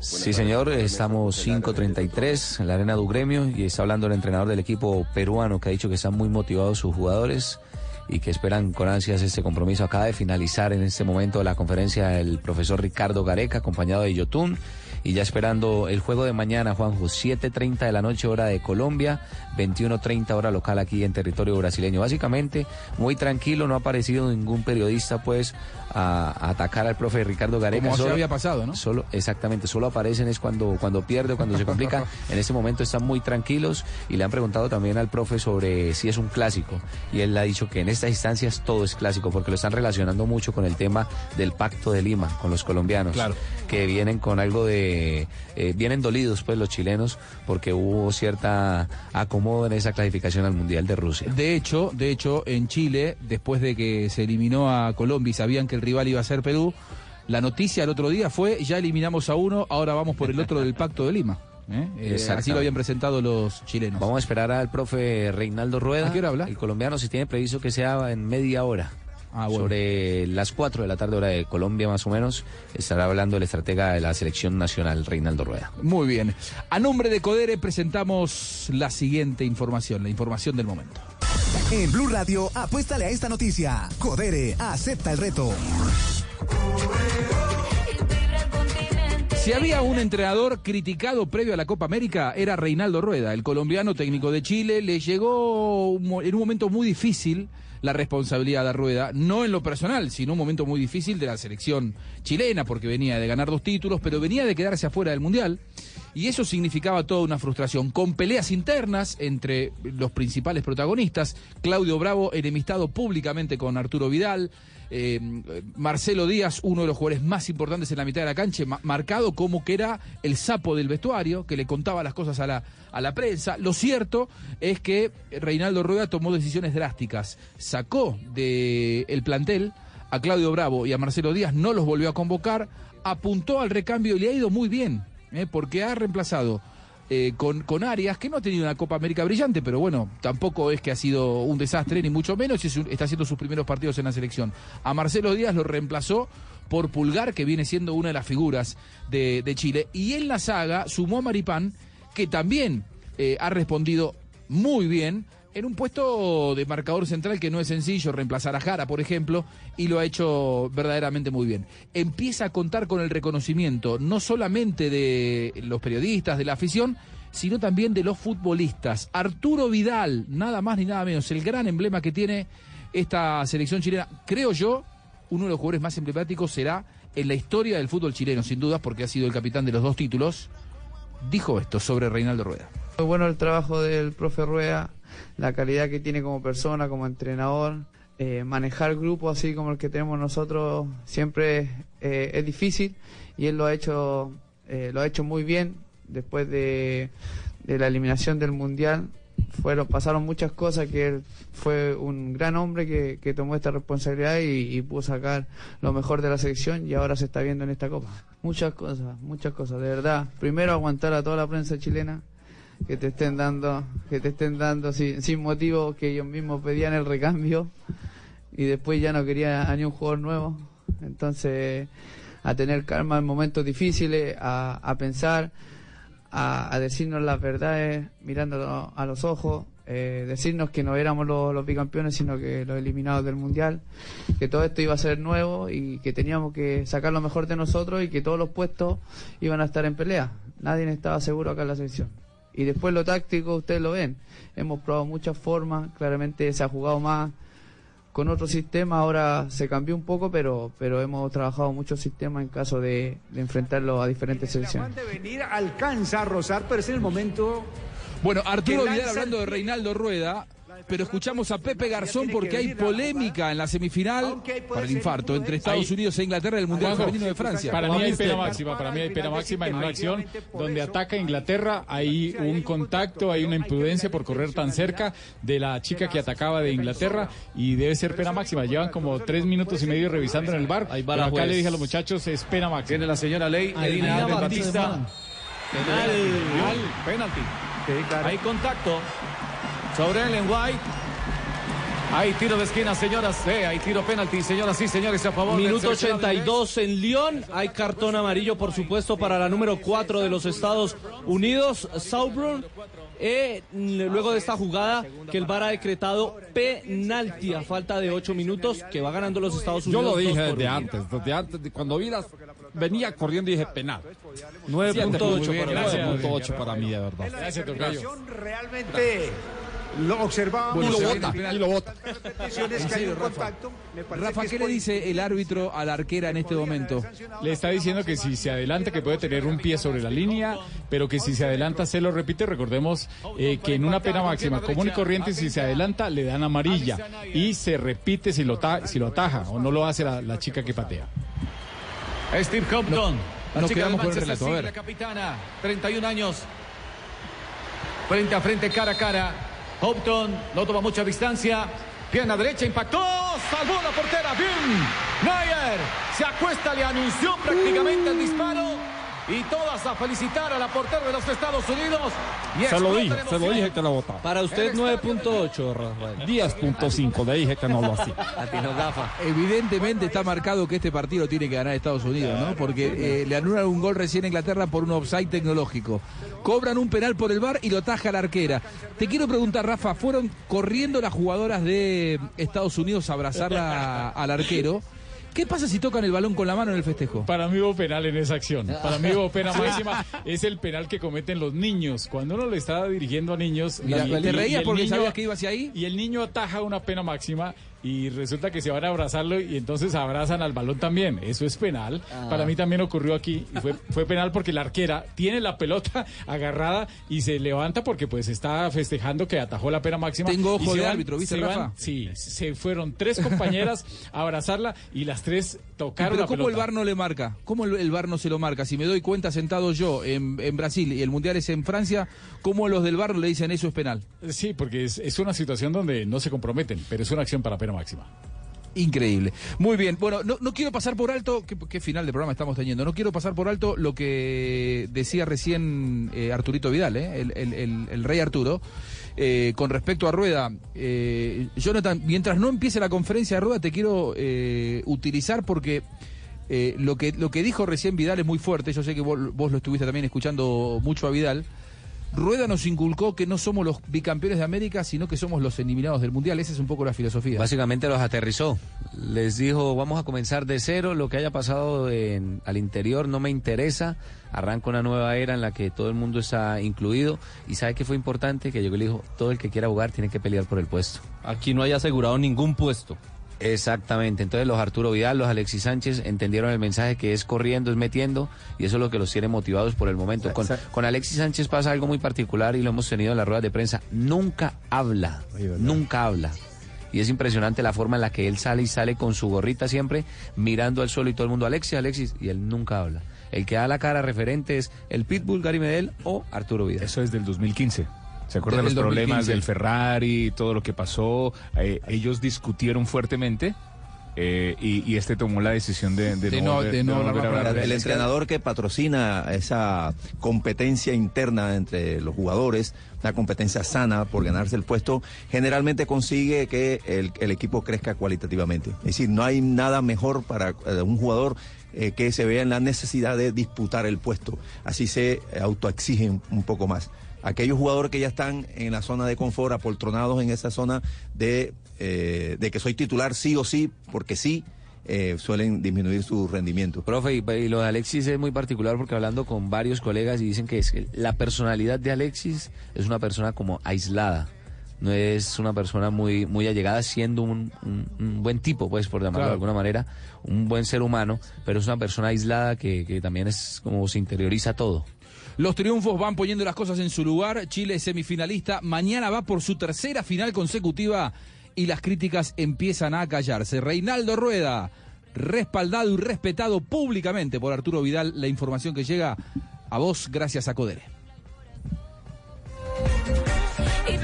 Sí, señor, estamos 5.33 en la arena du gremio y está hablando el entrenador del equipo peruano que ha dicho que están muy motivados sus jugadores y que esperan con ansias este compromiso. Acaba de finalizar en este momento la conferencia el profesor Ricardo Gareca, acompañado de Yotun, y ya esperando el juego de mañana, Juanjo, 7.30 de la noche hora de Colombia, 21.30 hora local aquí en territorio brasileño. Básicamente, muy tranquilo, no ha aparecido ningún periodista pues a, a atacar al profe Ricardo Gareca. Como se había pasado, ¿no? Solo, exactamente, solo aparecen es cuando, cuando pierde, cuando se complica. en este momento están muy tranquilos y le han preguntado también al profe sobre si es un clásico. Y él ha dicho que en estas instancias todo es clásico, porque lo están relacionando mucho con el tema del pacto de Lima, con los colombianos. Claro. Que vienen con algo de. eh, vienen dolidos, pues, los chilenos, porque hubo cierta acomodo en esa clasificación al Mundial de Rusia. De hecho, de hecho, en Chile, después de que se eliminó a Colombia y sabían que el rival iba a ser Perú, la noticia el otro día fue ya eliminamos a uno, ahora vamos por el otro del Pacto de Lima. ¿eh? Eh, así lo habían presentado los chilenos. Vamos a esperar al profe Reinaldo Rueda. ¿A qué hora habla? El colombiano se tiene previsto que sea en media hora. Ah, bueno. Sobre las 4 de la tarde, hora de Colombia, más o menos, estará hablando el estratega de la selección nacional, Reinaldo Rueda. Muy bien. A nombre de Codere presentamos la siguiente información, la información del momento. En Blue Radio, apuéstale a esta noticia. Codere, acepta el reto. Si había un entrenador criticado previo a la Copa América, era Reinaldo Rueda, el colombiano técnico de Chile. Le llegó en un momento muy difícil la responsabilidad a Rueda, no en lo personal, sino un momento muy difícil de la selección chilena, porque venía de ganar dos títulos, pero venía de quedarse afuera del Mundial. Y eso significaba toda una frustración, con peleas internas entre los principales protagonistas. Claudio Bravo, enemistado públicamente con Arturo Vidal. Eh, Marcelo Díaz, uno de los jugadores más importantes en la mitad de la cancha, ma- marcado como que era el sapo del vestuario, que le contaba las cosas a la, a la prensa. Lo cierto es que Reinaldo Rueda tomó decisiones drásticas. Sacó del plantel a Claudio Bravo y a Marcelo Díaz, no los volvió a convocar, apuntó al recambio y le ha ido muy bien, ¿eh? porque ha reemplazado eh, con, con Arias, que no ha tenido una Copa América brillante, pero bueno, tampoco es que ha sido un desastre, ni mucho menos, y está haciendo sus primeros partidos en la selección. A Marcelo Díaz lo reemplazó por Pulgar, que viene siendo una de las figuras de, de Chile. Y en la saga sumó a Maripán, que también eh, ha respondido muy bien en un puesto de marcador central que no es sencillo, reemplazar a Jara, por ejemplo, y lo ha hecho verdaderamente muy bien. Empieza a contar con el reconocimiento no solamente de los periodistas, de la afición, sino también de los futbolistas. Arturo Vidal, nada más ni nada menos, el gran emblema que tiene esta selección chilena, creo yo, uno de los jugadores más emblemáticos será en la historia del fútbol chileno, sin dudas, porque ha sido el capitán de los dos títulos. Dijo esto sobre Reinaldo Rueda. Bueno el trabajo del profe Rueda, la calidad que tiene como persona, como entrenador. Eh, manejar grupos así como el que tenemos nosotros siempre eh, es difícil y él lo ha hecho eh, lo ha hecho muy bien. Después de, de la eliminación del mundial fueron pasaron muchas cosas que él fue un gran hombre que, que tomó esta responsabilidad y, y pudo sacar lo mejor de la selección y ahora se está viendo en esta copa. Muchas cosas muchas cosas de verdad. Primero aguantar a toda la prensa chilena que te estén dando que te estén dando sin, sin motivo que ellos mismos pedían el recambio y después ya no quería a ni un jugador nuevo. Entonces a tener calma en momentos difíciles a, a pensar a, decirnos las verdades mirando a los ojos eh, decirnos que no éramos los, los bicampeones sino que los eliminados del mundial que todo esto iba a ser nuevo y que teníamos que sacar lo mejor de nosotros y que todos los puestos iban a estar en pelea. Nadie estaba seguro acá en la selección y después lo táctico, ustedes lo ven. Hemos probado muchas formas, claramente se ha jugado más con otro sistema, ahora se cambió un poco, pero, pero hemos trabajado muchos sistemas en caso de, de enfrentarlo a diferentes selecciones. de venir alcanza a rozar, pero es en el momento. Bueno, Arturo Vidal hablando de Reinaldo Rueda, pero escuchamos a Pepe Garzón porque hay polémica en la semifinal para el infarto entre Estados Unidos e Inglaterra del Mundial Juanjo, Femenino de Francia. Para ¿Cómo mí hay pena máxima, para mí hay pena máxima en una acción donde ataca Inglaterra, hay un contacto, hay una imprudencia por correr tan cerca de la chica que atacaba de Inglaterra y debe ser pena máxima. Llevan como tres minutos y medio revisando en el bar. va Pero la acá le dije a los muchachos, es pena máxima. Tiene la señora Ley, Edina Batista. Penal. Penalti. Hay contacto sobre Ellen White. Hay tiro de esquina, señoras. Sí, hay tiro penalti, señoras y señores, a favor Minuto seleccionado 82 en Lyon. Hay cartón amarillo, por supuesto, para la número 4 de los Estados Unidos, Saubrun. Eh, luego de esta jugada que el VAR ha decretado penalti a falta de 8 minutos que va ganando los Estados Yo Unidos. lo dije desde antes, desde antes, de cuando vi las, venía corriendo y dije penal. 9.8 7.8 para para, mí. 9.8 para mí, de verdad. Gracias. Realmente lo observábamos. Bueno, y lo un Rafa. ¿qué le dice el árbitro a la arquera en este momento? Le está diciendo que si se adelanta que puede tener un pie sobre la línea, pero que si se adelanta se lo repite. Recordemos eh, que en una pena máxima común y corriente si se adelanta le dan amarilla y se repite si lo, ta- si lo ataja o no lo hace la, la chica que patea. Steve Compton. la nos chica quedamos del con el Manchester relato, a City, ver. La capitana, 31 años. Frente a frente, cara a cara. Compton no toma mucha distancia. Pierna derecha, impactó, salvó la portera, bien. Nayer se acuesta, le anunció prácticamente el disparo. Y todas a felicitar a la portera de los Estados Unidos. Y Se lo dije, la se lo dije que lo botaba. Para usted 9.8, Rafael. 10.5, le dije que no lo hacía. Evidentemente está marcado que este partido tiene que ganar Estados Unidos, ¿no? Porque eh, le anulan un gol recién a Inglaterra por un offside tecnológico. Cobran un penal por el bar y lo taja la arquera. Te quiero preguntar, Rafa, ¿fueron corriendo las jugadoras de Estados Unidos a abrazarla al arquero? ¿Qué pasa si tocan el balón con la mano en el festejo? Para mí hubo penal en esa acción. Para mí hubo pena máxima. Es el penal que cometen los niños. Cuando uno le está dirigiendo a niños. Mira, y- te y el porque niño- sabías que iba hacia ahí. Y el niño ataja una pena máxima y resulta que se van a abrazarlo y entonces abrazan al balón también. Eso es penal. Ah. Para mí también ocurrió aquí y fue, fue penal porque la arquera tiene la pelota agarrada y se levanta porque pues está festejando que atajó la pena máxima. Tengo ojo Y de van- árbitro, ¿viste, se van- sí, se fueron tres compañeras a abrazarla y las tres tocaron Pero la ¿cómo el. VAR no le marca? ¿Cómo el, el VAR no se lo marca? Si me doy cuenta sentado yo en, en Brasil y el Mundial es en Francia, ¿cómo los del VAR le dicen eso es penal? Sí, porque es, es una situación donde no se comprometen, pero es una acción para pena máxima. Increíble. Muy bien. Bueno, no, no quiero pasar por alto, ¿qué, final de programa estamos teniendo? No quiero pasar por alto lo que decía recién eh, Arturito Vidal, ¿eh? el, el- el- rey Arturo, eh, con respecto a Rueda. Eh, Jonathan, mientras no empiece la conferencia de Rueda, te quiero eh, utilizar porque lo, que, lo que dijo recién Vidal es muy fuerte. Yo sé que vos, vos lo estuviste también escuchando mucho a Vidal. Rueda nos inculcó que no somos los bicampeones de América, sino que somos los eliminados del Mundial. Esa es un poco la filosofía. Básicamente los aterrizó. Les dijo, vamos a comenzar de cero, lo que haya pasado en- al interior no me interesa. Arranca una nueva era en la que todo el mundo está incluido. Y sabe que fue importante que llegó y le dijo, todo el que quiera jugar tiene que pelear por el puesto. Aquí no hay asegurado ningún puesto. Exactamente, entonces los Arturo Vidal, los Alexis Sánchez entendieron el mensaje que es corriendo, es metiendo y eso es lo que los tiene motivados por el momento. Con, con Alexis Sánchez pasa algo muy particular y lo hemos tenido en las ruedas de prensa. Nunca habla, nunca habla. Y es impresionante la forma en la que él sale y sale con su gorrita siempre mirando al suelo y todo el mundo, Alexis, Alexis, y él nunca habla. El que da la cara referente es el Pitbull, Gary Medel o Arturo Vidal. Eso es del 2015. ¿Se acuerdan Del los problemas 2015. del Ferrari, todo lo que pasó? Eh, ellos discutieron fuertemente eh, y, y este tomó la decisión de, de no, volver- de no volver a hablar. El entrenador que patrocina esa competencia interna entre los jugadores, una competencia sana por ganarse el puesto, generalmente consigue que el, el equipo crezca cualitativamente. Es decir, no hay nada mejor para eh, un jugador eh, que se vea en la necesidad de disputar el puesto. Así se autoexigen un poco más. Aquellos jugadores que ya están en la zona de confort, apoltronados en esa zona de, eh, de que soy titular sí o sí, porque sí, eh, suelen disminuir su rendimiento. Profe, y, y lo de Alexis es muy particular porque hablando con varios colegas y dicen que es que la personalidad de Alexis es una persona como aislada. No es una persona muy, muy allegada, siendo un, un- un buen tipo, pues, por llamarlo Claro. de alguna manera, un buen ser humano, pero es una persona aislada que, que también es como se interioriza todo. Los triunfos van poniendo las cosas en su lugar. Chile es semifinalista. Mañana va por su tercera final consecutiva y las críticas empiezan a callarse. Reinaldo Rueda, respaldado y respetado públicamente por Arturo Vidal. La información que llega a vos gracias a Codere.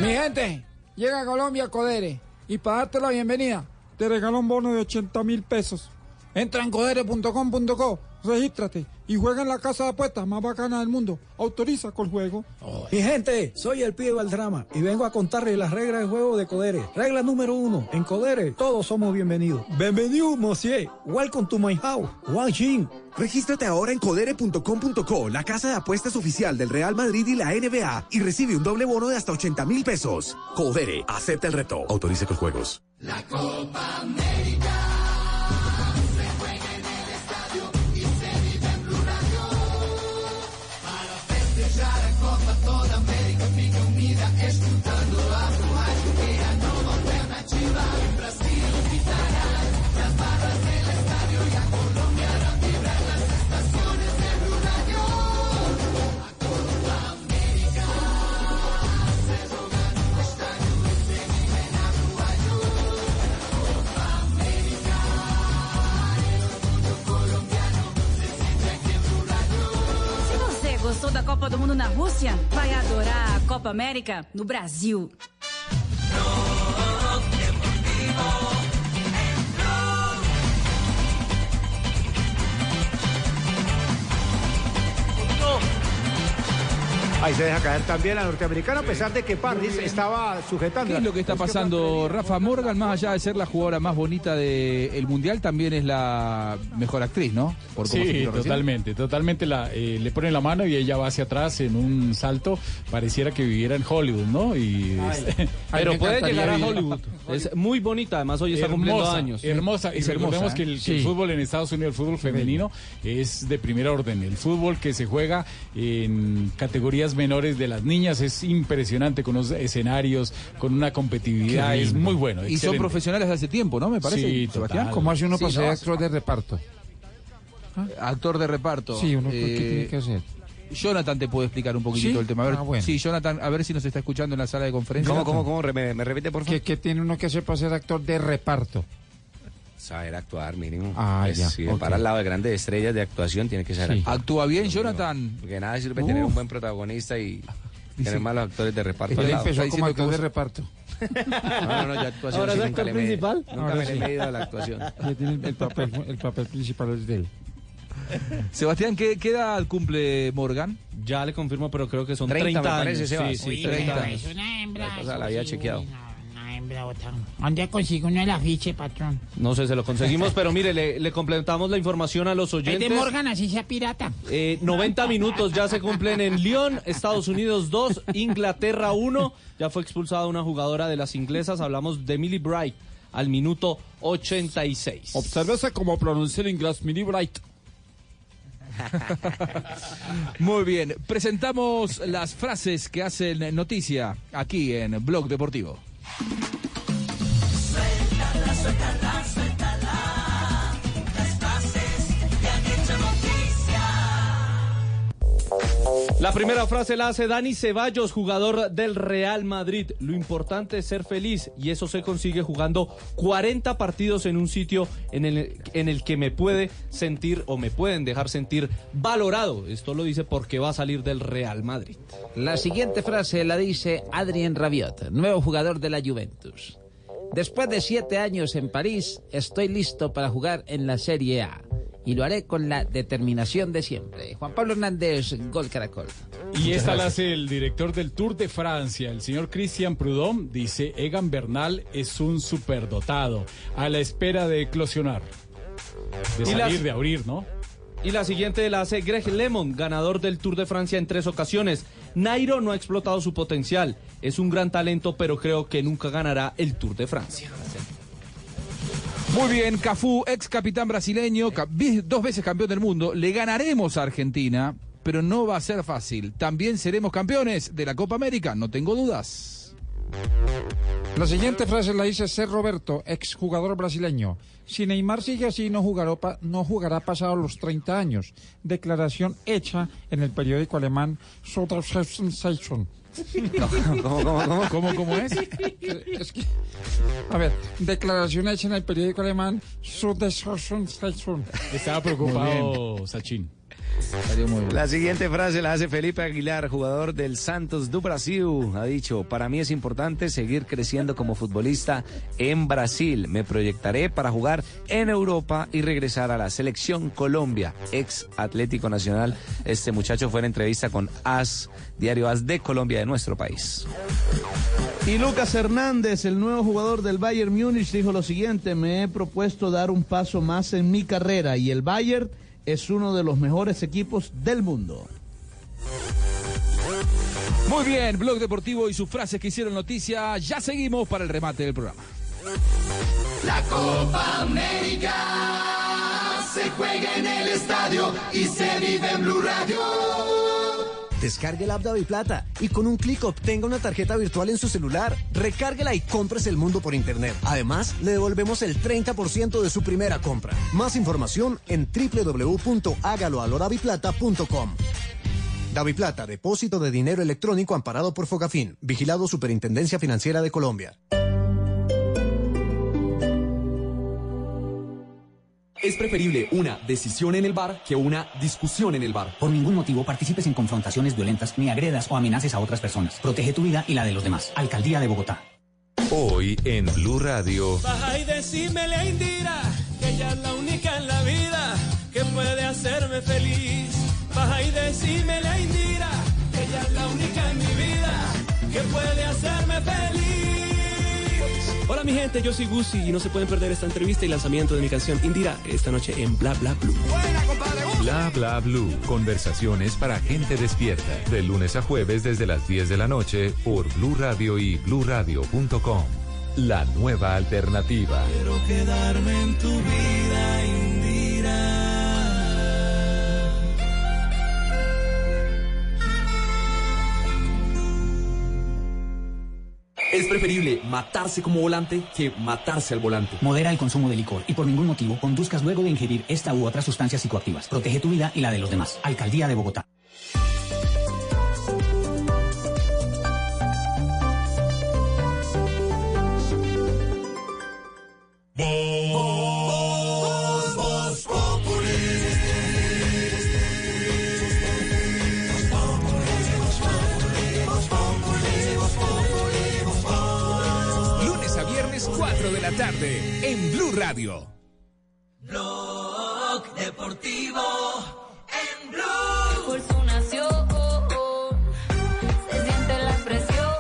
Mi gente, llega a Colombia Codere y para darte la bienvenida te regaló un bono de 80 mil pesos. Entra en codere.com.co, regístrate y juega en la casa de apuestas más bacana del mundo. Autoriza con juego. Mi gente, soy el pibe Valdrama y vengo a contarles las reglas del juego de Codere. Regla número uno, en Codere todos somos bienvenidos. Bienvenido, monsieur. Welcome to my house. Wang Jin. Regístrate ahora en codere.com.co, la casa de apuestas oficial del Real Madrid y la NBA, y recibe un doble bono de hasta 80 mil pesos. Codere, acepta el reto. Autorice con juegos. La Copa América gostou da Copa do Mundo na Rússia, vai adorar a Copa América no Brasil. Ahí se deja caer también la norteamericana, a pesar de que Parris estaba sujetando. ¿Qué es lo que está pasando? Rafa Morgan, más allá de ser la jugadora más bonita del Mundial, también es la mejor actriz, ¿no? Por cómo Sí, totalmente, totalmente. La, eh, le ponen la mano y ella va hacia atrás en un salto. Pareciera que viviera en Hollywood, ¿no? Y, Pero puede llegar a Hollywood. Es muy bonita, además hoy está cumpliendo hermosa, años. Hermosa. Y Es recordemos hermosa, que, ¿eh? el, que el Sí. fútbol en Estados Unidos, el fútbol femenino, es de primera orden. El fútbol que se juega en categorías menores de las niñas es impresionante, con unos escenarios, con una competitividad. Es muy bueno. Y son profesionales de hace tiempo, ¿no? Me parece. Sí, Sebastián. ¿Cómo hace uno para ser actor de reparto? Actor de reparto. Sí, uno, ¿qué Eh, tiene que hacer? Jonathan te puede explicar un poquitito ¿Sí? el tema. A ver, Ah, bueno. Sí, Jonathan, a ver si nos está escuchando en la sala de conferencia. ¿Me, repite, por favor? ¿Qué, tiene uno que hacer para ser actor de reparto? Saber actuar, mínimo. Ah, Pues, ya, Si ok. para al lado de grandes estrellas de actuación, tiene que saber Sí. actuar. ¿Actúa bien, Jonathan? Porque nada sirve Uf. tener un buen protagonista y tener malos actores de reparto. Él empezó como actor de reparto. No, no, no, ya actuación ¿Ahora sí es nunca actor le me- principal? Nunca Ahora me le he sí. medido a la actuación. Ya tiene el, el papel, el papel principal es de él. Sebastián, ¿qué, qué edad cumple Morgan? Ya le confirmo, pero creo que son 30, 30, me años. parece, Sebas. Sí, sí, Uy, 30 pero años. Es una hembra. La cosa la había sí, chequeado. uy, botón. ¿Dónde consigo uno el afiche, patrón? No sé, se lo conseguimos, pero mire, le, le completamos la información a los Es oyentes. de Morgan, así sea pirata. Eh, 90 minutos ya se cumplen en Lyon, Estados Unidos 2, Inglaterra 1. Ya fue expulsada una jugadora de las inglesas. Hablamos de Millie Bright al minuto 86. Obsérvese cómo pronuncia el inglés Mini Bright. Muy bien, presentamos las frases que hacen noticia aquí en Blog Deportivo. Suéltala, suéltala, La primera frase la hace Dani Ceballos, jugador del Real Madrid. Lo importante es ser feliz y eso se consigue jugando 40 partidos en un sitio en el, en el que me puede sentir o me pueden dejar sentir valorado. Esto lo dice porque va a salir del Real Madrid. La siguiente frase la dice Adrien Rabiot, nuevo jugador de la Juventus. Después de siete años en París, estoy listo para jugar en la Serie A. Y lo haré con la determinación de siempre. Juan Pablo Hernández, Gol Caracol. Y esta la hace el director del Tour de Francia, el señor Christian Prudhomme. Dice, Egan Bernal es un superdotado, a la espera de eclosionar. De salir, las- de abrir, ¿no? Y la siguiente la hace Greg Lemon, ganador del Tour de Francia en tres ocasiones. Nairo no ha explotado su potencial. Es un gran talento, pero creo que nunca ganará el Tour de Francia. Muy bien, Cafú, ex capitán brasileño, dos veces campeón del mundo. Le ganaremos a Argentina, pero no va a ser fácil. También seremos campeones de la Copa América, no tengo dudas. La siguiente frase la dice C. Roberto, exjugador brasileño. Si Neymar sigue así, no jugará, no jugará pasado los 30 años. Declaración hecha en el periódico alemán Sensation. ¿Cómo, cómo, cómo? ¿Cómo, cómo es? Es que- a ver, declaración hecha en el periódico alemán Sensation. Estaba preocupado Sachin. La siguiente frase la hace Felipe Aguilar, jugador del Santos do Brasil. Ha dicho, para mí es importante seguir creciendo como futbolista en Brasil. Me proyectaré para jugar en Europa y regresar a la selección Colombia, ex Atlético Nacional. Este muchacho fue en entrevista con AS, diario AS de Colombia de nuestro país. Y Lucas Hernández, el nuevo jugador del Bayern Múnich, dijo lo siguiente, me he propuesto dar un paso más en mi carrera y el Bayern es uno de los mejores equipos del mundo. Muy bien, Blog Deportivo y sus frases que hicieron noticia. Ya seguimos para el remate del programa. La Copa América se juega en el estadio y se vive en Blue Radio. Descargue la app de y con un clic obtenga una tarjeta virtual en su celular. Recárguela y compres el mundo por internet. Además, le devolvemos el 30% de su primera compra. Más información en www.hágaloaloraviplata.com. Daviplata, depósito de dinero electrónico amparado por Fogafín, vigilado Superintendencia Financiera de Colombia. Es preferible una decisión en el bar que una discusión en el bar. Por ningún motivo participes en confrontaciones violentas ni agredas o amenaces a otras personas. Protege tu vida y la de los demás. Alcaldía de Bogotá. Hoy en Blue Radio. Baja y decímele a Indira que ella es la única en la vida que puede hacerme feliz. Baja y decímele a Indira Hola mi gente, yo soy Gucci y no se pueden perder esta entrevista y lanzamiento de mi canción Indira esta noche en Bla Bla Blue. Bla bla blue. Conversaciones para gente despierta. De lunes a jueves desde las 10 de la noche por Blue Radio y bluradio.com. La nueva alternativa. Quiero quedarme en tu vida, Indira. Es preferible matarse como volante que matarse al volante. Modera el consumo de licor y por ningún motivo conduzcas luego de ingerir esta u otras sustancias psicoactivas. Protege tu vida y la de los demás. Alcaldía de Bogotá. La tarde, en Blue Radio. Blog deportivo en Blue. Oh, oh. se siente la presión.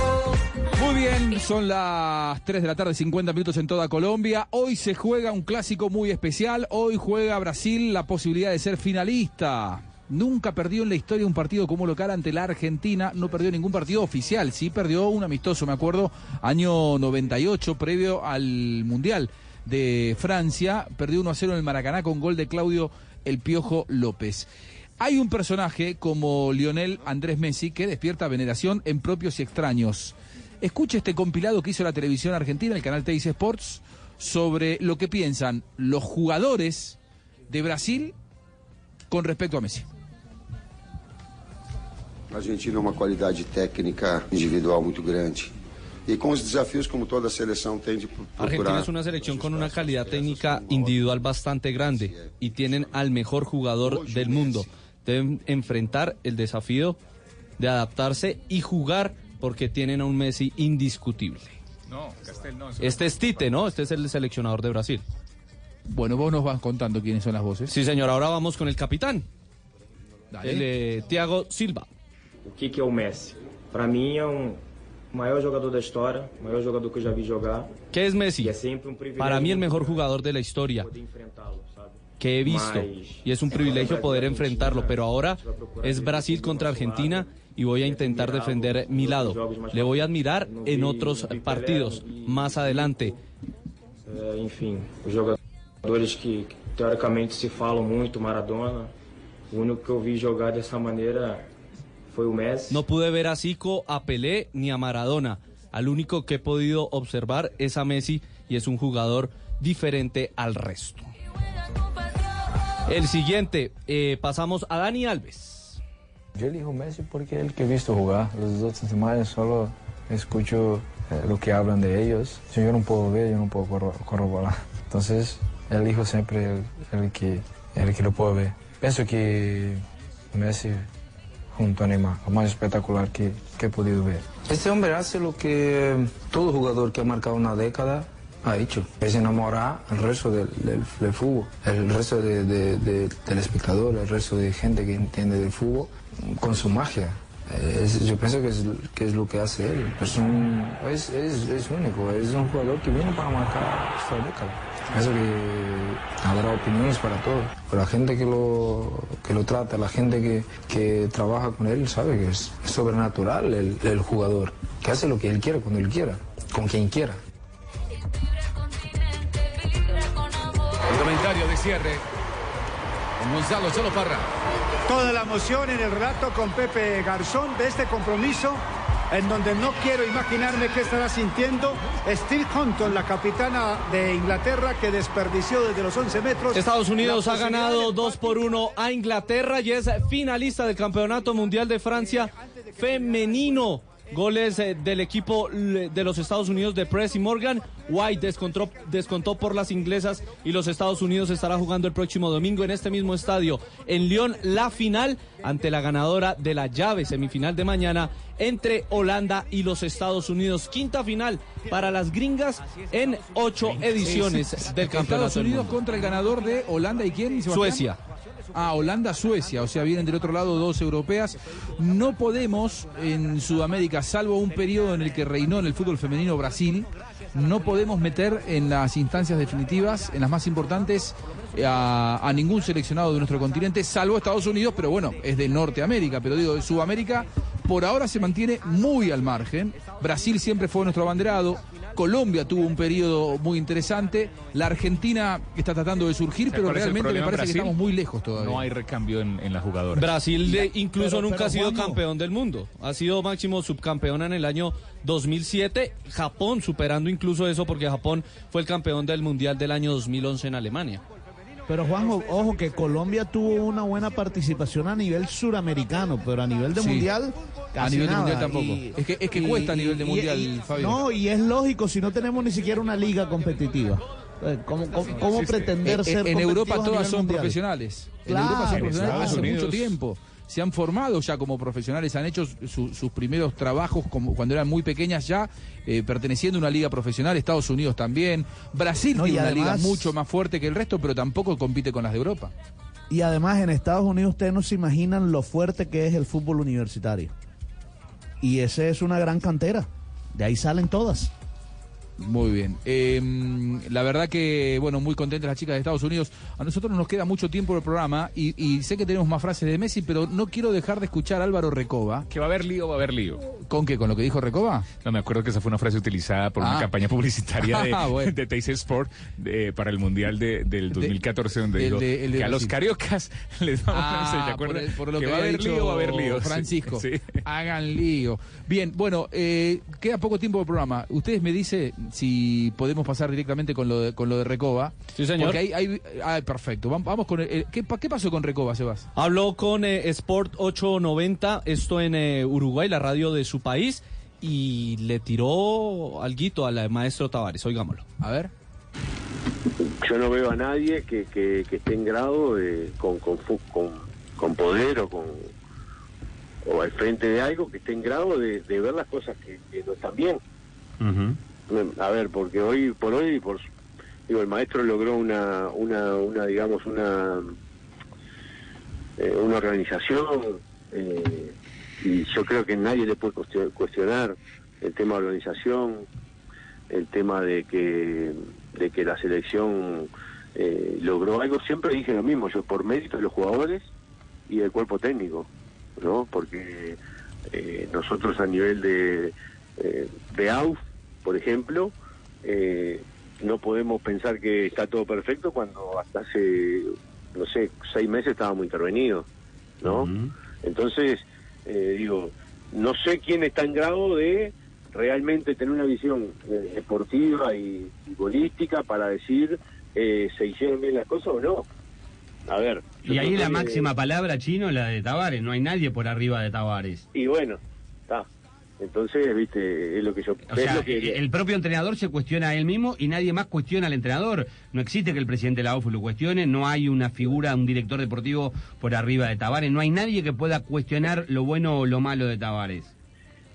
oh. Muy bien, son las 3 de la tarde, 50 minutos en toda Colombia. Hoy se juega un clásico muy especial. Hoy juega Brasil la posibilidad de ser finalista. Nunca perdió en la historia un partido como local ante la Argentina. No perdió ningún partido oficial. Sí perdió un amistoso, me acuerdo, año 98, previo al Mundial de Francia. Perdió 1 a 0 en el Maracaná con gol de Claudio El Piojo López. Hay un personaje como Lionel Andrés Messi que despierta veneración en propios y extraños. Escuche este compilado que hizo la televisión argentina, el canal TIC Sports, sobre lo que piensan los jugadores de Brasil con respecto a Messi. A Argentina é uma qualidade técnica individual muito grande. E com os desafios como toda seleção tem de pro- Argentina es una selección con una calidad técnica individual bastante grande y tienen al mejor jugador del mundo. Deben enfrentar el desafío de adaptarse y jugar porque tienen a un Messi indiscutible. No, Castel no. Este es Tite, ¿no? Este es el seleccionador de Brasil. Bueno, vos nos vas contando quiénes son las voces. Sí, señor. Ahora vamos con el capitán. Dale. El eh, Thiago Silva. O que, que é o Messi? Para mim é um maior jogador da história, maior jogador que eu já vi jogar. ¿Qué es Messi? Y es siempre un privilegio Para mí el mejor jugador de la historia poder enfrentá-lo, sabe? que he visto. Y es un privilegio poder enfrentarlo, pero ahora es Brasil contra Argentina y voy a intentar defender mi lado. Le voy a admirar en otros partidos más adelante. É, enfim, os jogadores que, que teoricamente se falam muito, Maradona. O único que eu vi jogar dessa maneira foi o Messi. No pude ver a Zico, a Pelé ni a Maradona. Al único que he podido observar es a Messi y es un jugador diferente al resto. El siguiente, eh, pasamos a Dani Alves. Yo elijo Messi porque es el que he visto jugar. Los otros demás solo escucho eh, lo que hablan de ellos. Si yo no puedo ver, yo no puedo corro- corroborar. Entonces, elijo siempre el, el que, el que lo puedo ver. Pienso que Messi junto a Neymar, lo más espectacular que, he podido ver. Este hombre hace lo que todo jugador que ha marcado una década ha hecho. Es enamorar al resto del, fútbol, el resto de- de- del espectador, el resto de gente que entiende del fútbol con su magia. Es- yo pienso que es, que es lo que hace él. Es, un- es, es- único, es un jugador que viene para marcar esta década. Pienso que habrá opiniones para todos. Pero la gente que lo, que lo trata, la gente que, que trabaja con él, sabe que es sobrenatural el, el jugador, que hace lo que él quiere cuando él quiera, con quien quiera. El comentario de cierre con Gonzalo Chalo Parra. Toda la emoción en el relato con Pepe Garzón de este compromiso, en donde no quiero imaginarme qué estará sintiendo Steve Hunton, la capitana de Inglaterra, que desperdició desde los 11 metros. Estados Unidos ha ganado del 2 por 1 a Inglaterra y es finalista del Campeonato Mundial de Francia femenino. Goles eh, del equipo de los Estados Unidos de Press y Morgan. White descontó, descontó por las inglesas y los Estados Unidos estará jugando el próximo domingo en este mismo estadio en Lyon la final ante la ganadora de la llave semifinal de mañana entre Holanda y los Estados Unidos. Quinta final para las gringas en ocho ediciones del Campeonato Estados del Unidos Mundo. contra el ganador de Holanda y quién? Suecia. Ah, Holanda-Suecia, o sea, vienen del otro lado dos europeas. No podemos en Sudamérica, salvo un periodo en el que reinó en el fútbol femenino Brasil, no podemos meter en las instancias definitivas, en las más importantes, a, a ningún seleccionado de nuestro continente, salvo Estados Unidos, pero bueno, es de Norteamérica, pero digo, de Sudamérica por ahora se mantiene muy al margen. Brasil siempre fue nuestro abanderado. Colombia tuvo un periodo muy interesante. La Argentina está tratando de surgir, ¿Sabe pero realmente me parece que estamos muy lejos todavía. No hay recambio en, en las jugadoras. Brasil incluso pero- nunca pero, ha sido campeón del mundo. Ha sido máximo subcampeona en el año 2007. Japón superando incluso eso porque Japón fue el campeón del mundial del año 2011 en Alemania. Pero Juanjo, ojo que Colombia tuvo una buena participación a nivel suramericano, pero a nivel de Sí. mundial. A casi nivel de nada. mundial tampoco. Es que- es que cuesta a nivel de mundial, Fabio. No, y es lógico si no tenemos ni siquiera una liga competitiva. Eh, ¿Cómo, cómo- cómo pretender En- ser En Europa a todas nivel son mundial? profesionales. En Claro, Europa son en profesionales hace mucho tiempo. Se han formado ya como profesionales, han hecho su- sus primeros trabajos como cuando eran muy pequeñas ya, eh, perteneciendo a una liga profesional, Estados Unidos también. Brasil No, tiene una además- liga mucho más fuerte que el resto, pero tampoco compite con las de Europa. Y además en Estados Unidos ustedes no se imaginan lo fuerte que es el fútbol universitario. Y esa es una gran cantera. De ahí salen todas. Muy bien. Eh, la verdad que, bueno, muy contentas las chicas de Estados Unidos. A nosotros nos queda mucho tiempo del programa y, y sé que tenemos más frases de Messi, pero no quiero dejar de escuchar a Álvaro Recoba. Que va a haber lío, va a haber lío. ¿Con qué? ¿Con lo que dijo Recoba? No, me acuerdo que esa fue una frase utilizada por una Ah. campaña publicitaria de, Ah, bueno. de Teis Sport de- para el Mundial de- del 2014, donde el dijo el que a los cariocas les vamos a Ah, ¿te acuerdas? por, el- por lo que, va a haber lío, va a haber lío. Francisco. Sí. Hagan lío. Bien, bueno, eh, queda poco tiempo de programa. Ustedes me dicen si podemos pasar directamente con lo de, con lo de Recoba. Sí, señor. Porque ah, perfecto. Vam- Vamos con el, el- ¿qué, pa- ¿Qué pasó con Recoba, Sebas? Habló con eh, Sport 890, esto en eh, Uruguay, la radio de su país, y le tiró alguito al maestro Tavares. Oigámoslo. A ver. yo no veo a nadie que, que, que esté en grado de, con, con, con, con poder o con o al frente de algo que esté en grado de, de ver las cosas que, que no están bien. A ver, porque hoy por hoy, por digo, el maestro logró una, una, una digamos, una, eh, una organización eh, y yo creo que nadie le puede cuestio- cuestionar el tema de organización, el tema de que, de que la selección eh, logró algo. Siempre dije lo mismo, yo por mérito de los jugadores y del cuerpo técnico, ¿no? Porque eh, nosotros a nivel de, eh, de AUF, por ejemplo, eh, no podemos pensar que está todo perfecto cuando hasta hace, no sé, seis meses estábamos intervenidos, ¿no? Entonces, eh, digo, no sé quién está en grado de realmente tener una visión eh, deportiva y, y bolística para decir eh, se hicieron bien las cosas o no. A ver. Y ahí la que- máxima palabra chino, la de Tavares. No hay nadie por arriba de Tavares. Y bueno, está. Entonces, viste, es lo que yo... O sea, lo que, el propio entrenador se cuestiona a él mismo y nadie más cuestiona al entrenador. No existe que el presidente de la OFU lo cuestione, no hay una figura, un director deportivo por arriba de Tavares, no hay nadie que pueda cuestionar lo bueno o lo malo de Tavares.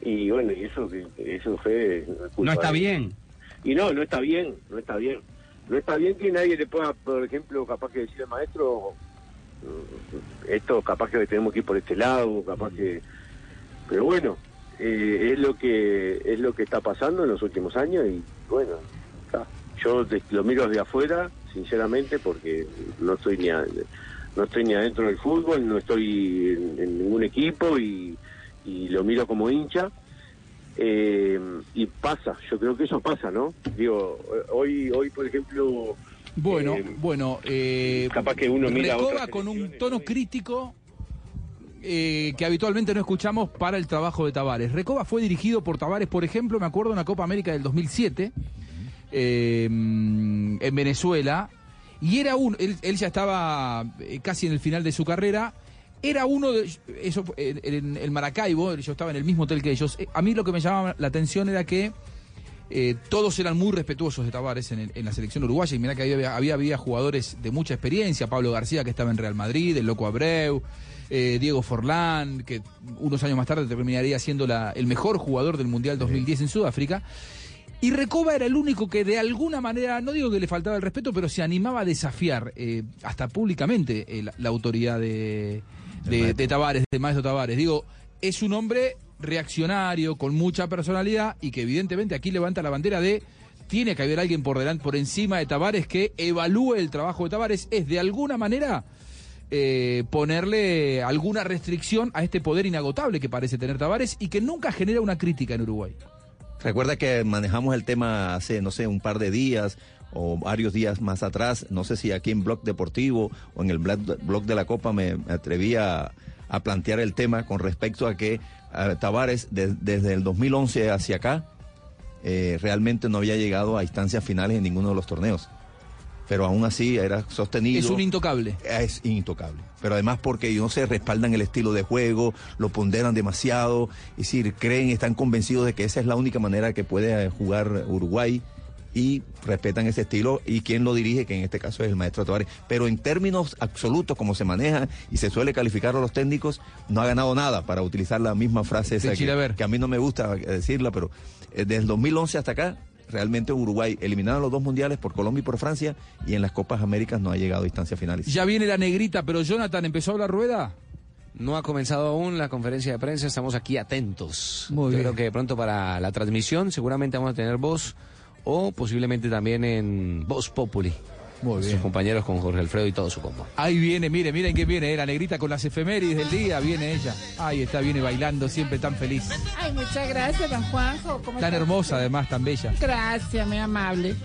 y bueno, y eso, eso fue... culpa No está bien. Y no, no está bien, no está bien. No está bien que nadie le pueda, por ejemplo, capaz que decir al maestro, mm, esto capaz que tenemos que ir por este lado, capaz que... Pero bueno, eh, es lo que es lo que está pasando en los últimos años y bueno, está. yo de- lo miro desde afuera, sinceramente, porque no estoy ni a- no estoy ni adentro del fútbol, no estoy en, en ningún equipo y, y lo miro como hincha. Eh, y pasa, yo creo que eso pasa, ¿no? Digo, hoy, hoy por ejemplo, Bueno, Eh, bueno. Eh, capaz que uno mira Recoba con un tono crítico eh, que habitualmente no escuchamos para el trabajo de Tavares. Recoba fue dirigido por Tavares, por ejemplo, me acuerdo en la Copa América del 2007 eh, en Venezuela. Y era un, él, ya estaba eh, casi en el final de su carrera. Era uno de eso en, el Maracaibo, yo estaba en el mismo hotel que ellos. A mí lo que me llamaba la atención era que todos eran muy respetuosos de Tavares en, la selección uruguaya y mira que había, había, había jugadores de mucha experiencia, Pablo García que estaba en Real Madrid, el Loco Abreu, eh, Diego Forlán, que unos años más tarde terminaría siendo la- el mejor jugador del Mundial 2010 en Sudáfrica. Y Recoba era el único que de alguna manera, no digo que le faltaba el respeto, pero se animaba a desafiar eh, hasta públicamente eh, la, la autoridad de, de, de Tavares, de Maestro Tavares. Digo, es un hombre reaccionario, con mucha personalidad y que evidentemente aquí levanta la bandera de tiene que haber alguien por delante, por encima de Tavares que evalúe el trabajo de Tavares. Es de alguna manera eh, ponerle alguna restricción a este poder inagotable que parece tener Tavares y que nunca genera una crítica en Uruguay. Recuerda que manejamos el tema hace, no sé, un par de días o varios días más atrás. No sé si aquí en Blog Deportivo o en el Blog de la Copa me, atreví a, plantear el tema con respecto a que Tavares de- desde el 2011 hacia acá eh, realmente no había llegado a instancias finales en ninguno de los torneos. Pero aún así era sostenido. Es un intocable. Es intocable. Pero además porque no se respaldan el estilo de juego, lo ponderan demasiado, es decir, creen, están convencidos de que esa es la única manera que puede jugar Uruguay y respetan ese estilo y quien lo dirige, que en este caso es el maestro Tavares. Pero en términos absolutos, como se maneja y se suele calificar a los técnicos, no ha ganado nada, para utilizar la misma frase esa que, que a mí no me gusta decirla, pero eh, desde el 2011 hasta acá, realmente Uruguay eliminaron los dos mundiales por Colombia y por Francia y en las Copas Américas no ha llegado a instancias finales. Ya viene la negrita, pero Jonathan empezó la rueda. No ha comenzado aún la conferencia de prensa, estamos aquí atentos. Muy Yo bien. creo que de pronto para la transmisión seguramente vamos a tener voz o posiblemente también en Voz Populi. Muy bien. Sus compañeros con Jorge Alfredo y todo su combo. Ahí viene, mire, miren quién viene, eh, la negrita con las efemérides del día, viene ella. Ahí está, viene bailando, siempre tan feliz. Ay, muchas gracias, don Juanjo. ¿Cómo Tan está? hermosa además, tan bella. Gracias, muy amable.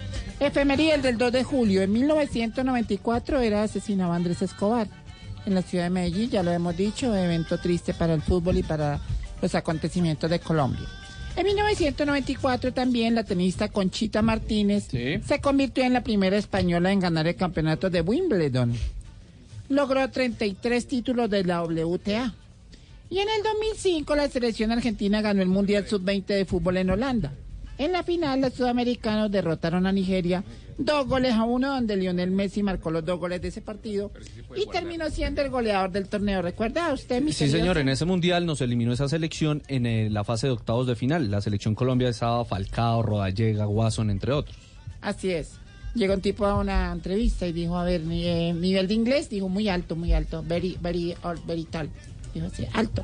Efemérides del 2 de julio. En 1994 era asesinado Andrés Escobar en la ciudad de Medellín, ya lo hemos dicho, evento triste para el fútbol y para los acontecimientos de Colombia. En 1994 también la tenista Conchita Martínez se convirtió en la primera española en ganar el campeonato de Wimbledon. Logró 33 títulos de la WTA. Y en el 2005 la selección argentina ganó el Mundial Sub-20 de fútbol en Holanda. En la final los sudamericanos derrotaron a Nigeria dos goles a uno donde Lionel Messi marcó los dos goles de ese partido y terminó siendo el goleador del torneo. ¿Recuerda usted, mi Sí, señor, en ese mundial nos eliminó esa selección en eh, la fase de octavos de final. La selección Colombia estaba Falcao, Rodallega, Watson, entre otros. Así es. Llegó un tipo a una entrevista y dijo, a ver, ni- eh, nivel de inglés, dijo muy alto, muy alto, very, very, or- very tall. Dijo así, alto.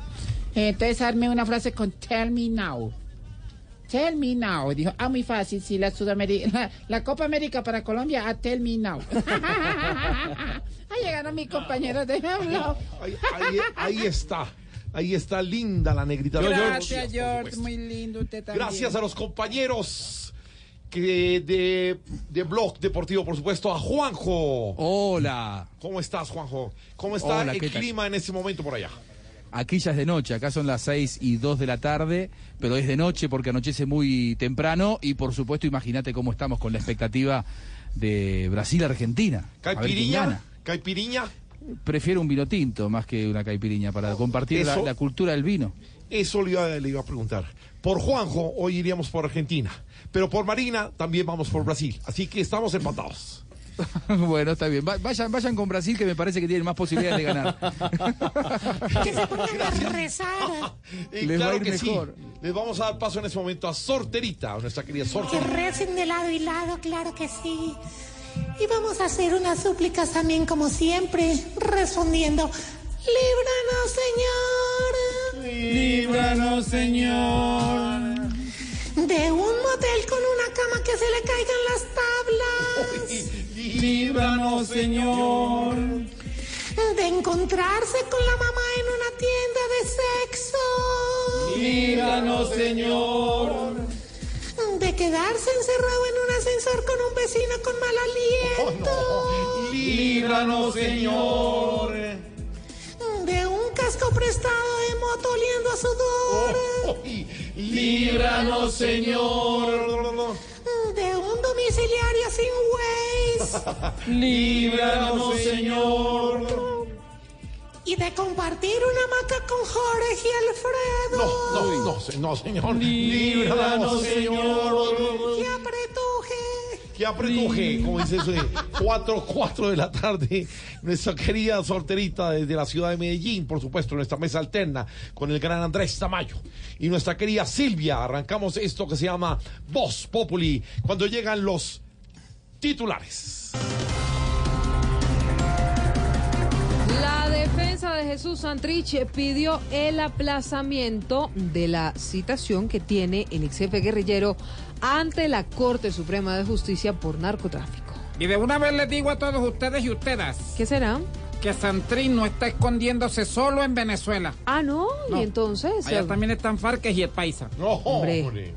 Eh, entonces arme una frase con tell me now. Tell me now. Dijo, ah, muy fácil, sí, la Sudamérica, la, la Copa América para Colombia, ah, tell me now. Ahí llegaron mis compañeros de habla. Ahí, ahí- ahí está. Ahí está linda la negrita. Gracias, George, muy lindo usted también. Gracias a los compañeros que de, de Blog Deportivo, por supuesto, a Juanjo. Hola. ¿Cómo estás, Juanjo? ¿Cómo está Hola, el clima en este momento por allá? Aquí ya es de noche, acá son las 6 y 2 de la tarde, pero es de noche porque anochece muy temprano y por supuesto imagínate cómo estamos con la expectativa de Brasil-Argentina. ¿Caipiriña? ¿Caipiriña? Prefiero un vino tinto más que una caipiriña para compartir la, cultura del vino. Eso le iba, le iba a preguntar. Por Juanjo, hoy iríamos por Argentina. Pero por Marina, también vamos por Brasil. Así que estamos empatados. bueno, está bien. Va- vayan, vayan con Brasil que me parece que tienen más posibilidades de ganar. Que se pongan a rezar. Y Les va a claro ir que mejor. sí. Les vamos a dar paso en este momento a Sorterita, a nuestra querida Que Sorterita. recen de lado y lado, claro que sí. Y vamos a hacer unas súplicas también, como siempre, respondiendo: Líbranos, Señor. Líbranos, Señor. De un motel con una cama que se le caigan las tablas. Líbranos, Señor. De encontrarse con la mamá en una tienda de sexo. Líbranos, Señor. De quedarse encerrado en un ascensor con un vecino con mal aliento. Líbranos, Señor. Casco prestado de moto oliendo a sudor. Líbranos, Señor. De un domiciliario sin Waze. Líbranos, Señor. Y de compartir una hamaca con Jorge y Alfredo. No, no, no, no, señor. Líbranos, Señor. ¡Qué apretuje! Que apretuje, como dice eso, 4, 4 de la tarde, nuestra querida sorterita desde la ciudad de Medellín, por supuesto, nuestra mesa alterna con el gran Andrés Tamayo y nuestra querida Silvia. Arrancamos esto que se llama Voz Populi, cuando llegan los titulares. La defensa de Jesús Santrich pidió el aplazamiento de la citación que tiene el ex jefe guerrillero ante la Corte Suprema de Justicia por narcotráfico. Y de una vez les digo a todos ustedes y ustedes. ¿Qué será? Que Santrín no está escondiéndose solo en Venezuela. Ah, no, y entonces. Allá también están Farques y el Paisa. No, hombre.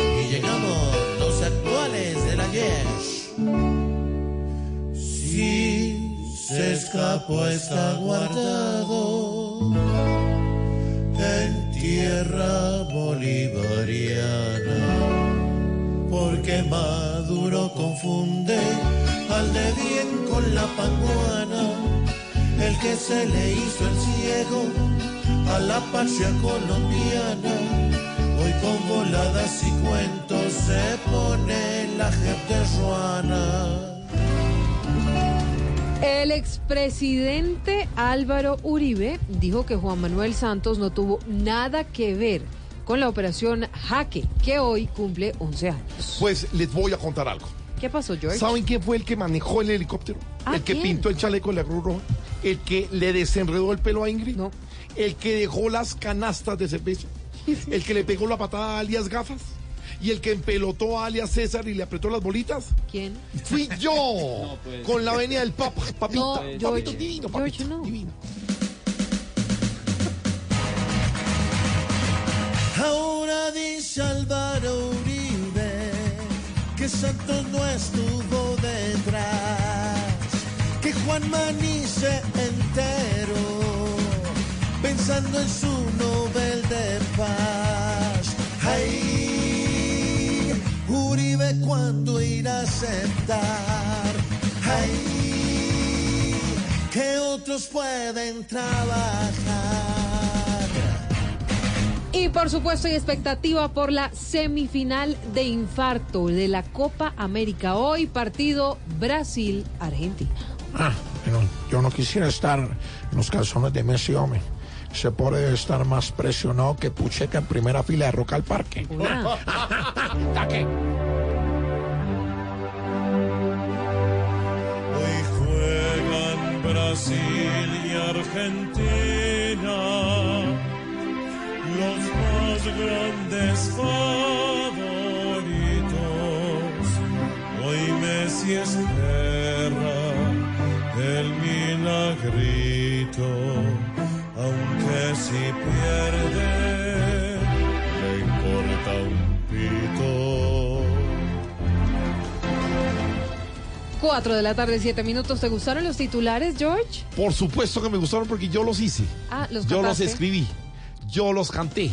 Y llegamos los actuales del ayer. Si se escapó está guardado en tierra bolivariana, porque Maduro confunde al de bien con la panguana, el que se le hizo el ciego a la patria colombiana. Hoy con voladas y cuentos se pone la gente ruana. El expresidente Álvaro Uribe dijo que Juan Manuel Santos no tuvo nada que ver con la operación Jaque, que hoy cumple 11 años. Pues les voy a contar algo. ¿Qué pasó, George? ¿Saben quién fue el que manejó el helicóptero? Ah, el que ¿quién? pintó el chaleco de la Cruz Roja. El que le desenredó el pelo a Ingrid. El que dejó las canastas de cerveza. El que le pegó la patada a alias gafas. Y el que empelotó a alias César y le apretó las bolitas? ¿Quién? Fui yo, con la venia del papa, papita, No, papito George, divino, George, papito no. divino. Ahora dice Álvaro Uribe que Santos no estuvo detrás, que Juan Manice entero, pensando en su Nobel de Paz. Ay, Uribe cuando irá a aceptar. Ay, que otros pueden trabajar. Y por supuesto hay expectativa por la semifinal de infarto de la Copa América. Hoy partido Brasil-Argentina. Ah, pero yo no quisiera estar en los calzones de Messi, hombre. Se puede estar más presionado que Pucheca en primera fila de Roca al Parque. Hoy juegan Brasil y Argentina, los más grandes favoritos. Hoy Messi espera el milagrito, si pierde le importa un pito. 4 de la tarde, 7 minutos. ¿Te gustaron los titulares, George? Por supuesto que me gustaron porque yo los hice. Ah, los Yo los escribí, yo los canté,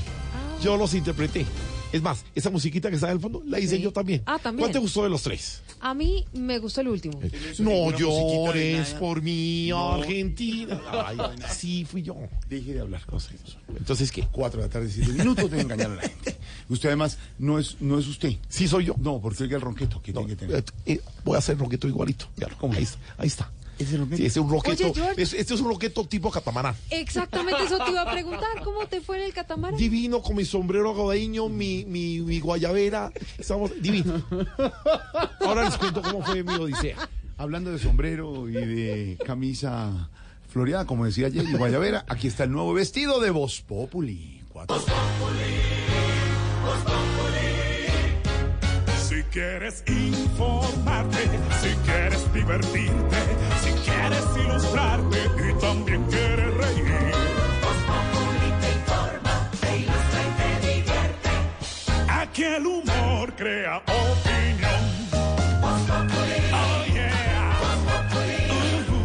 yo los interpreté. Es más, esa musiquita que está en el fondo la hice Sí. yo también. Ah, también. ¿Cuál te gustó de los tres? A mí me gustó el último. No llores por mí, Argentina. Ay, sí, fui yo. Deje de hablar cosas. Entonces, ¿qué? Cuatro de la tarde, siete minutos de engañar a la gente. Usted además no es, no es usted. Sí soy yo. No, porque oiga el ronqueto que tiene que tener. Eh, eh, voy a hacer roqueto igualito. Ya, ahí, está, ahí está. ¿Ese roqueto? Sí, es un roqueto. Oye, George. es- este es un roqueto tipo catamarán. Exactamente eso te iba a preguntar. ¿Cómo te fue en el catamarán? Divino con mi sombrero aguadeño, mi, mi, mi guayabera. Estamos divino. Ahora les cuento cómo fue mi odisea. Hablando de sombrero y de camisa floreada, como decía ayer, y guayabera, aquí está el nuevo vestido de Voz Populi. Cuatro. Si quieres informarte, si quieres divertirte, quieres ilustrarte y también quieres reír. te informa, te ilustra y te divierte. Aquí el humor crea opinión. Oh yeah. Ujú.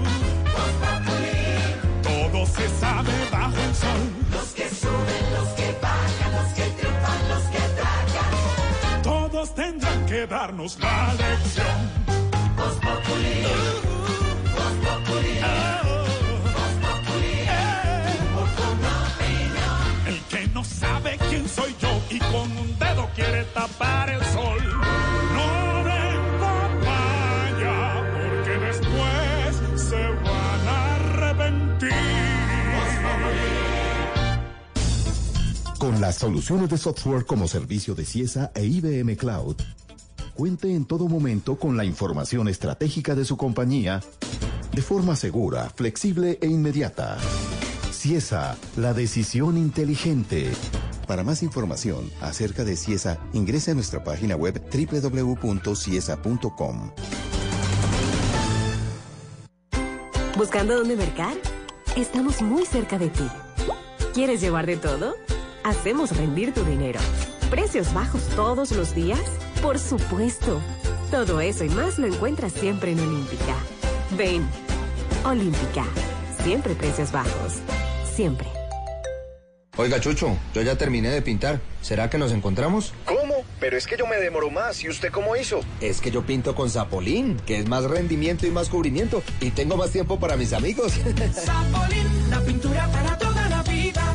Todo se sabe bajo el sol. Los que suben, los que bajan, los que triunfan, los que tragan. Todos tendrán que darnos la lección. El tapar el sol. No venga vaya, porque después se van a arrepentir. Con las soluciones de software como servicio de CIESA e IBM Cloud, cuente en todo momento con la información estratégica de su compañía de forma segura, flexible e inmediata. CIESA, la decisión inteligente. Para más información acerca de CIESA, ingrese a nuestra página web www.ciesa.com. ¿Buscando dónde mercar? Estamos muy cerca de ti. ¿Quieres llevar de todo? Hacemos rendir tu dinero. ¿Precios bajos todos los días? Por supuesto. Todo eso y más lo encuentras siempre en Olímpica. Ven. Olímpica. Siempre precios bajos. Siempre. Oiga, Chucho, yo ya terminé de pintar. ¿Será que nos encontramos? ¿Cómo? Pero es que yo me demoro más. ¿Y usted cómo hizo? Es que yo pinto con Zapolín, que es más rendimiento y más cubrimiento. Y tengo más tiempo para mis amigos. Zapolín, la pintura para toda la vida.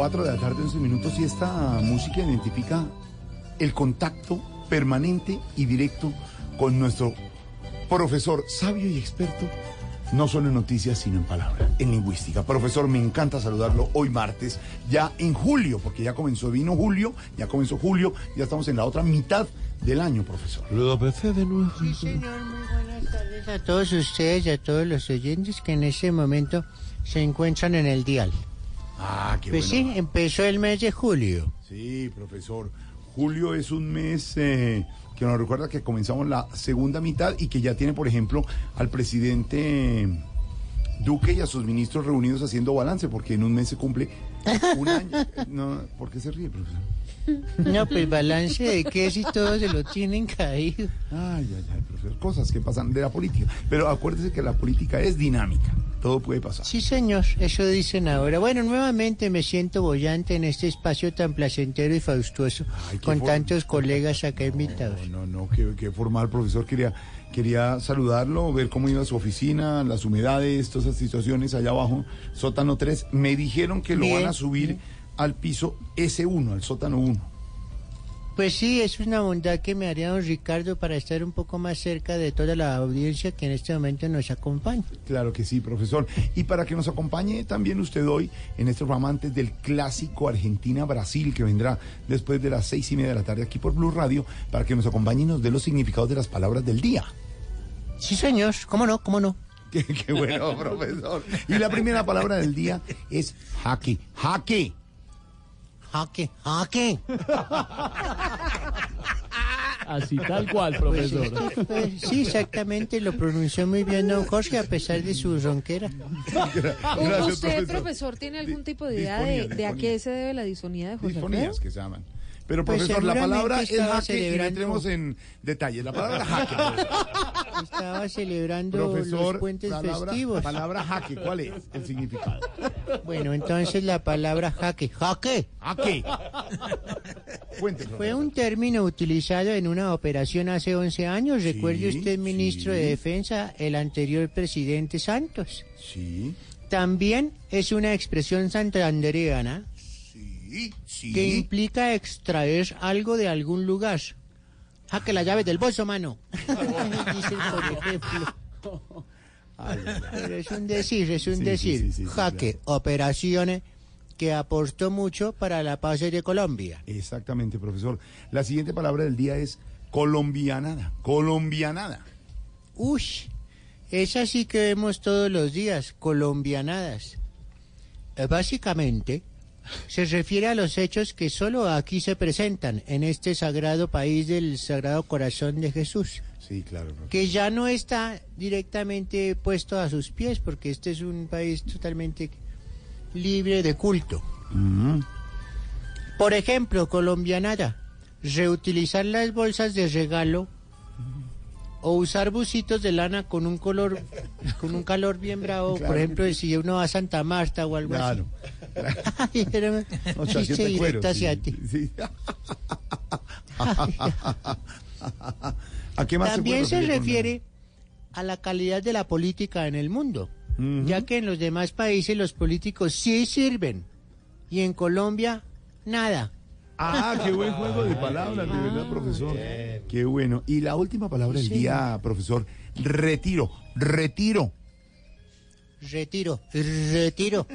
4 de la tarde, 11 minutos, y esta música identifica el contacto permanente y directo con nuestro profesor sabio y experto, no solo en noticias, sino en palabras, en lingüística. Profesor, me encanta saludarlo hoy martes, ya en julio, porque ya comenzó, vino julio, ya comenzó julio, ya estamos en la otra mitad del año, profesor. Lo empecé de nuevo. Sí, señor, muy buenas tardes a todos ustedes y a todos los oyentes que en este momento se encuentran en el dial. Ah, qué Pues bueno. sí, empezó el mes de julio. Sí, profesor. Julio es un mes eh, que nos recuerda que comenzamos la segunda mitad y que ya tiene, por ejemplo, al presidente Duque y a sus ministros reunidos haciendo balance, porque en un mes se cumple un año. No, ¿Por qué se ríe, profesor? No, pues balance de qué si todos se lo tienen caído. Ay, ay, ay, profesor. Cosas que pasan de la política. Pero acuérdese que la política es dinámica. Todo puede pasar. Sí, señor, eso dicen ahora. Bueno, nuevamente me siento bollante en este espacio tan placentero y faustuoso, con for- tantos colegas acá invitados. No, no, qué, qué formal, profesor. Quería, quería saludarlo, ver cómo iba su oficina, las humedades, todas esas situaciones allá abajo, sótano 3. Me dijeron que lo Bien, van a subir al piso S1, al sótano 1. Pues sí, es una bondad que me haría don Ricardo para estar un poco más cerca de toda la audiencia que en este momento nos acompaña. Claro que sí, profesor. Y para que nos acompañe también usted hoy en este programa antes del clásico Argentina-Brasil que vendrá después de las seis y media de la tarde aquí por Blue Radio, para que nos acompañe y nos dé los significados de las palabras del día. Sí, señor, cómo no, cómo no. Qué, qué bueno, profesor. Y la primera palabra del día es jaque. Jaque. Jaque, jaque. Así tal cual, Pues profesor. fue- sí, exactamente, lo pronunció muy bien don Jorge a pesar de su ronquera. ¿Usted, profesor, tiene algún tipo de idea de, a qué se debe la disfonía de Jorge? Disfonías que se llaman. Pero Pues profesor, la palabra es jaque y no entremos en detalles. La palabra jaque. Estaba celebrando Profesor, los puentes palabra, festivos. palabra jaque, ¿cuál es el significado? Bueno, entonces la palabra jaque. ¿Jaque? Jaque. Cuente, Fue un término utilizado en una operación hace 11 años. Recuerde usted, ministro de. Defensa, el anterior presidente Santos. Sí. También es una expresión santandereana Sí, sí. que implica extraer algo de algún lugar. Jaque la llave del bolso, mano. Dicen, por ejemplo. Pero es un decir, es un Sí, decir. sí, sí, sí, Jaque, operaciones que aportó mucho para la paz de Colombia. Exactamente, profesor. La siguiente palabra del día es colombianada. Colombianada. Uy, esa sí que vemos todos los días, colombianadas. Eh, Básicamente, se refiere a los hechos que solo aquí se presentan, en este sagrado país del Sagrado Corazón de Jesús, Sí, claro. que ya no está directamente puesto a sus pies, porque este es un país totalmente libre de culto. Por ejemplo, colombianada, reutilizar las bolsas de regalo o usar bucitos de lana con un color, con un calor bien bravo. Claro. Por ejemplo, si uno va a Santa Marta o algo Claro. así. De cuero, directo hacia sí, ti. sí. ¿A qué más También se refiere a la calidad de la política en el mundo, ya que en los demás países los políticos sí sirven y en Colombia nada. Ah, qué buen juego de palabras, de verdad, profesor. Qué bueno. Y la última palabra del Sí. día, profesor, retiro, retiro. Retiro, retiro.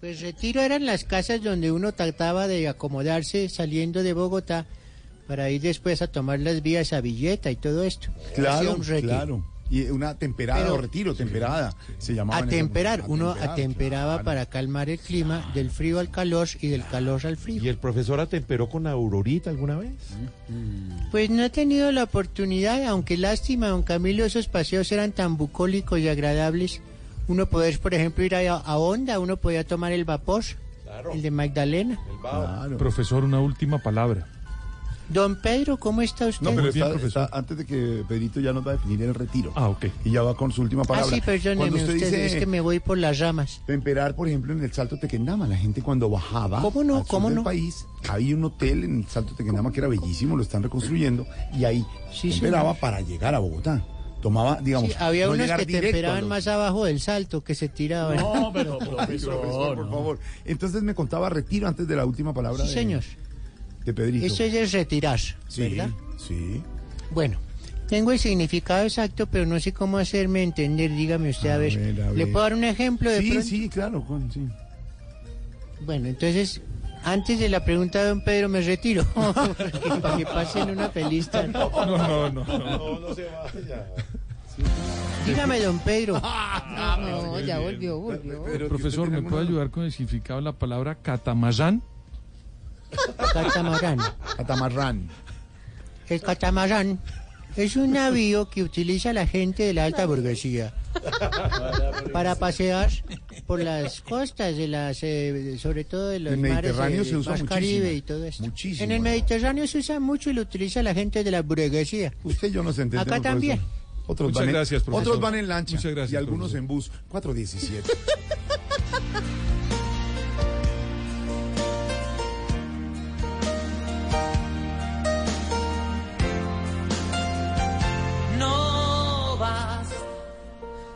Pues retiro eran las casas donde uno trataba de acomodarse saliendo de Bogotá para ir después a tomar las vías a Villeta y todo esto. Claro, claro. Y una temperada Pero- o retiro, temperada, se llamaba. Atemperar, uno Atemperar, atemperaba claro. para calmar el clima del frío al calor y del calor al frío. ¿Y el profesor atemperó con Aurorita alguna vez? Pues no he tenido la oportunidad, aunque lástima, don Camilo, esos paseos eran tan bucólicos y agradables. Uno poder, por ejemplo, ir a, a Honda, uno podía tomar el vapor, el de Magdalena. Profesor, una última palabra. Don Pedro, ¿cómo está usted? No, pero bien, está- antes de que Pedrito ya nos va a definir el retiro. Ah, ok. Y ya va con su última Ah, palabra. sí, perdóneme Cuando usted usted, dice es que me voy por las ramas. temperar, por ejemplo, en el Salto Tequendama, la gente cuando bajaba ¿Cómo no? al sur ¿Cómo del no? país, había un hotel en el Salto Tequendama que era bellísimo, lo están reconstruyendo, y ahí Sí, temperaba señor. para llegar a Bogotá. Tomaba, digamos, Sí, había no unos que temperaban los- más abajo del salto que se tiraban. No, pero profesor, por favor. Entonces me contaba retiro antes de la última palabra Sí, de, señor. De Pedrito. Eso es retirar, sí, ¿verdad? sí. Bueno, tengo el significado exacto, pero no sé cómo hacerme entender. Dígame usted, a, ver. ver, a ¿Le puedo dar un ejemplo de Sí, pronto? sí, claro, Juan, sí. Bueno, entonces, antes de la pregunta de don Pedro, me retiro. Para que pasen una feliz tarde. No, no, no. No, no se vaya. Dígame, don Pedro. No, ya volvió, volvió. Profesor, ¿me puede ayudar con el significado de la palabra catamarán? Catamarán. Catamarrán. El catamarán es un navío que utiliza la gente de la alta burguesía para pasear por las costas de las, eh, sobre todo de los El mares Mediterráneo eh, se usa muchísimo. Caribe y todo esto. Muchísimo. En el Mediterráneo se usa mucho y lo utiliza la gente de la burguesía. Usted y yo nos entendemos. Acá también. profesor. Otros Muchas van en- gracias, profesor. Otros van en lancha Muchas gracias, y algunos profesor. en bus. 417.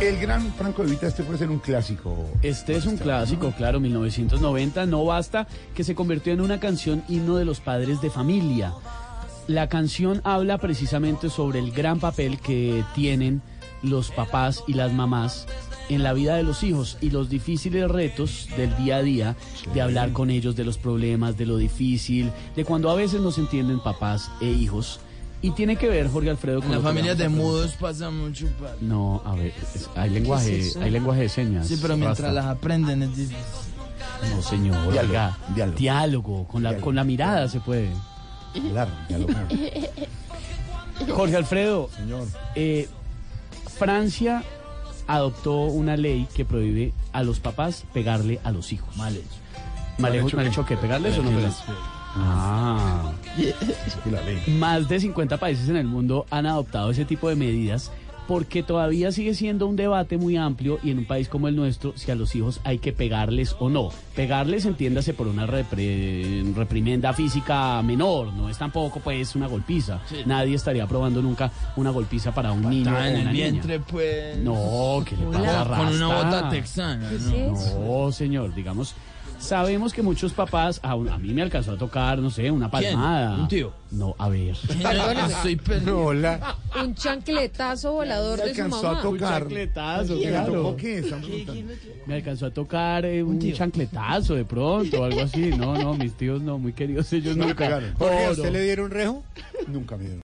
El gran Franco de Vita, este puede ser un clásico. Este es un clásico, claro, 1990. No basta que se convirtió en una canción himno de los padres de familia. La canción habla precisamente sobre el gran papel que tienen los papás y las mamás en la vida de los hijos y los difíciles retos del día a día de hablar con ellos de los problemas, de lo difícil, de cuando a veces no se entienden papás e hijos. Y tiene que ver, Jorge Alfredo, con En la lo que familia vamos de mudos pasa mucho. padre. No, a ver, es- hay lenguaje, hay lenguaje de señas. Sí, pero mientras Rasta. las aprenden es difícil. No, señor. Diálogo, oiga, diálogo. con la, con la mirada se puede. Claro, dialogar. Jorge Alfredo, Señor. eh, Francia adoptó una ley que prohíbe a los papás pegarle a los hijos. Mal hecho. ¿Mal, ¿Mal hecho, mal qué? hecho qué? ¿Pegarles o no Que pegarles? Ah. Más de 50 países en el mundo han adoptado ese tipo de medidas porque todavía sigue siendo un debate muy amplio y en un país como el nuestro si a los hijos hay que pegarles o no. Pegarles entiéndase por una repre- reprimenda física menor, no es tampoco pues una golpiza. Nadie estaría aprobando nunca una golpiza para un niño o Está en una el niña. vientre, pues. No, que le pasa Con una bota texana, ¿no? ¿Qué es eso? No, señor, digamos, sabemos que muchos papás, a, un- a mí me alcanzó a tocar, no sé, una ¿Quién? palmada. ¿Un tío? No, a ver. Perdóneme. Soy. Hola. Un chancletazo volador de su alcanzó mamá. a tocar. Un chancletazo, ¿Qué claro. tocó qué? Me alcanzó a tocar eh, un, tío? chancletazo de pronto, algo así. No, no, mis tíos no, muy queridos ellos nunca. ¿a usted le dieron rejo? Nunca me dieron.